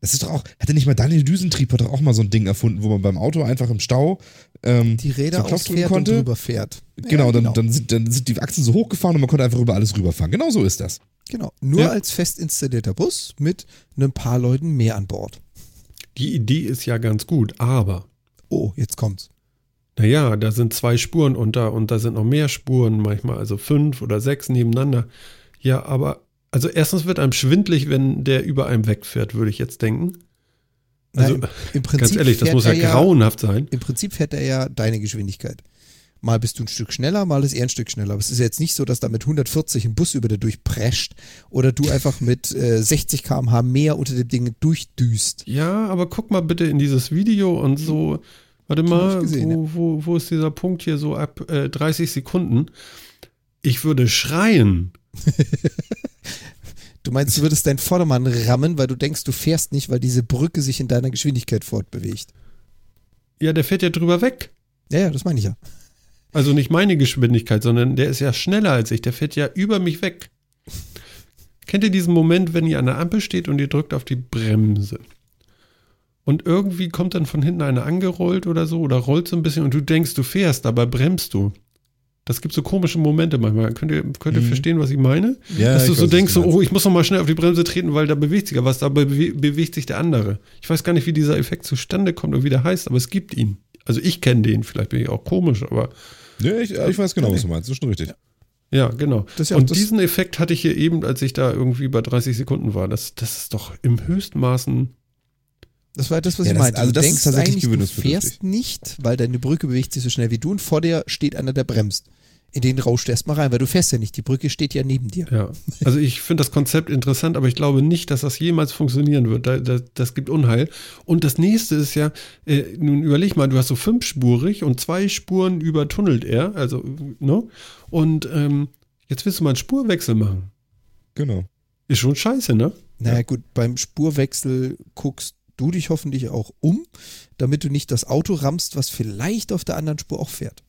Das ist doch auch, hatte nicht mal Daniel Düsentrieb hat doch auch mal so ein Ding erfunden, wo man beim Auto einfach im Stau ähm, Die Räder so ausfährt und konnte. drüber fährt. Genau, Ja, dann, Dann, sind, dann sind die Achsen so hochgefahren und man konnte einfach über alles rüberfahren. Genau so ist das. Genau. Nur Ja. als fest installierter Bus mit ein paar Leuten mehr an Bord. Die Idee ist ja ganz gut, aber Oh, jetzt kommt's. Naja, da sind zwei Spuren unter und da sind noch mehr Spuren, manchmal also fünf oder sechs nebeneinander. Ja, aber also erstens wird einem schwindlig, wenn der über einem wegfährt, würde ich jetzt denken. Also Nein, im Prinzip ganz ehrlich, das muss ja grauenhaft sein. Im Prinzip fährt er ja deine Geschwindigkeit. Mal bist du ein Stück schneller, mal ist er ein Stück schneller. Aber es ist jetzt nicht so, dass da mit 140 ein Bus über dir durchprescht oder du einfach mit äh, 60 km/h mehr unter dem Ding durchdüst. Ja, aber guck mal bitte in dieses Video und so. Warte mal, gesehen, wo, wo, wo ist dieser Punkt hier so ab äh, 30 Sekunden? Ich würde schreien. Du meinst, du würdest deinen Vordermann rammen, weil du denkst, du fährst nicht, weil diese Brücke sich in deiner Geschwindigkeit fortbewegt. Ja, der fährt ja drüber weg. Ja, ja, das meine ich ja. Also nicht meine Geschwindigkeit, sondern der ist ja schneller als ich. Der fährt ja über mich weg. Kennt ihr diesen Moment, wenn ihr an der Ampel steht und ihr drückt auf die Bremse? Und irgendwie kommt dann von hinten einer angerollt oder so oder rollt so ein bisschen und du denkst, du fährst, dabei bremst du. Das gibt so komische Momente manchmal. Könnt ihr, könnt ihr Mhm. verstehen, was ich meine? Ja, Dass du weiß, so was denkst, so, oh, ich muss noch mal schnell auf die Bremse treten, weil da bewegt sich ja was, da bewe bewegt sich der andere. Ich weiß gar nicht, wie dieser Effekt zustande kommt und wie der heißt, aber es gibt ihn. Also ich kenne den, vielleicht bin ich auch komisch, aber Ja, ich, ich weiß genau, was du meinst. Das ist schon richtig. ja, genau. Ja und diesen Effekt hatte ich hier eben, als ich da irgendwie bei 30 Sekunden war. Das, das ist doch im höchsten Maßen. Das war das, was Ja, ich meinte. also du das ist denkst tatsächlich eigentlich, du fährst nicht, weil deine Brücke bewegt sich so schnell wie du und vor dir steht einer, der bremst. In den rauscht du erstmal rein, weil du fährst ja nicht. Die Brücke steht ja neben dir. Ja. Also ich finde das Konzept interessant, aber ich glaube nicht, dass das jemals funktionieren wird. Da, da, das gibt Unheil. Und das nächste ist ja, äh, nun überleg mal, du hast so fünfspurig und zwei Spuren übertunnelt er, also, ne? Und ähm, jetzt willst du mal einen Spurwechsel machen. Genau. Ist schon scheiße, ne? Naja, gut, beim Spurwechsel guckst du dich hoffentlich auch um, damit du nicht das Auto rammst, was vielleicht auf der anderen Spur auch fährt.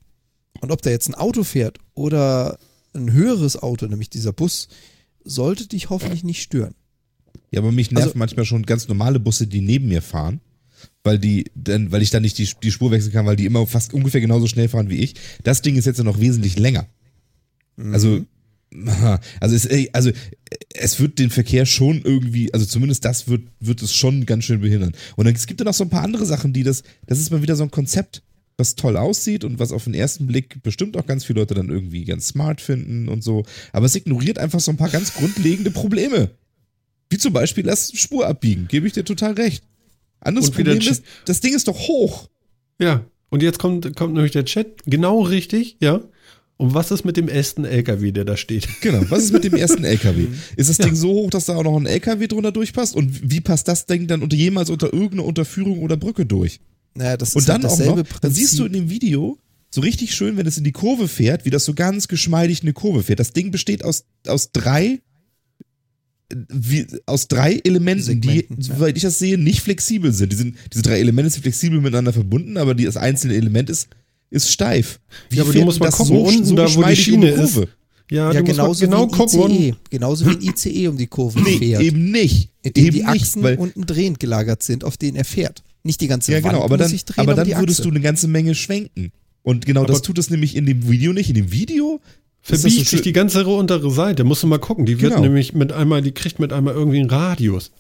Und ob da jetzt ein Auto fährt oder ein höheres Auto, nämlich dieser Bus, sollte dich hoffentlich nicht stören. Ja, aber mich nerven Also- manchmal schon ganz normale Busse, die neben mir fahren, weil die dann, weil ich dann nicht die, die Spur wechseln kann, weil die immer fast ungefähr genauso schnell fahren wie ich. Das Ding ist jetzt ja noch wesentlich länger. Also, aha, also es, also es wird den Verkehr schon irgendwie, also zumindest das wird, wird es schon ganz schön behindern. Und dann, es gibt ja noch so ein paar andere Sachen, die das, das ist mal wieder so ein Konzept, was toll aussieht und was auf den ersten Blick bestimmt auch ganz viele Leute dann irgendwie ganz smart finden und so. Aber es ignoriert einfach so ein paar ganz grundlegende Probleme. Wie zum Beispiel das Spur abbiegen, gebe ich dir total recht. Anderes Problem ist, das Ding ist doch hoch. Ja, und jetzt kommt, kommt nämlich der Chat. Genau richtig, ja. Und was ist mit dem ersten LKW, der da steht? Genau. Was ist mit dem ersten LKW? Ist das Ja. Ding so hoch, dass da auch noch ein LKW drunter durchpasst? Und wie passt das Ding dann unter jemals unter irgendeine Unterführung oder Brücke durch? Naja, das Und ist dann halt auch dasselbe noch, dann siehst du in dem Video so richtig schön, wenn es in die Kurve fährt, wie das so ganz geschmeidig eine Kurve fährt. Das Ding besteht aus, aus drei äh, wie, aus drei Elementen, die, Segmenten, ja. soweit ich das sehe, nicht flexibel sind. Die sind. Diese drei Elemente sind flexibel miteinander verbunden, aber die, das einzelne Element ist, ist steif. Wie Ja, aber du musst mal das gucken, unten da, wo die um Schiene ist. Kurve? Ja, ja, mal genauso genau wie gucken. ICE. Und, Genauso wie ein ICE um die Kurve Nee, fährt. eben nicht. Indem eben die nicht, Achsen weil, unten drehend gelagert sind, auf denen er fährt. Nicht die ganze Ja, Wand genau, aber muss dann, sich drehen, aber dann die würdest du eine ganze Menge schwenken. Und genau das Aber- tut es nämlich in dem Video nicht. In dem Video ist das verbiegt so sich die ganze untere Seite. Musst du mal gucken. Die wird Genau. nämlich mit einmal, die kriegt mit einmal irgendwie einen Radius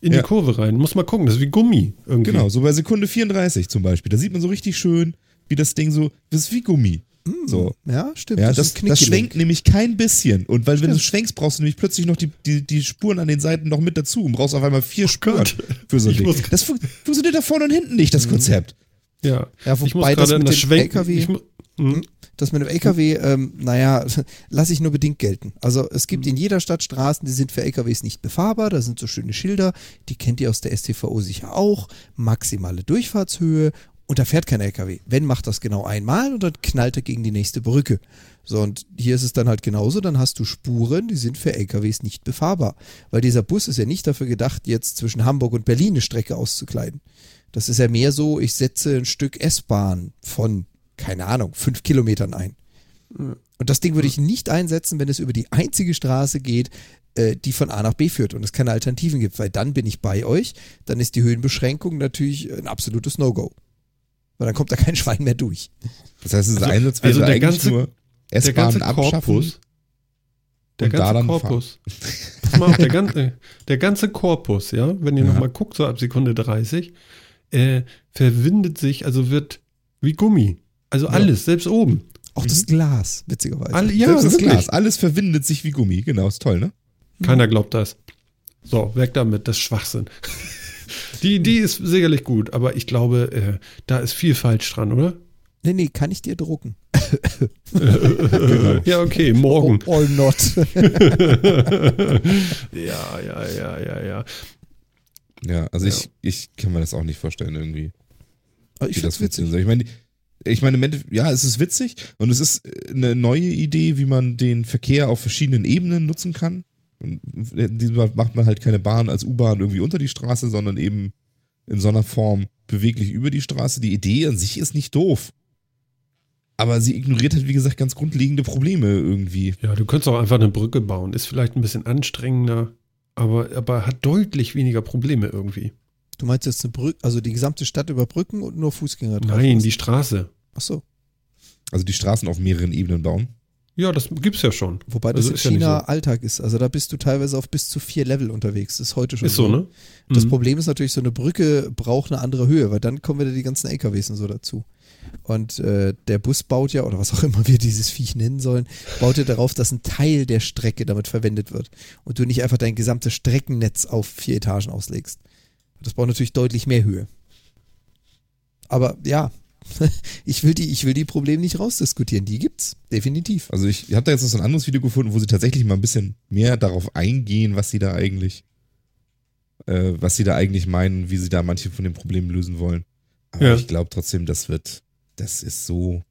in Ja. die Kurve rein. Muss mal gucken. Das ist wie Gummi irgendwie. Genau, so bei Sekunde 34 zum Beispiel. Da sieht man so richtig schön, wie das Ding so, das ist wie Gummi. So. Ja, stimmt. Ja, das, das, das schwenkt nämlich kein bisschen. Und weil, wenn du Stimmt. schwenkst, brauchst du nämlich plötzlich noch die, die, die Spuren an den Seiten noch mit dazu und brauchst auf einmal vier Spuren Oh Gott. für so ein Ding. muss- Das fun funktioniert da vorne und hinten nicht, das Konzept. Ja. Ja, ich muss wobei das gerade an mit das dem Schwenken. LKW Ich, mu- hm? Das mit dem LKW, ähm, naja, lasse ich nur bedingt gelten. Also es Mhm. gibt in jeder Stadt Straßen, die sind für LKWs nicht befahrbar. Da sind so schöne Schilder, die kennt ihr aus der STVO sicher auch. Maximale Durchfahrtshöhe und da fährt kein LKW. Wenn, macht das genau einmal und dann knallt er gegen die nächste Brücke. So, und hier ist es dann halt genauso, dann hast du Spuren, die sind für LKWs nicht befahrbar. Weil dieser Bus ist ja nicht dafür gedacht, jetzt zwischen Hamburg und Berlin eine Strecke auszukleiden. Das ist ja mehr so, ich setze ein Stück S-Bahn von, keine Ahnung, fünf Kilometern ein. Und das Ding würde ich nicht einsetzen, wenn es über die einzige Straße geht, äh, die von A nach B führt und es keine Alternativen gibt, weil dann bin ich bei euch, dann ist die Höhenbeschränkung natürlich ein absolutes No-Go. Weil dann kommt da kein Schwein mehr durch. Das heißt, dieser Also- Einsatz wäre also der eigentlich ganze- nur Der ganze S-Bahn abschaffen. Korpus. Der da ganze dann Korpus. Pass mal auf, der ganze, der ganze Korpus, ja, wenn ihr Ja. nochmal guckt, so ab Sekunde 30, äh, verwindet sich, also wird wie Gummi. Also alles, selbst oben. Auch das Glas, witzigerweise. Alle, ja, Selbst das wirklich. Glas, alles verwindet sich wie Gummi. Genau, ist toll, ne? Keiner glaubt das. So, weg damit, das ist Schwachsinn. Die Idee ist sicherlich gut, aber ich glaube, äh, da ist viel falsch dran, oder? Nee, nee, kann ich dir drucken. ja, okay, morgen. Oh, all not. ja, ja, ja, ja, ja. Ja, also Ja. Ich, ich kann mir das auch nicht vorstellen irgendwie. Aber ich wie das witzig. soll. Ich meine, ich meine, ja, es ist witzig und es ist eine neue Idee, wie man den Verkehr auf verschiedenen Ebenen nutzen kann. Und in diesem Fall macht man halt keine Bahn als U-Bahn irgendwie unter die Straße, sondern eben in so einer Form beweglich über die Straße. Die Idee an sich ist nicht doof. Aber sie ignoriert halt, wie gesagt, ganz grundlegende Probleme irgendwie. Ja, du könntest auch einfach eine Brücke bauen. Ist vielleicht ein bisschen anstrengender, aber, aber hat deutlich weniger Probleme irgendwie. Du meinst jetzt eine Brücke, also die gesamte Stadt überbrücken und nur Fußgänger drauf Nein, die Straße. Ach so. Also die Straßen auf mehreren Ebenen bauen. Ja, das gibt's ja schon. Wobei das Also in ist ja China so. Alltag ist. Also da bist du teilweise auf bis zu vier Level unterwegs. Das ist heute schon Ist so, ne? Das Mhm. Problem ist natürlich, so eine Brücke braucht eine andere Höhe, weil dann kommen wieder die ganzen LKWs und so dazu. Und äh, der Bus baut ja, oder was auch immer wir dieses Viech nennen sollen, baut ja darauf, dass ein Teil der Strecke damit verwendet wird. Und du nicht einfach dein gesamtes Streckennetz auf vier Etagen auslegst. Das braucht natürlich deutlich mehr Höhe. Aber ja, ich will die, ich will die Probleme nicht rausdiskutieren. Die gibt's, definitiv. Also ich habe da jetzt noch so ein anderes Video gefunden, wo sie tatsächlich mal ein bisschen mehr darauf eingehen, was sie da eigentlich, äh, was sie da eigentlich meinen, wie sie da manche von den Problemen lösen wollen. Aber Ja. ich glaube trotzdem, das wird, das ist so.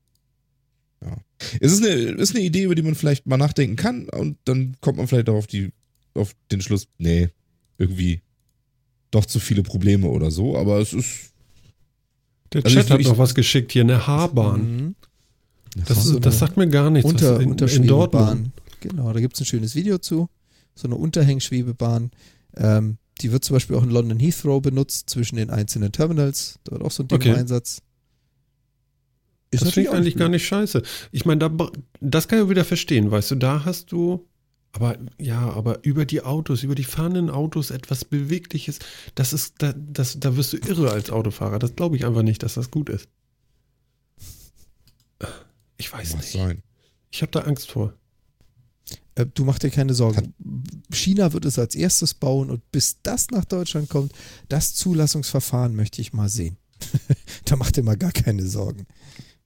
Ja. Es ist eine, ist eine Idee, über die man vielleicht mal nachdenken kann und dann kommt man vielleicht auch auf die, auf den Schluss, nee, irgendwie doch zu viele Probleme oder so, aber es ist. Der Also Chat ich- hat ich- noch was geschickt hier, eine H-Bahn. Mhm. Das, so ist- das sagt mir gar nichts. Unter, das in, in Dortmund. Genau, da gibt es ein schönes Video zu. So eine Unterhängschwebebahn. Ähm, die wird zum Beispiel auch in London Heathrow benutzt, zwischen den einzelnen Terminals. Da wird auch so ein Ding Okay. im Einsatz. Ist Das finde ich natürlich eigentlich gar nicht scheiße. Ich meine, da, das kann ich auch wieder verstehen, weißt du, da hast du, aber ja, aber über die Autos, über die fahrenden Autos etwas Bewegliches, das ist, da, das, da wirst du irre als Autofahrer. Das glaube ich einfach nicht, dass das gut ist. Ich weiß Mag nicht. sein. Ich habe da Angst vor. Äh, du mach dir keine Sorgen. China wird es als erstes bauen und bis das nach Deutschland kommt, das Zulassungsverfahren möchte ich mal sehen. da macht ihr mal gar keine Sorgen.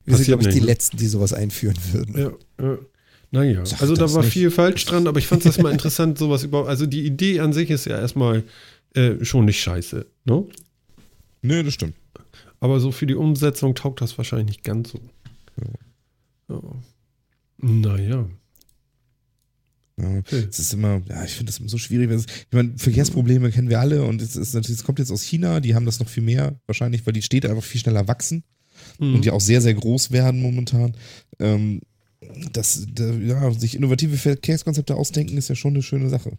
Wir sind, Passiert glaube ich, die nicht, ne? Letzten, die sowas einführen würden. Ja, ja. Naja, Sag also da war nicht. viel falsch dran, aber ich fand das mal interessant, sowas überhaupt. Also die Idee an sich ist ja erstmal äh, schon nicht scheiße, ne? Nö, das stimmt. Aber so für die Umsetzung taugt das wahrscheinlich nicht ganz so. Ja. Naja. Ja, es ist immer, ja, ich finde das immer so schwierig. wenn es- Ich meine, Verkehrsprobleme kennen wir alle und es ist natürlich, es kommt jetzt aus China, die haben das noch viel mehr, wahrscheinlich, weil die Städte einfach viel schneller wachsen Mhm. und ja auch sehr, sehr groß werden momentan. Ähm, das, da, ja, sich innovative Verkehrskonzepte ausdenken, ist ja schon eine schöne Sache.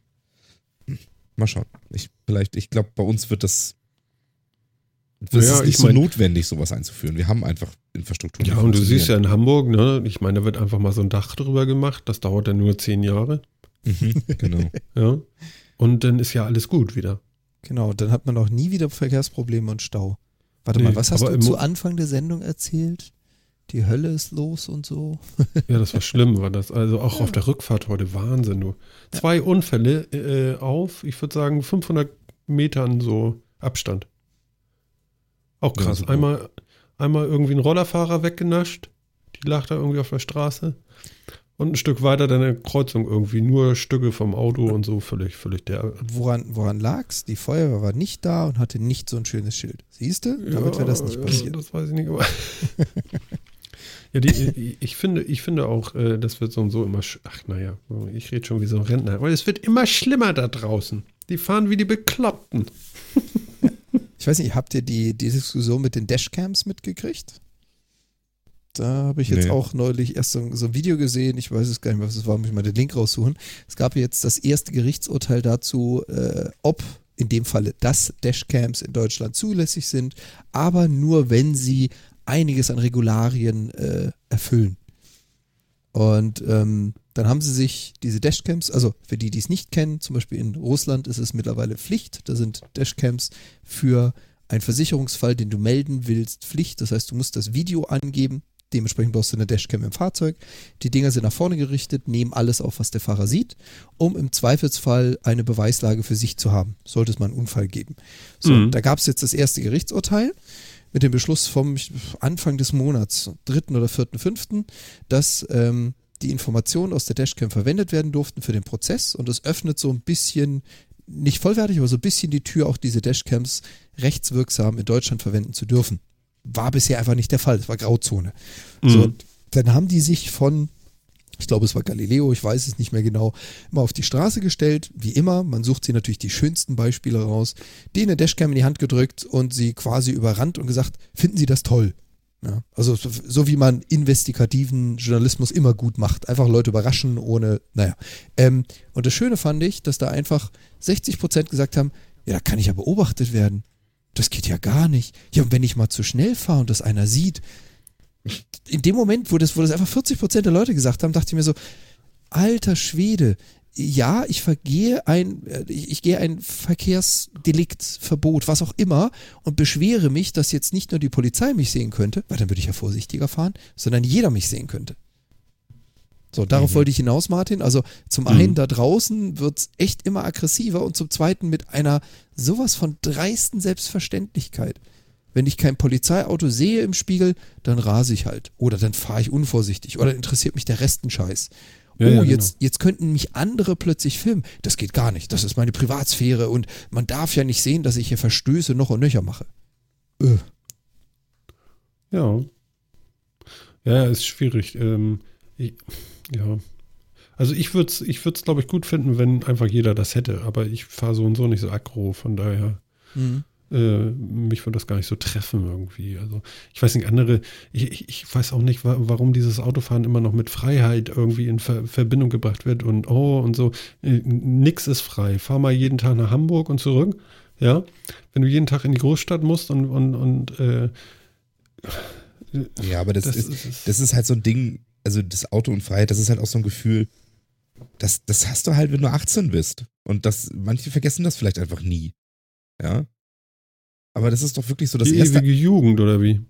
Hm, Mal schauen. Ich, vielleicht, ich glaube, bei uns wird das. Es Naja, ist nicht ich so mein- notwendig, sowas einzuführen. Wir haben einfach Infrastruktur. Ja, und du siehst ja in Hamburg, ne? Ich meine, da wird einfach mal so ein Dach drüber gemacht. Das dauert dann nur zehn Jahre. Mhm, genau. Ja. Und dann ist ja alles gut wieder. Genau, dann hat man auch nie wieder Verkehrsprobleme und Stau. Warte Nee, mal, was hast du zu Anfang der Sendung erzählt? Die Hölle ist los und so. Ja, das war schlimm, war das. Also auch auf der Rückfahrt heute Wahnsinn, du. Zwei Unfälle äh, auf, ich würde sagen, 500 Metern so Abstand. Auch Ja, krass. super. einmal, einmal irgendwie ein Rollerfahrer weggenascht. Die lag da irgendwie auf der Straße. Und ein Stück weiter dann eine Kreuzung irgendwie. Nur Stücke vom Auto und so völlig, völlig der. Woran, woran lag's? Die Feuerwehr war nicht da und hatte nicht so ein schönes Schild. Siehst du? Damit wäre das nicht Ja, passiert. Das weiß ich nicht. Ja, die, ich, finde, ich finde auch, äh, das wird so und so immer. Ach, naja, ich rede schon wie so ein Rentner. Aber es wird immer schlimmer da draußen. Die fahren wie die Bekloppten. Ich weiß nicht, habt ihr die, die Diskussion mit den Dashcams mitgekriegt? Da habe ich jetzt Nee. auch neulich erst so, so ein Video gesehen, ich weiß es gar nicht mehr, was es war, muss ich mal den Link raussuchen. Es gab jetzt das erste Gerichtsurteil dazu, äh, ob in dem Falle, dass Dashcams in Deutschland zulässig sind, aber nur wenn sie einiges an Regularien äh, erfüllen. Und ähm, dann haben sie sich diese Dashcams, also für die, die es nicht kennen, zum Beispiel in Russland ist es mittlerweile Pflicht. Da sind Dashcams für einen Versicherungsfall, den du melden willst, Pflicht. Das heißt, du musst das Video angeben. Dementsprechend brauchst du eine Dashcam im Fahrzeug. Die Dinger sind nach vorne gerichtet, nehmen alles auf, was der Fahrer sieht, um im Zweifelsfall eine Beweislage für sich zu haben. Sollte es mal einen Unfall geben. So, Mhm. da gab es jetzt das erste Gerichtsurteil mit dem Beschluss vom Anfang des Monats, 3. oder 4., 5., dass ähm, die Informationen aus der Dashcam verwendet werden durften für den Prozess und es öffnet so ein bisschen, nicht vollwertig, aber so ein bisschen die Tür, auch diese Dashcams rechtswirksam in Deutschland verwenden zu dürfen. War bisher einfach nicht der Fall, es war Grauzone. So, Mhm. und dann haben die sich von, ich glaube, es war Galileo, ich weiß es nicht mehr genau, immer auf die Straße gestellt, wie immer. Man sucht sie natürlich die schönsten Beispiele raus, denen eine Dashcam in die Hand gedrückt und sie quasi überrannt und gesagt, finden Sie das toll? Ja, also so, so wie man investigativen Journalismus immer gut macht. Einfach Leute überraschen, ohne, naja. Ähm, und das Schöne fand ich, dass da einfach 60 Prozent gesagt haben, ja, da kann ich ja beobachtet werden. Das geht ja gar nicht. Ja, und wenn ich mal zu schnell fahre und das einer sieht, in dem Moment, wo das, wo das einfach 40 Prozent der Leute gesagt haben, dachte ich mir so, alter Schwede, ja, ich vergehe ein, äh, ich, ich gehe ein Verkehrsdelikt, Verbot, was auch immer und beschwere mich, dass jetzt nicht nur die Polizei mich sehen könnte, weil dann würde ich ja vorsichtiger fahren, sondern jeder mich sehen könnte. So, darauf wollte ich hinaus, Martin. Also zum einen da draußen wird's echt immer aggressiver und zum zweiten mit einer sowas von dreisten Selbstverständlichkeit. Wenn ich kein Polizeiauto sehe im Spiegel, dann rase ich halt. Oder dann fahre ich unvorsichtig. Oder interessiert mich der Rest ein Scheiß. Ja, oh, ja, genau. jetzt, jetzt könnten mich andere plötzlich filmen. Das geht gar nicht. Das ist meine Privatsphäre und man darf ja nicht sehen, dass ich hier Verstöße noch und nöcher mache. Öh. Ja. Ja, ist schwierig. Ähm, ich, ja. Also ich würde es, ich würd's, glaube ich, gut finden, wenn einfach jeder das hätte. Aber ich fahre so und so nicht so aggro, von daher. Mhm. Äh, mich würde das gar nicht so treffen irgendwie. Also ich weiß nicht, andere, ich, ich, weiß auch nicht, wa warum dieses Autofahren immer noch mit Freiheit irgendwie in Ver Verbindung gebracht wird und oh und so. Äh, nix ist frei. Fahr mal jeden Tag nach Hamburg und zurück. Ja. Wenn du jeden Tag in die Großstadt musst und, und, und äh, Ja, aber das, Das ist, ist- das ist halt so ein Ding, also das Auto und Freiheit, das ist halt auch so ein Gefühl, das, das hast du halt, wenn du 18 bist. Und das, manche vergessen das vielleicht einfach nie. Ja. Aber das ist doch wirklich so das die erste. ewige Jugend oder wie?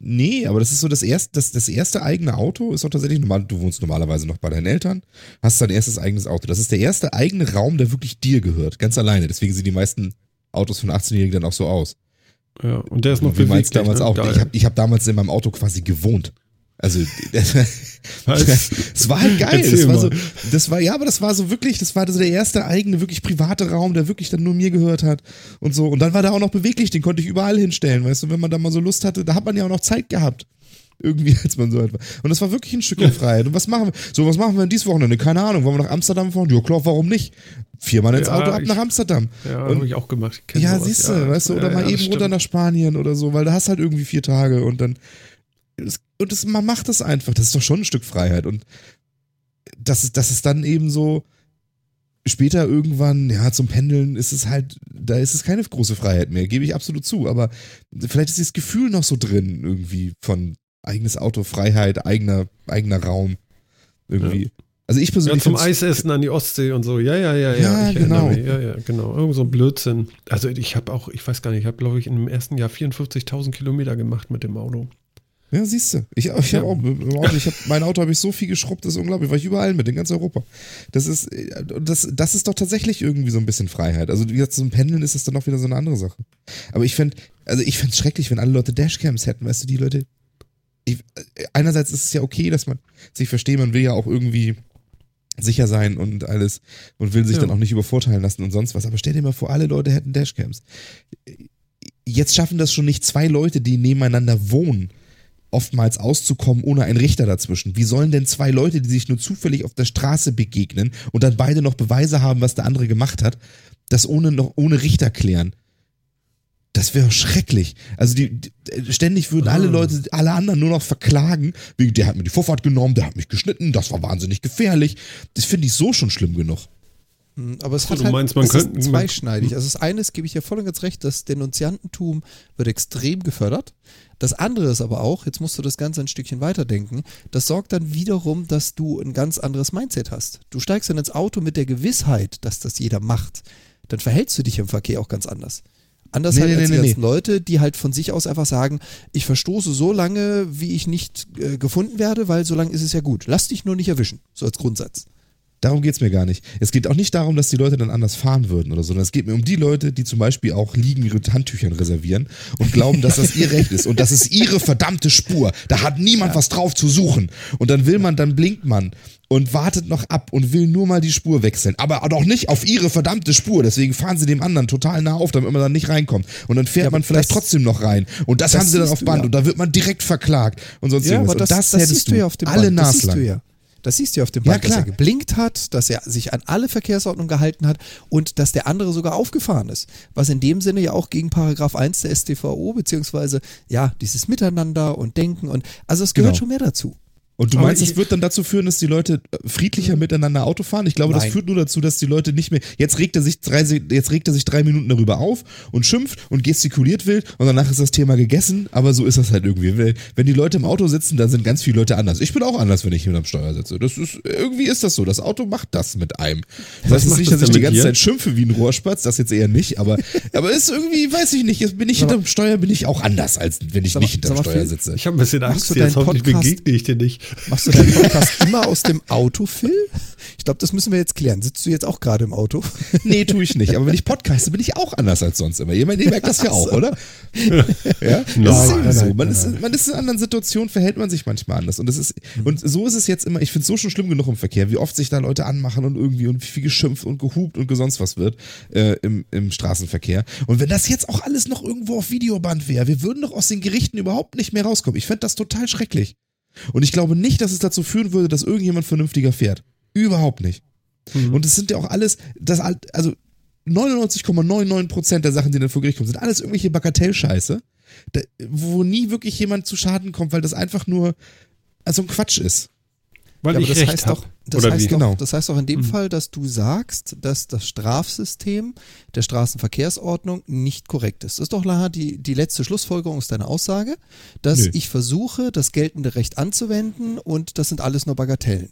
Nee, aber das ist so das erste, das, das erste eigene Auto ist doch tatsächlich normal. Du wohnst normalerweise noch bei deinen Eltern, hast dein erstes eigenes Auto. Das ist der erste eigene Raum, der wirklich dir gehört, ganz alleine. Deswegen sehen die meisten Autos von 18-Jährigen dann auch so aus. Ja, und der ist noch Wie meins beweglich. damals ne? auch. Geil. Ich habe ich hab damals in meinem Auto quasi gewohnt. Also, es war halt geil. Erzähl Das war, so, das war, ja, aber das war so wirklich, das war so der erste eigene, wirklich private Raum, der wirklich dann nur mir gehört hat und so. Und dann war der auch noch beweglich, den konnte ich überall hinstellen, weißt du, wenn man da mal so Lust hatte, da hat man ja auch noch Zeit gehabt. Irgendwie, als man so alt war. Und das war wirklich ein Stück Freiheit. Und was machen wir? So, was machen wir denn dieses Wochenende? Keine Ahnung. Wollen wir nach Amsterdam fahren? Ja, klar, warum nicht? Viermal ins Ja, Auto ab ich- nach Amsterdam. Ja, habe ich auch gemacht. Ich Ja, sowas, siehst du, weißt du, oder Ja, mal ja, eben das runter stimmt. nach Spanien oder so, weil da hast halt irgendwie vier Tage und dann und das, man macht das einfach. Das ist doch schon ein Stück Freiheit und das ist, das ist dann eben so später irgendwann, ja, zum Pendeln ist es halt, da ist es keine große Freiheit mehr, gebe ich absolut zu, aber vielleicht ist dieses Gefühl noch so drin irgendwie von eigenes Auto, Freiheit, eigener, eigener Raum irgendwie. Also ich Ja, persönlich zum find's- Eisessen an die Ostsee und so. Ja, ja, ja, ja. Ja, genau. Ja, ja, genau. Irgend so ein Blödsinn. Also ich habe auch, ich weiß gar nicht, ich habe glaube ich in dem ersten Jahr 54.000 Kilometer gemacht mit dem Auto. Ja, siehst du. Ich, ich habe auch ich hab, mein Auto habe ich so viel geschrubbt, das ist unglaublich. War ich überall mit, in ganz Europa. Das ist, äh, das, das ist doch tatsächlich irgendwie so ein bisschen Freiheit. Also, wie gesagt, ein Pendeln ist das dann auch wieder so eine andere Sache. Aber ich fände, also ich fände es schrecklich, wenn alle Leute Dashcams hätten, weißt du, die Leute. Ich, äh, einerseits ist es ja okay, dass man sich versteht, man will ja auch irgendwie sicher sein und alles und will sich Ja. dann auch nicht übervorteilen lassen und sonst was. Aber stell dir mal vor, alle Leute hätten Dashcams. Jetzt schaffen das schon nicht zwei Leute, die nebeneinander wohnen, oftmals auszukommen ohne einen Richter dazwischen. Wie sollen denn zwei Leute, die sich nur zufällig auf der Straße begegnen und dann beide noch Beweise haben, was der andere gemacht hat, das ohne noch ohne Richter klären? Das wäre schrecklich. Also die, die ständig würden alle Ah. Leute, alle anderen nur noch verklagen, wegen der hat mir die Vorfahrt genommen, der hat mich geschnitten, das war wahnsinnig gefährlich. Das finde ich so schon schlimm genug. Hm, Aber es hat du halt, meinst, man es könnte- ist zweischneidig. Also das eine ist, gebe ich ja voll und ganz recht, das Denunziantentum wird extrem gefördert. Das andere ist aber auch, jetzt musst du das Ganze ein Stückchen weiterdenken, das sorgt dann wiederum, dass du ein ganz anderes Mindset hast. Du steigst dann ins Auto mit der Gewissheit, dass das jeder macht. Dann verhältst du dich im Verkehr auch ganz anders. Anders Nee, halt nee, als die nee, ganzen Leute, die halt von sich aus einfach sagen, ich verstoße so lange, wie ich nicht äh, gefunden werde, weil so lange ist es ja gut. Lass dich nur nicht erwischen, so als Grundsatz. Darum geht's mir gar nicht. Es geht auch nicht darum, dass die Leute dann anders fahren würden oder so, sondern es geht mir um die Leute, die zum Beispiel auch liegen ihre Handtüchern reservieren und glauben, dass das ihr Recht ist und das ist ihre verdammte Spur. Da hat niemand was drauf zu suchen. Und dann will man, dann blinkt man und wartet noch ab und will nur mal die Spur wechseln. Aber doch nicht auf ihre verdammte Spur. Deswegen fahren sie dem anderen total nah auf, damit man dann nicht reinkommt. Und dann fährt Ja, man vielleicht trotzdem noch rein. Und das, das haben sie dann auf Band. ja. Und da wird man direkt verklagt und sonst Ja, irgendwas. das, und das, das, hättest du ja auf dem alle Band. Das siehst naslang. du ja. Das siehst du ja auf dem Ja, Band, dass klar. er geblinkt hat, dass er sich an alle Verkehrsordnungen gehalten hat und dass der andere sogar aufgefahren ist. Was in dem Sinne ja auch gegen Paragraph 1 der StVO, beziehungsweise ja, dieses Miteinander und Denken und also es gehört Genau. schon mehr dazu. Und du meinst, ich- das wird dann dazu führen, dass die Leute äh, friedlicher miteinander Auto fahren? Ich glaube, das Nein. führt nur dazu, dass die Leute nicht mehr. Jetzt regt er sich drei, jetzt regt er sich drei Minuten darüber auf und schimpft und gestikuliert wild und danach ist das Thema gegessen. Aber so ist das halt irgendwie. Wenn die Leute im Auto sitzen, dann sind ganz viele Leute anders. Ich bin auch anders, wenn ich hinterm Steuer sitze. Das ist irgendwie ist das so. Das Auto macht das mit einem. Das heißt nicht, das dass ich die ganze dir? Zeit schimpfe wie ein Rohrspatz. Das jetzt eher nicht. Aber aber ist irgendwie, weiß ich nicht. Jetzt bin ich hinterm Steuer bin ich auch anders als wenn ich Sag nicht hinterm Steuer sitze. Ich habe ein bisschen Angst jetzt, hoffentlich begegne ich dir nicht. Machst du deinen Podcast immer aus dem Auto, Phil? Ich glaube, das müssen wir jetzt klären. Sitzt du jetzt auch gerade im Auto? Nee, tue ich nicht. Aber wenn ich podcaste, bin ich auch anders als sonst immer. Ihr, merkt das ja auch, oder? Ja? Das ist eben so. Man ist, man ist in anderen Situationen, verhält man sich manchmal anders. Und das ist, und so ist es jetzt immer, ich finde es so schon schlimm genug im Verkehr, wie oft sich da Leute anmachen und irgendwie und wie viel geschimpft und gehupt und sonst was wird äh, im, im Straßenverkehr. Und wenn das jetzt auch alles noch irgendwo auf Videoband wäre, wir würden doch aus den Gerichten überhaupt nicht mehr rauskommen. Ich fände das total schrecklich. Und ich glaube nicht, dass es dazu führen würde, dass irgendjemand vernünftiger fährt. Überhaupt nicht. Und es sind ja auch alles, das, al- also 99,99% der Sachen, die dann vor Gericht kommen, sind alles irgendwelche Bagatellscheiße, wo nie wirklich jemand zu Schaden kommt, weil das einfach nur also ein Quatsch ist. Weil Ja, ich aber das recht heißt hab. doch, das heißt wie? doch, Genau. das heißt doch in dem Fall, dass du sagst, dass das Strafsystem der Straßenverkehrsordnung nicht korrekt ist. Das ist doch Laha, die, die letzte Schlussfolgerung ist deine Aussage, dass Nö. ich versuche, das geltende Recht anzuwenden und das sind alles nur Bagatellen.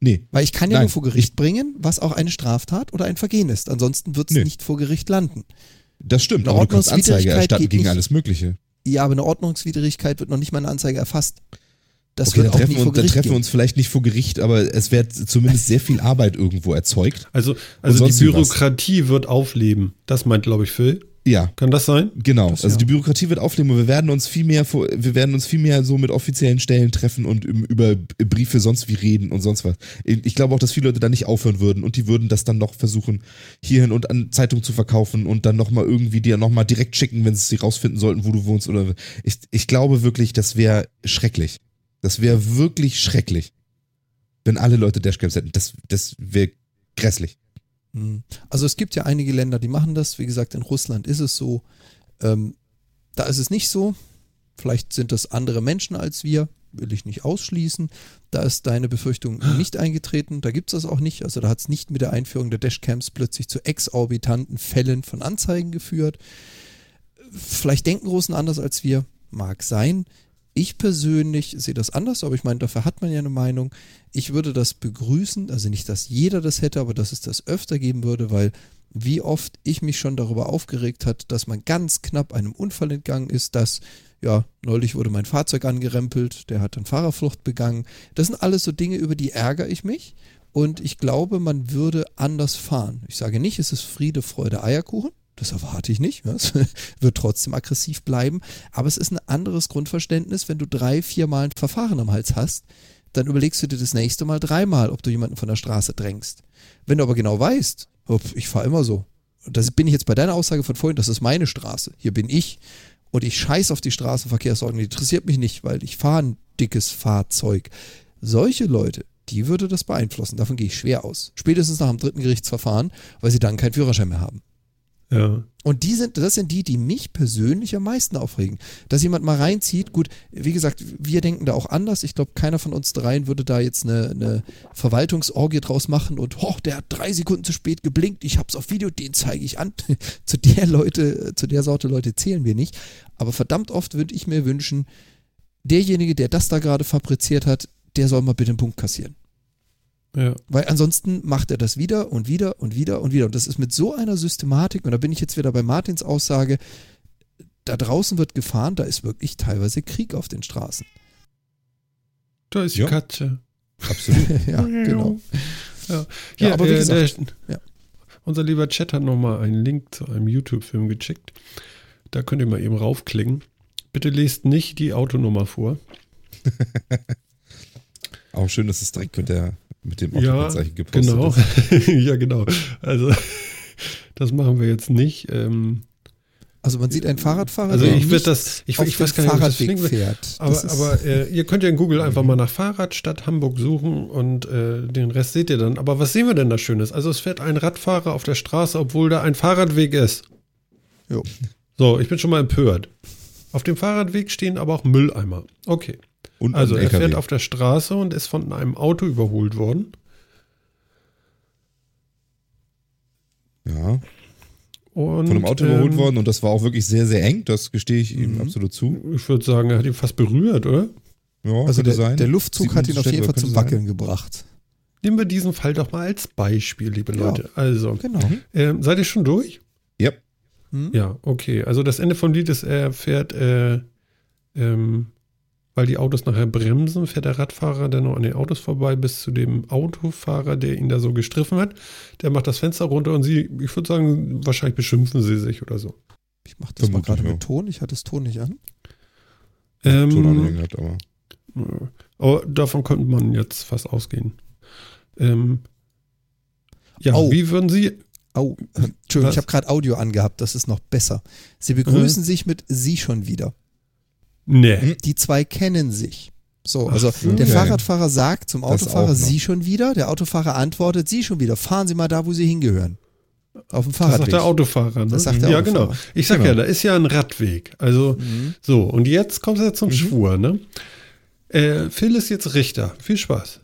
Nee. Weil ich kann ja Nein. nur vor Gericht bringen, was auch eine Straftat oder ein Vergehen ist. Ansonsten wird es nicht vor Gericht landen. Das stimmt, Eine aber du kannst Anzeige erstatten gegen nicht. alles Mögliche. Ja, aber eine Ordnungswidrigkeit wird noch nicht mal eine Anzeige erfasst. Das okay, wird dann auch treffen, uns- dann treffen wir uns vielleicht nicht vor Gericht, aber es wird zumindest sehr viel Arbeit irgendwo erzeugt. Also, also die wie was? Bürokratie wird aufleben. Das meint, glaube ich, Phil. Ja, Kann das sein? Genau, Das also ja. die Bürokratie wird aufleben und wir werden uns viel mehr, vor- wir werden uns viel mehr so mit offiziellen Stellen treffen und über Briefe sonst wie reden und sonst was. Ich glaube auch, dass viele Leute da nicht aufhören würden und die würden das dann noch versuchen, hierhin und an Zeitung zu verkaufen und dann nochmal irgendwie dir nochmal direkt schicken, wenn sie rausfinden sollten, wo du wohnst oder, ich, ich glaube wirklich, das wäre schrecklich. Das wäre wirklich schrecklich, wenn alle Leute Dashcams hätten. Das, das wäre grässlich. Hm. Also es gibt ja einige Länder, die machen das. Wie gesagt, in Russland ist es so. Ähm, da ist es nicht so. Vielleicht sind das andere Menschen als wir, will ich nicht ausschließen. Da ist deine Befürchtung nicht eingetreten. Da gibt es das auch nicht. Also da hat es nicht mit der Einführung der Dashcams plötzlich zu exorbitanten Fällen von Anzeigen geführt. Vielleicht denken Russen anders als wir. Mag sein. Ich persönlich sehe das anders, aber ich meine, dafür hat man ja eine Meinung. Ich würde das begrüßen, also nicht, dass jeder das hätte, aber dass es das öfter geben würde, weil wie oft ich mich schon darüber aufgeregt hat, dass man ganz knapp einem Unfall entgangen ist, dass, ja, neulich wurde mein Fahrzeug angerempelt, der hat dann Fahrerflucht begangen. Das sind alles so Dinge, über die ärgere ich mich und ich glaube, man würde anders fahren. Ich sage nicht, es ist Friede, Freude, Eierkuchen. Das erwarte ich nicht. Es wird trotzdem aggressiv bleiben. Aber es ist ein anderes Grundverständnis, wenn du drei, vier Mal ein Verfahren am Hals hast, dann überlegst du dir das nächste Mal dreimal, ob du jemanden von der Straße drängst. Wenn du aber genau weißt, ich fahre immer so. Das bin ich jetzt bei deiner Aussage von vorhin, das ist meine Straße. Hier bin ich und ich scheiß auf die Straßenverkehrsordnung. Die interessiert mich nicht, weil ich fahre ein dickes Fahrzeug. Solche Leute, die würde das beeinflussen. Davon gehe ich schwer aus. Spätestens nach dem dritten Gerichtsverfahren, weil sie dann keinen Führerschein mehr haben. Ja. Und die sind, das sind die, die mich persönlich am meisten aufregen. Dass jemand mal reinzieht, gut, wie gesagt, wir denken da auch anders. Ich glaube, keiner von uns dreien würde da jetzt eine, eine Verwaltungsorgie draus machen und, hoch, der hat drei Sekunden zu spät geblinkt, ich hab's auf Video, den zeige ich an. zu der Leute, zu der Sorte Leute zählen wir nicht. Aber verdammt oft würde ich mir wünschen, derjenige, der das da gerade fabriziert hat, der soll mal bitte einen Punkt kassieren. Ja. Weil ansonsten macht er das wieder und wieder und wieder und wieder. Und das ist mit so einer Systematik, und da bin ich jetzt wieder bei Martins Aussage, da draußen wird gefahren, da ist wirklich teilweise Krieg auf den Straßen. Da ist die Ja. Katze. Absolut. ja, genau. Ja, Ja, aber wie äh, gesagt, der, ja. unser lieber Chat hat nochmal einen Link zu einem YouTube-Film geschickt. Da könnt ihr mal eben raufklicken. Bitte lest nicht die Autonummer vor. Auch schön, dass es direkt mit der mit dem Ja, Autokennzeichen gepostet genau. ist. ja, genau. Also, das machen wir jetzt nicht. Ähm, Also man sieht einen Fahrradfahrer, Also ich würd nicht das- ich- auf ich dem weiß gar nicht, das Fahrradweg will. fährt. aber Das ist- aber äh, ihr könnt ja in Google einfach mal nach Fahrradstadt Hamburg suchen und äh, den Rest seht ihr dann. Aber was sehen wir denn da Schönes? Also es fährt ein Radfahrer auf der Straße, obwohl da ein Fahrradweg ist. Jo. So, ich bin schon mal empört. Auf dem Fahrradweg stehen aber auch Mülleimer. Okay. Und Also er fährt auf der Straße und ist von einem Auto überholt worden. ja, Und, von einem Auto überholt ähm, worden und das war auch wirklich sehr, sehr eng. Das gestehe ich ihm Mhm. absolut zu. Ich würde sagen, er hat ihn fast berührt, oder? Ja, also der, sein. der Luftzug hat ihn auf jeden Fall zum Wackeln gebracht. Nehmen wir diesen Fall doch mal als Beispiel, liebe Ja. Leute. Also, Genau. Mhm. ähm, seid ihr schon durch? Ja. Hm? Ja, okay. Also das Ende vom Lied ist, er fährt, äh, ähm, weil die Autos nachher bremsen, fährt der Radfahrer dann noch an den Autos vorbei bis zu dem Autofahrer, der ihn da so gestriffen hat. Der macht das Fenster runter und sie, ich würde sagen, wahrscheinlich beschimpfen sie sich oder so. Ich mache das mal Vermutlich, gerade ja. mit Ton. Ich hatte das Ton nicht an. Ähm, Ton gehabt, aber. Aber davon könnte man jetzt fast ausgehen. Ähm, ja, Oh. wie würden Sie. Au, Entschuldigung, Was? ich habe gerade Audio angehabt, das ist noch besser. Sie begrüßen sich mit Sie schon wieder. Nee. Die zwei kennen sich. So, also so. der Okay. Fahrradfahrer sagt zum Das Autofahrer. Sie schon wieder, der Autofahrer antwortet Sie schon wieder. Fahren Sie mal da, wo Sie hingehören. Auf dem Das Fahrradweg. sagt der Autofahrer. Ne? Das sagt der ja, Autofahrer. genau. Ich sag Genau. ja, da ist ja ein Radweg. Also, Mhm. so, und jetzt kommt er zum Schwur, ne? Äh, Phil ist jetzt Richter. Viel Spaß.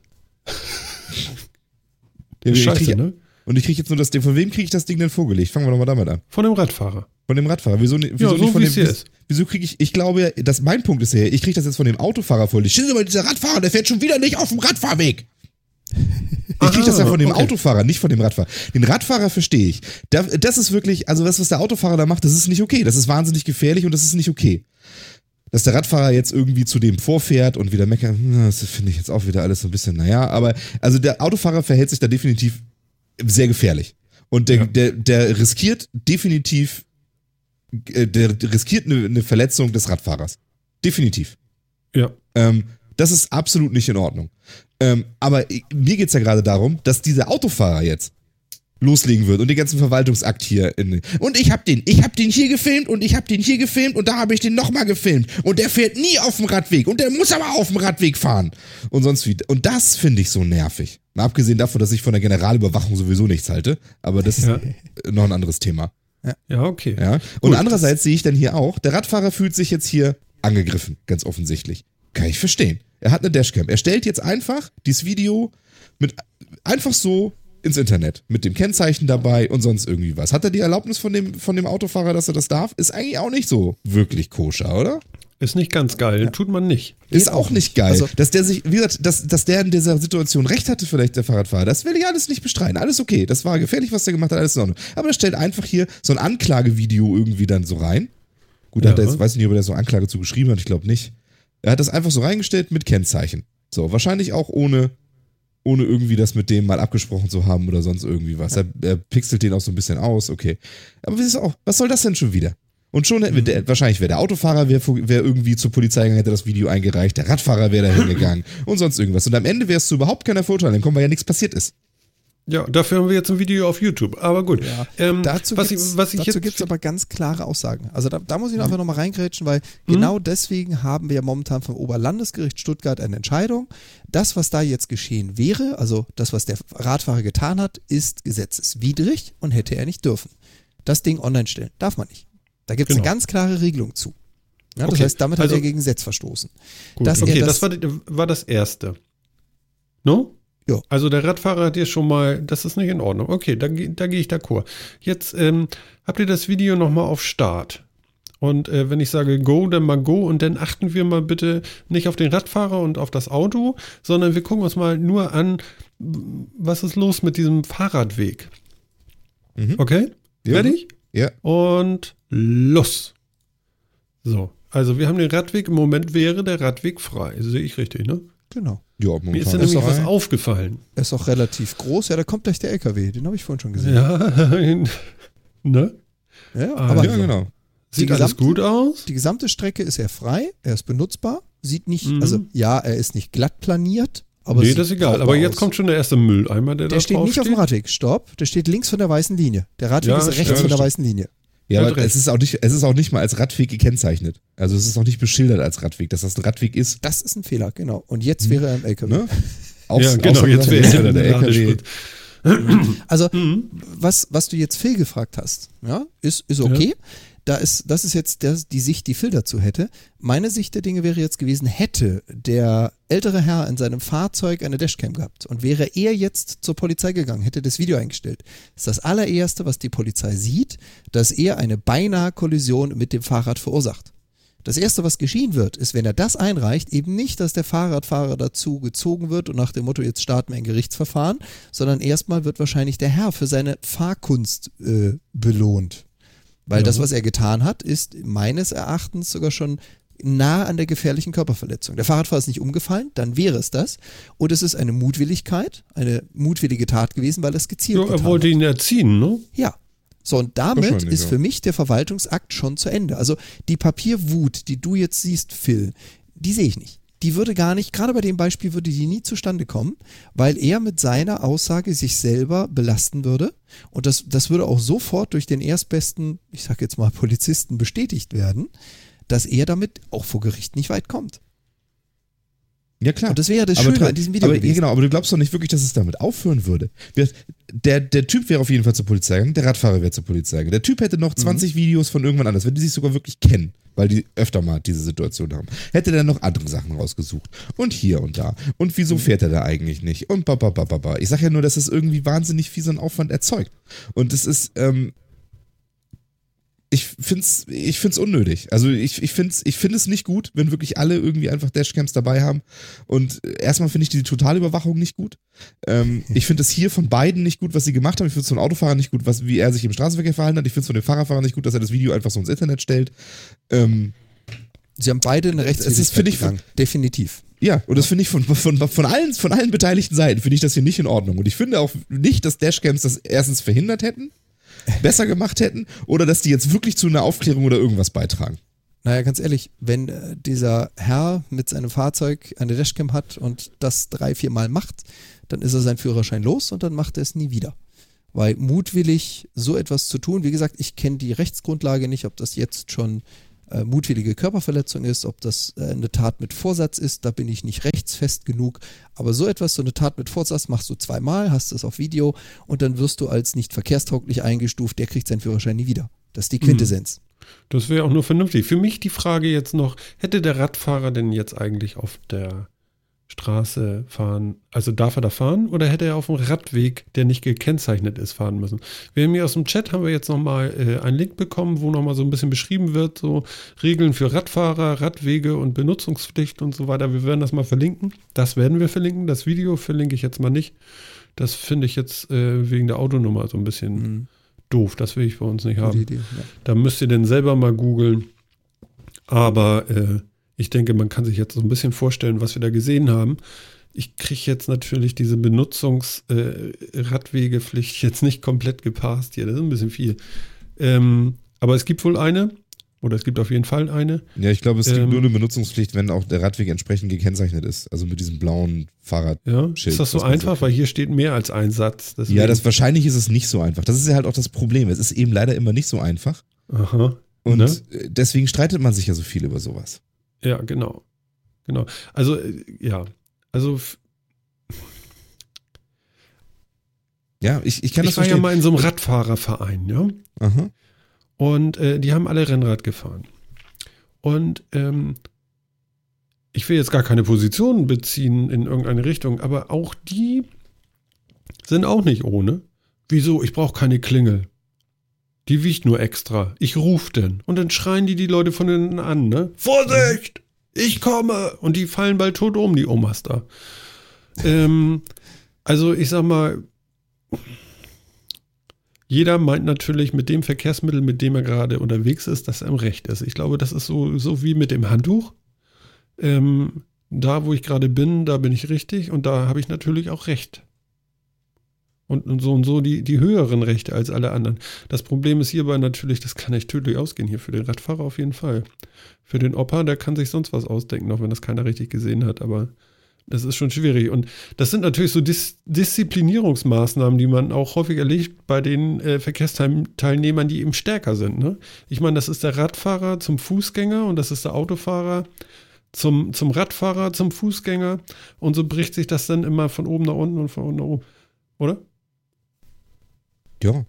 Ja, Scheiße, ne? Und ich kriege jetzt nur das Ding. Von wem kriege ich das Ding denn vorgelegt? Fangen wir doch mal damit an. Von dem Radfahrer. Von dem Radfahrer. Wieso, wieso Ja, so nicht von dem. Wieso, ist. wieso kriege ich. Ich glaube ja, dass mein Punkt ist ja, ich kriege das jetzt von dem Autofahrer vorgelegt. Stell dir mal, dieser Radfahrer, der fährt schon wieder nicht auf dem Radfahrweg. Ich kriege das ja von dem okay. Autofahrer, nicht von dem Radfahrer. Den Radfahrer verstehe ich. Da, das ist wirklich, also das, was der Autofahrer da macht, das ist nicht okay. Das ist wahnsinnig gefährlich und das ist nicht okay. Dass der Radfahrer jetzt irgendwie zu dem vorfährt und wieder meckert, hm, das finde ich jetzt auch wieder alles so ein bisschen, naja, aber also der Autofahrer verhält sich da definitiv sehr gefährlich. Und der, Ja. der, der riskiert definitiv, äh, der riskiert eine, eine Verletzung des Radfahrers. Definitiv. Ja. Ähm, das ist absolut nicht in Ordnung. Ähm, aber mir geht's ja gerade darum, dass dieser Autofahrer jetzt loslegen wird und den ganzen Verwaltungsakt hier in und ich hab den, ich hab den hier gefilmt und ich hab den hier gefilmt und da habe ich den nochmal gefilmt und der fährt nie auf dem Radweg und der muss aber auf dem Radweg fahren und sonst wie und das finde ich so nervig. Mal abgesehen davon, dass ich von der Generalüberwachung sowieso nichts halte, aber das ist Ja. noch ein anderes Thema. Ja, okay. Ja. Und andererseits sehe ich dann hier auch, der Radfahrer fühlt sich jetzt hier angegriffen, ganz offensichtlich. Kann ich verstehen. Er hat eine Dashcam. Er stellt jetzt einfach dieses Video mit einfach so ins Internet mit dem Kennzeichen dabei und sonst irgendwie was. Hat er die Erlaubnis von dem, von dem Autofahrer, dass er das darf? Ist eigentlich auch nicht so wirklich koscher, oder? Ist nicht ganz geil. Tut man nicht. Ist auch nicht geil. Also- dass der sich, wie gesagt, dass, dass der in dieser Situation recht hatte, vielleicht der Fahrradfahrer, das will ich alles nicht bestreiten. Alles okay. Das war gefährlich, was der gemacht hat, alles in Ordnung. Aber er stellt einfach hier so ein Anklagevideo irgendwie dann so rein. Gut, da hat er Ja. jetzt, weiß nicht, ob er da so Anklage zu geschrieben hat, ich glaube nicht. Er hat das einfach so reingestellt mit Kennzeichen. So, wahrscheinlich auch ohne, ohne irgendwie das mit dem mal abgesprochen zu haben oder sonst irgendwie was. Er, er pixelt den auch so ein bisschen aus, okay. Aber was, ist auch, was soll das denn schon wieder? Und schon, hätte- der, wahrscheinlich wäre der Autofahrer wär, wär irgendwie zur Polizei gegangen, hätte das Video eingereicht, der Radfahrer wäre da hingegangen und sonst irgendwas. Und am Ende wäre es zu überhaupt keiner Verurteilung kommen, weil ja nichts passiert ist. Ja, dafür haben wir jetzt ein Video auf YouTube. Aber gut. Ähm, dazu was gibt's, ich, was ich dazu jetzt, gibt's aber ganz klare Aussagen. Also da, da muss ich Mhm. einfach nochmal reingrätschen, weil genau deswegen haben wir momentan vom Oberlandesgericht Stuttgart eine Entscheidung. Das, was da jetzt geschehen wäre, also das, was der Radfahrer getan hat, ist gesetzeswidrig und hätte er nicht dürfen. Das Ding online stellen darf man nicht. Da gibt es Genau. eine ganz klare Regelung zu. Ja, das Okay, heißt, damit also- hat er gegen Gesetz verstoßen. Gut, okay, das, war, war das erste. No? Ja. Also der Radfahrer hat dir schon mal, das ist nicht in Ordnung. Okay, da, da gehe ich d'accord. Jetzt ähm, habt ihr das Video nochmal auf Start. Und äh, wenn ich sage Go, dann mal Go und dann achten wir mal bitte nicht auf den Radfahrer und auf das Auto, sondern wir gucken uns mal nur an, was ist los mit diesem Fahrradweg. Okay? Ja. Fertig? Ja. Und los. So, also wir haben den Radweg. Im Moment wäre der Radweg frei. Sehe ich richtig, ne? Genau. Ja, Mir ist momentan da nämlich was aufgefallen. Er ist auch relativ groß. Ja, da kommt gleich der LKW. Den habe ich vorhin schon gesehen. Ja, ne? Ja, Ah, aber Ja, genau. Sieht alles gut aus? Die gesamte Strecke ist er frei, er ist benutzbar, sieht nicht, Mhm. also ja, er ist nicht glatt planiert, aber nee, das ist egal. Aber jetzt aus. kommt schon der erste Mülleimer, der, der da steht drauf nicht auf dem Radweg, stopp, der steht links von der weißen Linie. Der Radweg Ja, ist rechts stimmt, von der weißen Linie. Ja, aber es ist, auch nicht, es ist auch nicht mal als Radweg gekennzeichnet. Also es ist auch nicht beschildert als Radweg, dass das ein Radweg ist. Das ist ein Fehler, genau. Und jetzt wäre er im LKW. Ne? Aus, ja, genau, außer- jetzt wäre er der LKW. Also, Mhm. was, was du jetzt Phil gefragt hast, ja, ist, ist okay. Da ist, das ist jetzt der, die Sicht, die Phil dazu hätte. Meine Sicht der Dinge wäre jetzt gewesen, hätte der ältere Herr in seinem Fahrzeug eine Dashcam gehabt und wäre er jetzt zur Polizei gegangen, hätte das Video eingestellt, ist das allererste, was die Polizei sieht, dass er eine beinahe Kollision mit dem Fahrrad verursacht. Das erste, was geschehen wird, ist, wenn er das einreicht, eben nicht, dass der Fahrradfahrer dazu gezogen wird und nach dem Motto, jetzt starten wir ein Gerichtsverfahren, sondern erstmal wird wahrscheinlich der Herr für seine Fahrkunst äh, belohnt. Weil das, was er getan hat, ist meines Erachtens sogar schon nah an der gefährlichen Körperverletzung. Der Fahrradfahrer ist nicht umgefallen, dann wäre es das. Und es ist eine Mutwilligkeit, eine mutwillige Tat gewesen, weil er es gezielt Ja, er wollte hat. ihn erziehen, ne? Ja. So, und damit ist ja. für mich der Verwaltungsakt schon zu Ende. Also die Papierwut, die du jetzt siehst, Phil, die sehe ich nicht. Die würde gar nicht, gerade bei dem Beispiel würde die nie zustande kommen, weil er mit seiner Aussage sich selber belasten würde. Und das, das würde auch sofort durch den erstbesten, ich sag jetzt mal, Polizisten bestätigt werden, dass er damit auch vor Gericht nicht weit kommt. Ja, klar. Und das wäre ja das aber, Schöne an diesem Video aber, ja, genau, aber du glaubst doch nicht wirklich, dass es damit aufhören würde. Der, der Typ wäre auf jeden Fall zur Polizei gegangen, der Radfahrer wäre zur Polizei gegangen. Der Typ hätte noch 20 Videos von irgendwann anders, wenn die sich sogar wirklich kennen, weil die öfter mal diese Situation haben. Hätte der noch andere Sachen rausgesucht. Und hier und da. Und wieso fährt er da eigentlich nicht? Und ba, ba, ba, ba, ba. Ich sag ja nur, dass es irgendwie wahnsinnig viel so einen Aufwand erzeugt. Und es ist, ähm, ich find's, ich find's unnötig. Also ich, ich find's, ich finde es nicht gut, wenn wirklich alle irgendwie einfach Dashcams dabei haben. Und erstmal finde ich die Totalüberwachung nicht gut. Ähm, ich finde es hier von beiden nicht gut, was sie gemacht haben. Ich finde es von Autofahrer nicht gut, was, wie er sich im Straßenverkehr verhalten hat. Ich finde es von dem Fahrerfahrer nicht gut, dass er das Video einfach so ins Internet stellt. Ähm, Sie haben beide eine Rechtswidrigkeit begangen. Definitiv. ja, und das finde ich von, von, von, allen, von allen beteiligten Seiten, finde ich das hier nicht in Ordnung. Und ich finde auch nicht, dass Dashcams das erstens verhindert hätten, besser gemacht hätten, oder dass die jetzt wirklich zu einer Aufklärung oder irgendwas beitragen. Naja, ganz ehrlich, wenn äh, dieser Herr mit seinem Fahrzeug eine Dashcam hat und das drei, vier Mal macht, dann ist er sein Führerschein los und dann macht er es nie wieder. Weil mutwillig so etwas zu tun, wie gesagt, ich kenne die Rechtsgrundlage nicht, ob das jetzt schon äh, mutwillige Körperverletzung ist, ob das äh, eine Tat mit Vorsatz ist, da bin ich nicht rechtsfest genug. Aber so etwas, so eine Tat mit Vorsatz machst du zweimal, hast es auf Video und dann wirst du als nicht verkehrstauglich eingestuft, der kriegt seinen Führerschein nie wieder. Das ist die Quintessenz. Das wäre auch nur vernünftig. Für mich die Frage jetzt noch, hätte der Radfahrer denn jetzt eigentlich auf der Straße fahren, also darf er da fahren oder hätte er auf dem Radweg, der nicht gekennzeichnet ist, fahren müssen? Wir haben hier aus dem Chat haben wir jetzt nochmal äh, einen Link bekommen, wo nochmal so ein bisschen beschrieben wird, so Regeln für Radfahrer, Radwege und Benutzungspflicht und so weiter. Wir werden das mal verlinken. Das werden wir verlinken. Das Video verlinke ich jetzt mal nicht. Das finde ich jetzt äh, wegen der Autonummer so ein bisschen Mhm. doof. Das will ich bei uns nicht haben. Idee, ja. Da müsst ihr denn selber mal googeln. Aber äh, ich denke, man kann sich jetzt so ein bisschen vorstellen, was wir da gesehen haben. Ich kriege jetzt natürlich diese Benutzungsradwegepflicht jetzt nicht komplett gepasst hier. Das ist ein bisschen viel. Ähm, aber es gibt wohl eine, oder es gibt auf jeden Fall eine. Ja, ich glaube, es gibt Ähm, nur eine Benutzungspflicht, wenn auch der Radweg entsprechend gekennzeichnet ist. Also mit diesem blauen Fahrrad. Ja, ist das so einfach? Weil hier steht mehr als ein Satz. Deswegen- Ja, das wahrscheinlich ist es nicht so einfach. Das ist ja halt auch das Problem. Es ist eben leider immer nicht so einfach. Aha. Und Ne? äh, deswegen streitet man sich ja so viel über sowas. Ja, genau. Genau. Also, äh, ja. Also, Ja, ich, ich kann das ich war ja verstehen. mal in so einem Radfahrerverein, ja. Aha. Und äh, die haben alle Rennrad gefahren. Und ähm, ich will jetzt gar keine Position beziehen in irgendeine Richtung, aber auch die sind auch nicht ohne. Wieso? Ich brauche keine Klingel. Die wiegt nur extra. Ich ruf denn. Und dann schreien die die Leute von innen an, ne? Vorsicht! Ich komme! Und die fallen bald tot um, die Omas da. Ähm, also ich sag mal, jeder meint natürlich mit dem Verkehrsmittel, mit dem er gerade unterwegs ist, dass er im Recht ist. Ich glaube, das ist so, so wie mit dem Handtuch. Ähm, da, wo ich gerade bin, da bin ich richtig und da habe ich natürlich auch Recht. Und, und so und so die, die höheren Rechte als alle anderen. Das Problem ist hierbei natürlich, das kann echt tödlich ausgehen hier für den Radfahrer auf jeden Fall. Für den Opa, der kann sich sonst was ausdenken, auch wenn das keiner richtig gesehen hat, aber das ist schon schwierig. Und das sind natürlich so Dis Disziplinierungsmaßnahmen, die man auch häufig erlebt bei den äh, Verkehrsteilnehmern, die eben stärker sind. Ne? Ich meine, das ist der Radfahrer zum Fußgänger und das ist der Autofahrer zum, zum Radfahrer, zum Fußgänger. Und so bricht sich das dann immer von oben nach unten und von unten nach oben. Oder? Ja.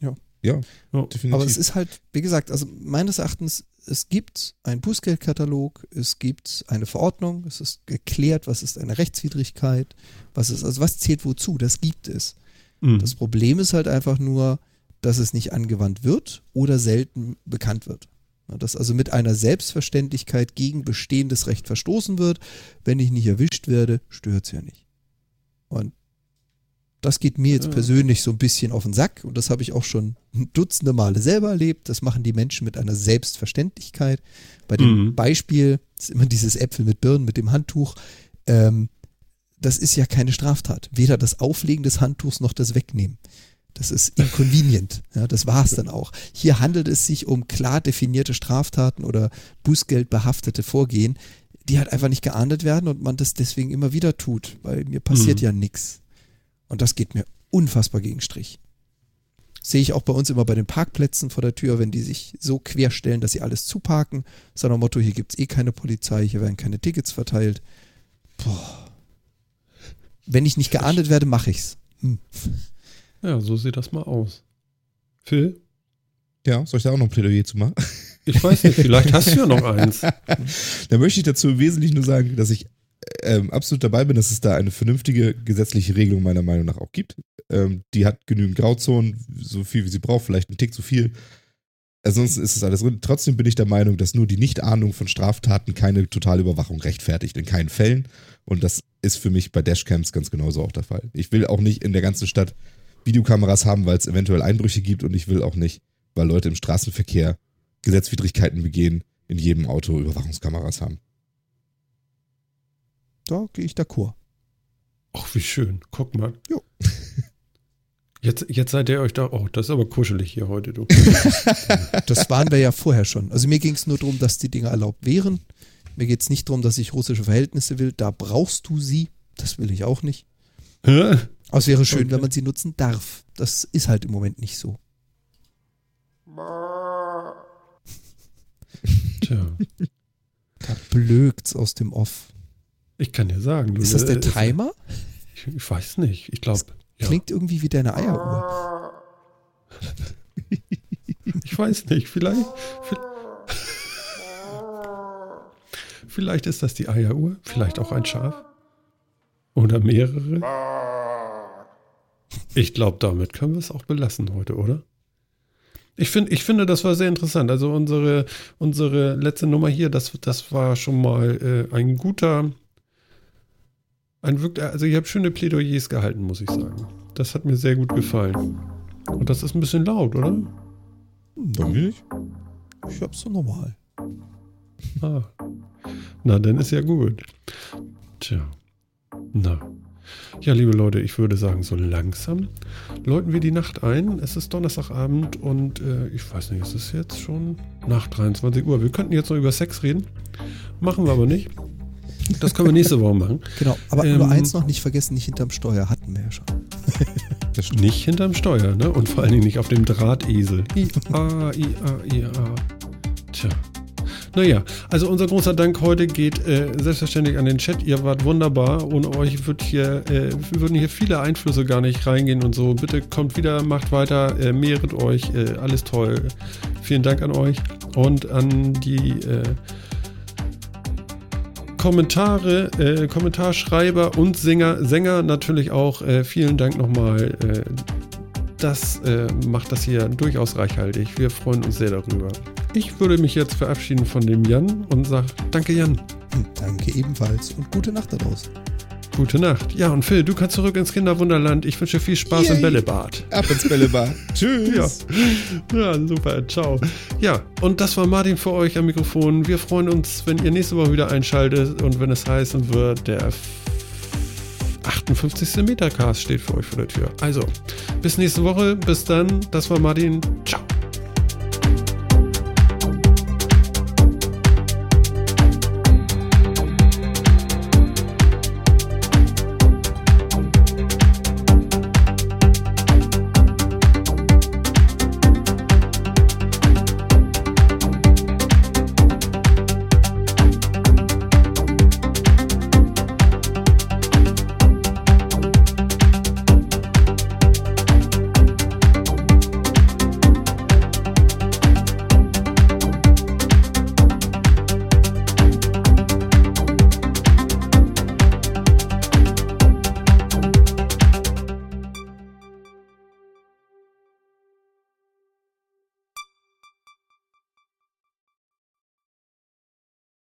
Ja. Ja, Ja. definitiv. Aber es ist halt, wie gesagt, also meines Erachtens, es gibt einen Bußgeldkatalog, es gibt eine Verordnung, es ist geklärt, was ist eine Rechtswidrigkeit, was ist, also was zählt wozu, das gibt es. Mhm. Das Problem ist halt einfach nur, dass es nicht angewandt wird oder selten bekannt wird. Dass also mit einer Selbstverständlichkeit gegen bestehendes Recht verstoßen wird. Wenn ich nicht erwischt werde, stört es ja nicht. Und das geht mir jetzt persönlich so ein bisschen auf den Sack und das habe ich auch schon dutzende Male selber erlebt. Das machen die Menschen mit einer Selbstverständlichkeit. Bei dem Mhm. Beispiel ist immer dieses Äpfel mit Birnen mit dem Handtuch. Ähm, das ist ja keine Straftat. Weder das Auflegen des Handtuchs noch das Wegnehmen. Das ist inconvenient. Ja, das war es dann auch. Hier handelt es sich um klar definierte Straftaten oder bußgeldbehaftete Vorgehen, die halt einfach nicht geahndet werden und man das deswegen immer wieder tut, weil mir passiert Mhm. ja nichts. Und das geht mir unfassbar gegen Strich. Sehe ich auch bei uns immer bei den Parkplätzen vor der Tür, wenn die sich so querstellen, dass sie alles zuparken. So nach dem Motto, hier gibt's eh keine Polizei, hier werden keine Tickets verteilt. Boah. Wenn ich nicht geahndet werde, mache ich's. Hm. Ja, so sieht das mal aus. Phil? ja, soll ich da auch noch ein Plädoyer zu machen? Ich weiß nicht, vielleicht hast du ja noch eins. Da möchte ich dazu im Wesentlichen nur sagen, dass ich ähm, absolut dabei bin, dass es da eine vernünftige gesetzliche Regelung meiner Meinung nach auch gibt. Ähm, die hat genügend Grauzonen, so viel wie sie braucht, vielleicht ein Tick zu viel. Ansonsten ist es alles drin. Trotzdem bin ich der Meinung, dass nur die Nichtahnung von Straftaten keine totale Überwachung rechtfertigt. In keinen Fällen. Und das ist für mich bei Dashcams ganz genauso auch der Fall. Ich will auch nicht in der ganzen Stadt Videokameras haben, weil es eventuell Einbrüche gibt. Und ich will auch nicht, weil Leute im Straßenverkehr Gesetzwidrigkeiten begehen, in jedem Auto Überwachungskameras haben. Da gehe ich d'accord. Ach, wie schön. Guck mal. Jo. Jetzt, jetzt seid ihr euch da. Oh, das ist aber kuschelig hier heute, du. Das waren wir ja vorher schon. Also mir ging es nur darum, dass die Dinge erlaubt wären. Mir geht es nicht darum, dass ich russische Verhältnisse will. Da brauchst du sie. Das will ich auch nicht. Hä? Aber es wäre schön, Okay. wenn man sie nutzen darf. Das ist halt im Moment nicht so. Tja, Da blökt's aus dem Off. Ich kann dir sagen. Ist das der äh, Timer? Ich, ich weiß nicht. Ich glaube. Ja, Klingt irgendwie wie deine Eieruhr. ich weiß nicht. Vielleicht. vi- Vielleicht ist das die Eieruhr. Vielleicht auch ein Schaf. Oder mehrere. Ich glaube, damit können wir es auch belassen heute, oder? Ich, find, ich finde, das war sehr interessant. Also unsere, unsere letzte Nummer hier, das, das war schon mal äh, ein guter, ein wirklich, also ich habe schöne Plädoyers gehalten, muss ich sagen. Das hat mir sehr gut gefallen. Und das ist ein bisschen laut, oder? Mir nicht? Ich hab's so normal. Ah. Na, dann ist ja gut. Tja. Na. Ja, liebe Leute, ich würde sagen, so langsam läuten wir die Nacht ein. Es ist Donnerstagabend und äh, ich weiß nicht, es ist jetzt schon nach 23 Uhr. Wir könnten jetzt noch über Sex reden. Machen wir aber nicht. Das können wir nächste Woche machen. Genau, aber Ähm, nur eins noch nicht vergessen, nicht hinterm Steuer hatten wir ja schon. Das. Nicht hinterm Steuer, ne? Und vor allen Dingen nicht auf dem Drahtesel. I-A, I-A, I-A. Tja. Naja, also unser großer Dank heute geht äh, selbstverständlich an den Chat. Ihr wart wunderbar. Ohne euch wird hier, äh, würden hier viele Einflüsse gar nicht reingehen und so. Bitte kommt wieder, macht weiter, äh, mehret euch. Äh, alles toll. Vielen Dank an euch und an die äh, Kommentare, äh, Kommentarschreiber und Sänger, Sänger natürlich auch. Äh, vielen Dank nochmal. Äh, das äh, macht das hier durchaus reichhaltig. Wir freuen uns sehr darüber. Ich würde mich jetzt verabschieden von dem Jan und sage Danke Jan. Danke ebenfalls und gute Nacht da draußen. Gute Nacht. Ja, und Phil, du kannst zurück ins Kinderwunderland. Ich wünsche viel Spaß im Yay. Bällebad. Ab ins Bällebad. Tschüss. Ja. ja, super. Ciao. Ja, und das war Martin für euch am Mikrofon. Wir freuen uns, wenn ihr nächste Woche wieder einschaltet und wenn es heißen wird, der 58. Metacast steht für euch vor der Tür. Also, bis nächste Woche. Bis dann. Das war Martin. Ciao.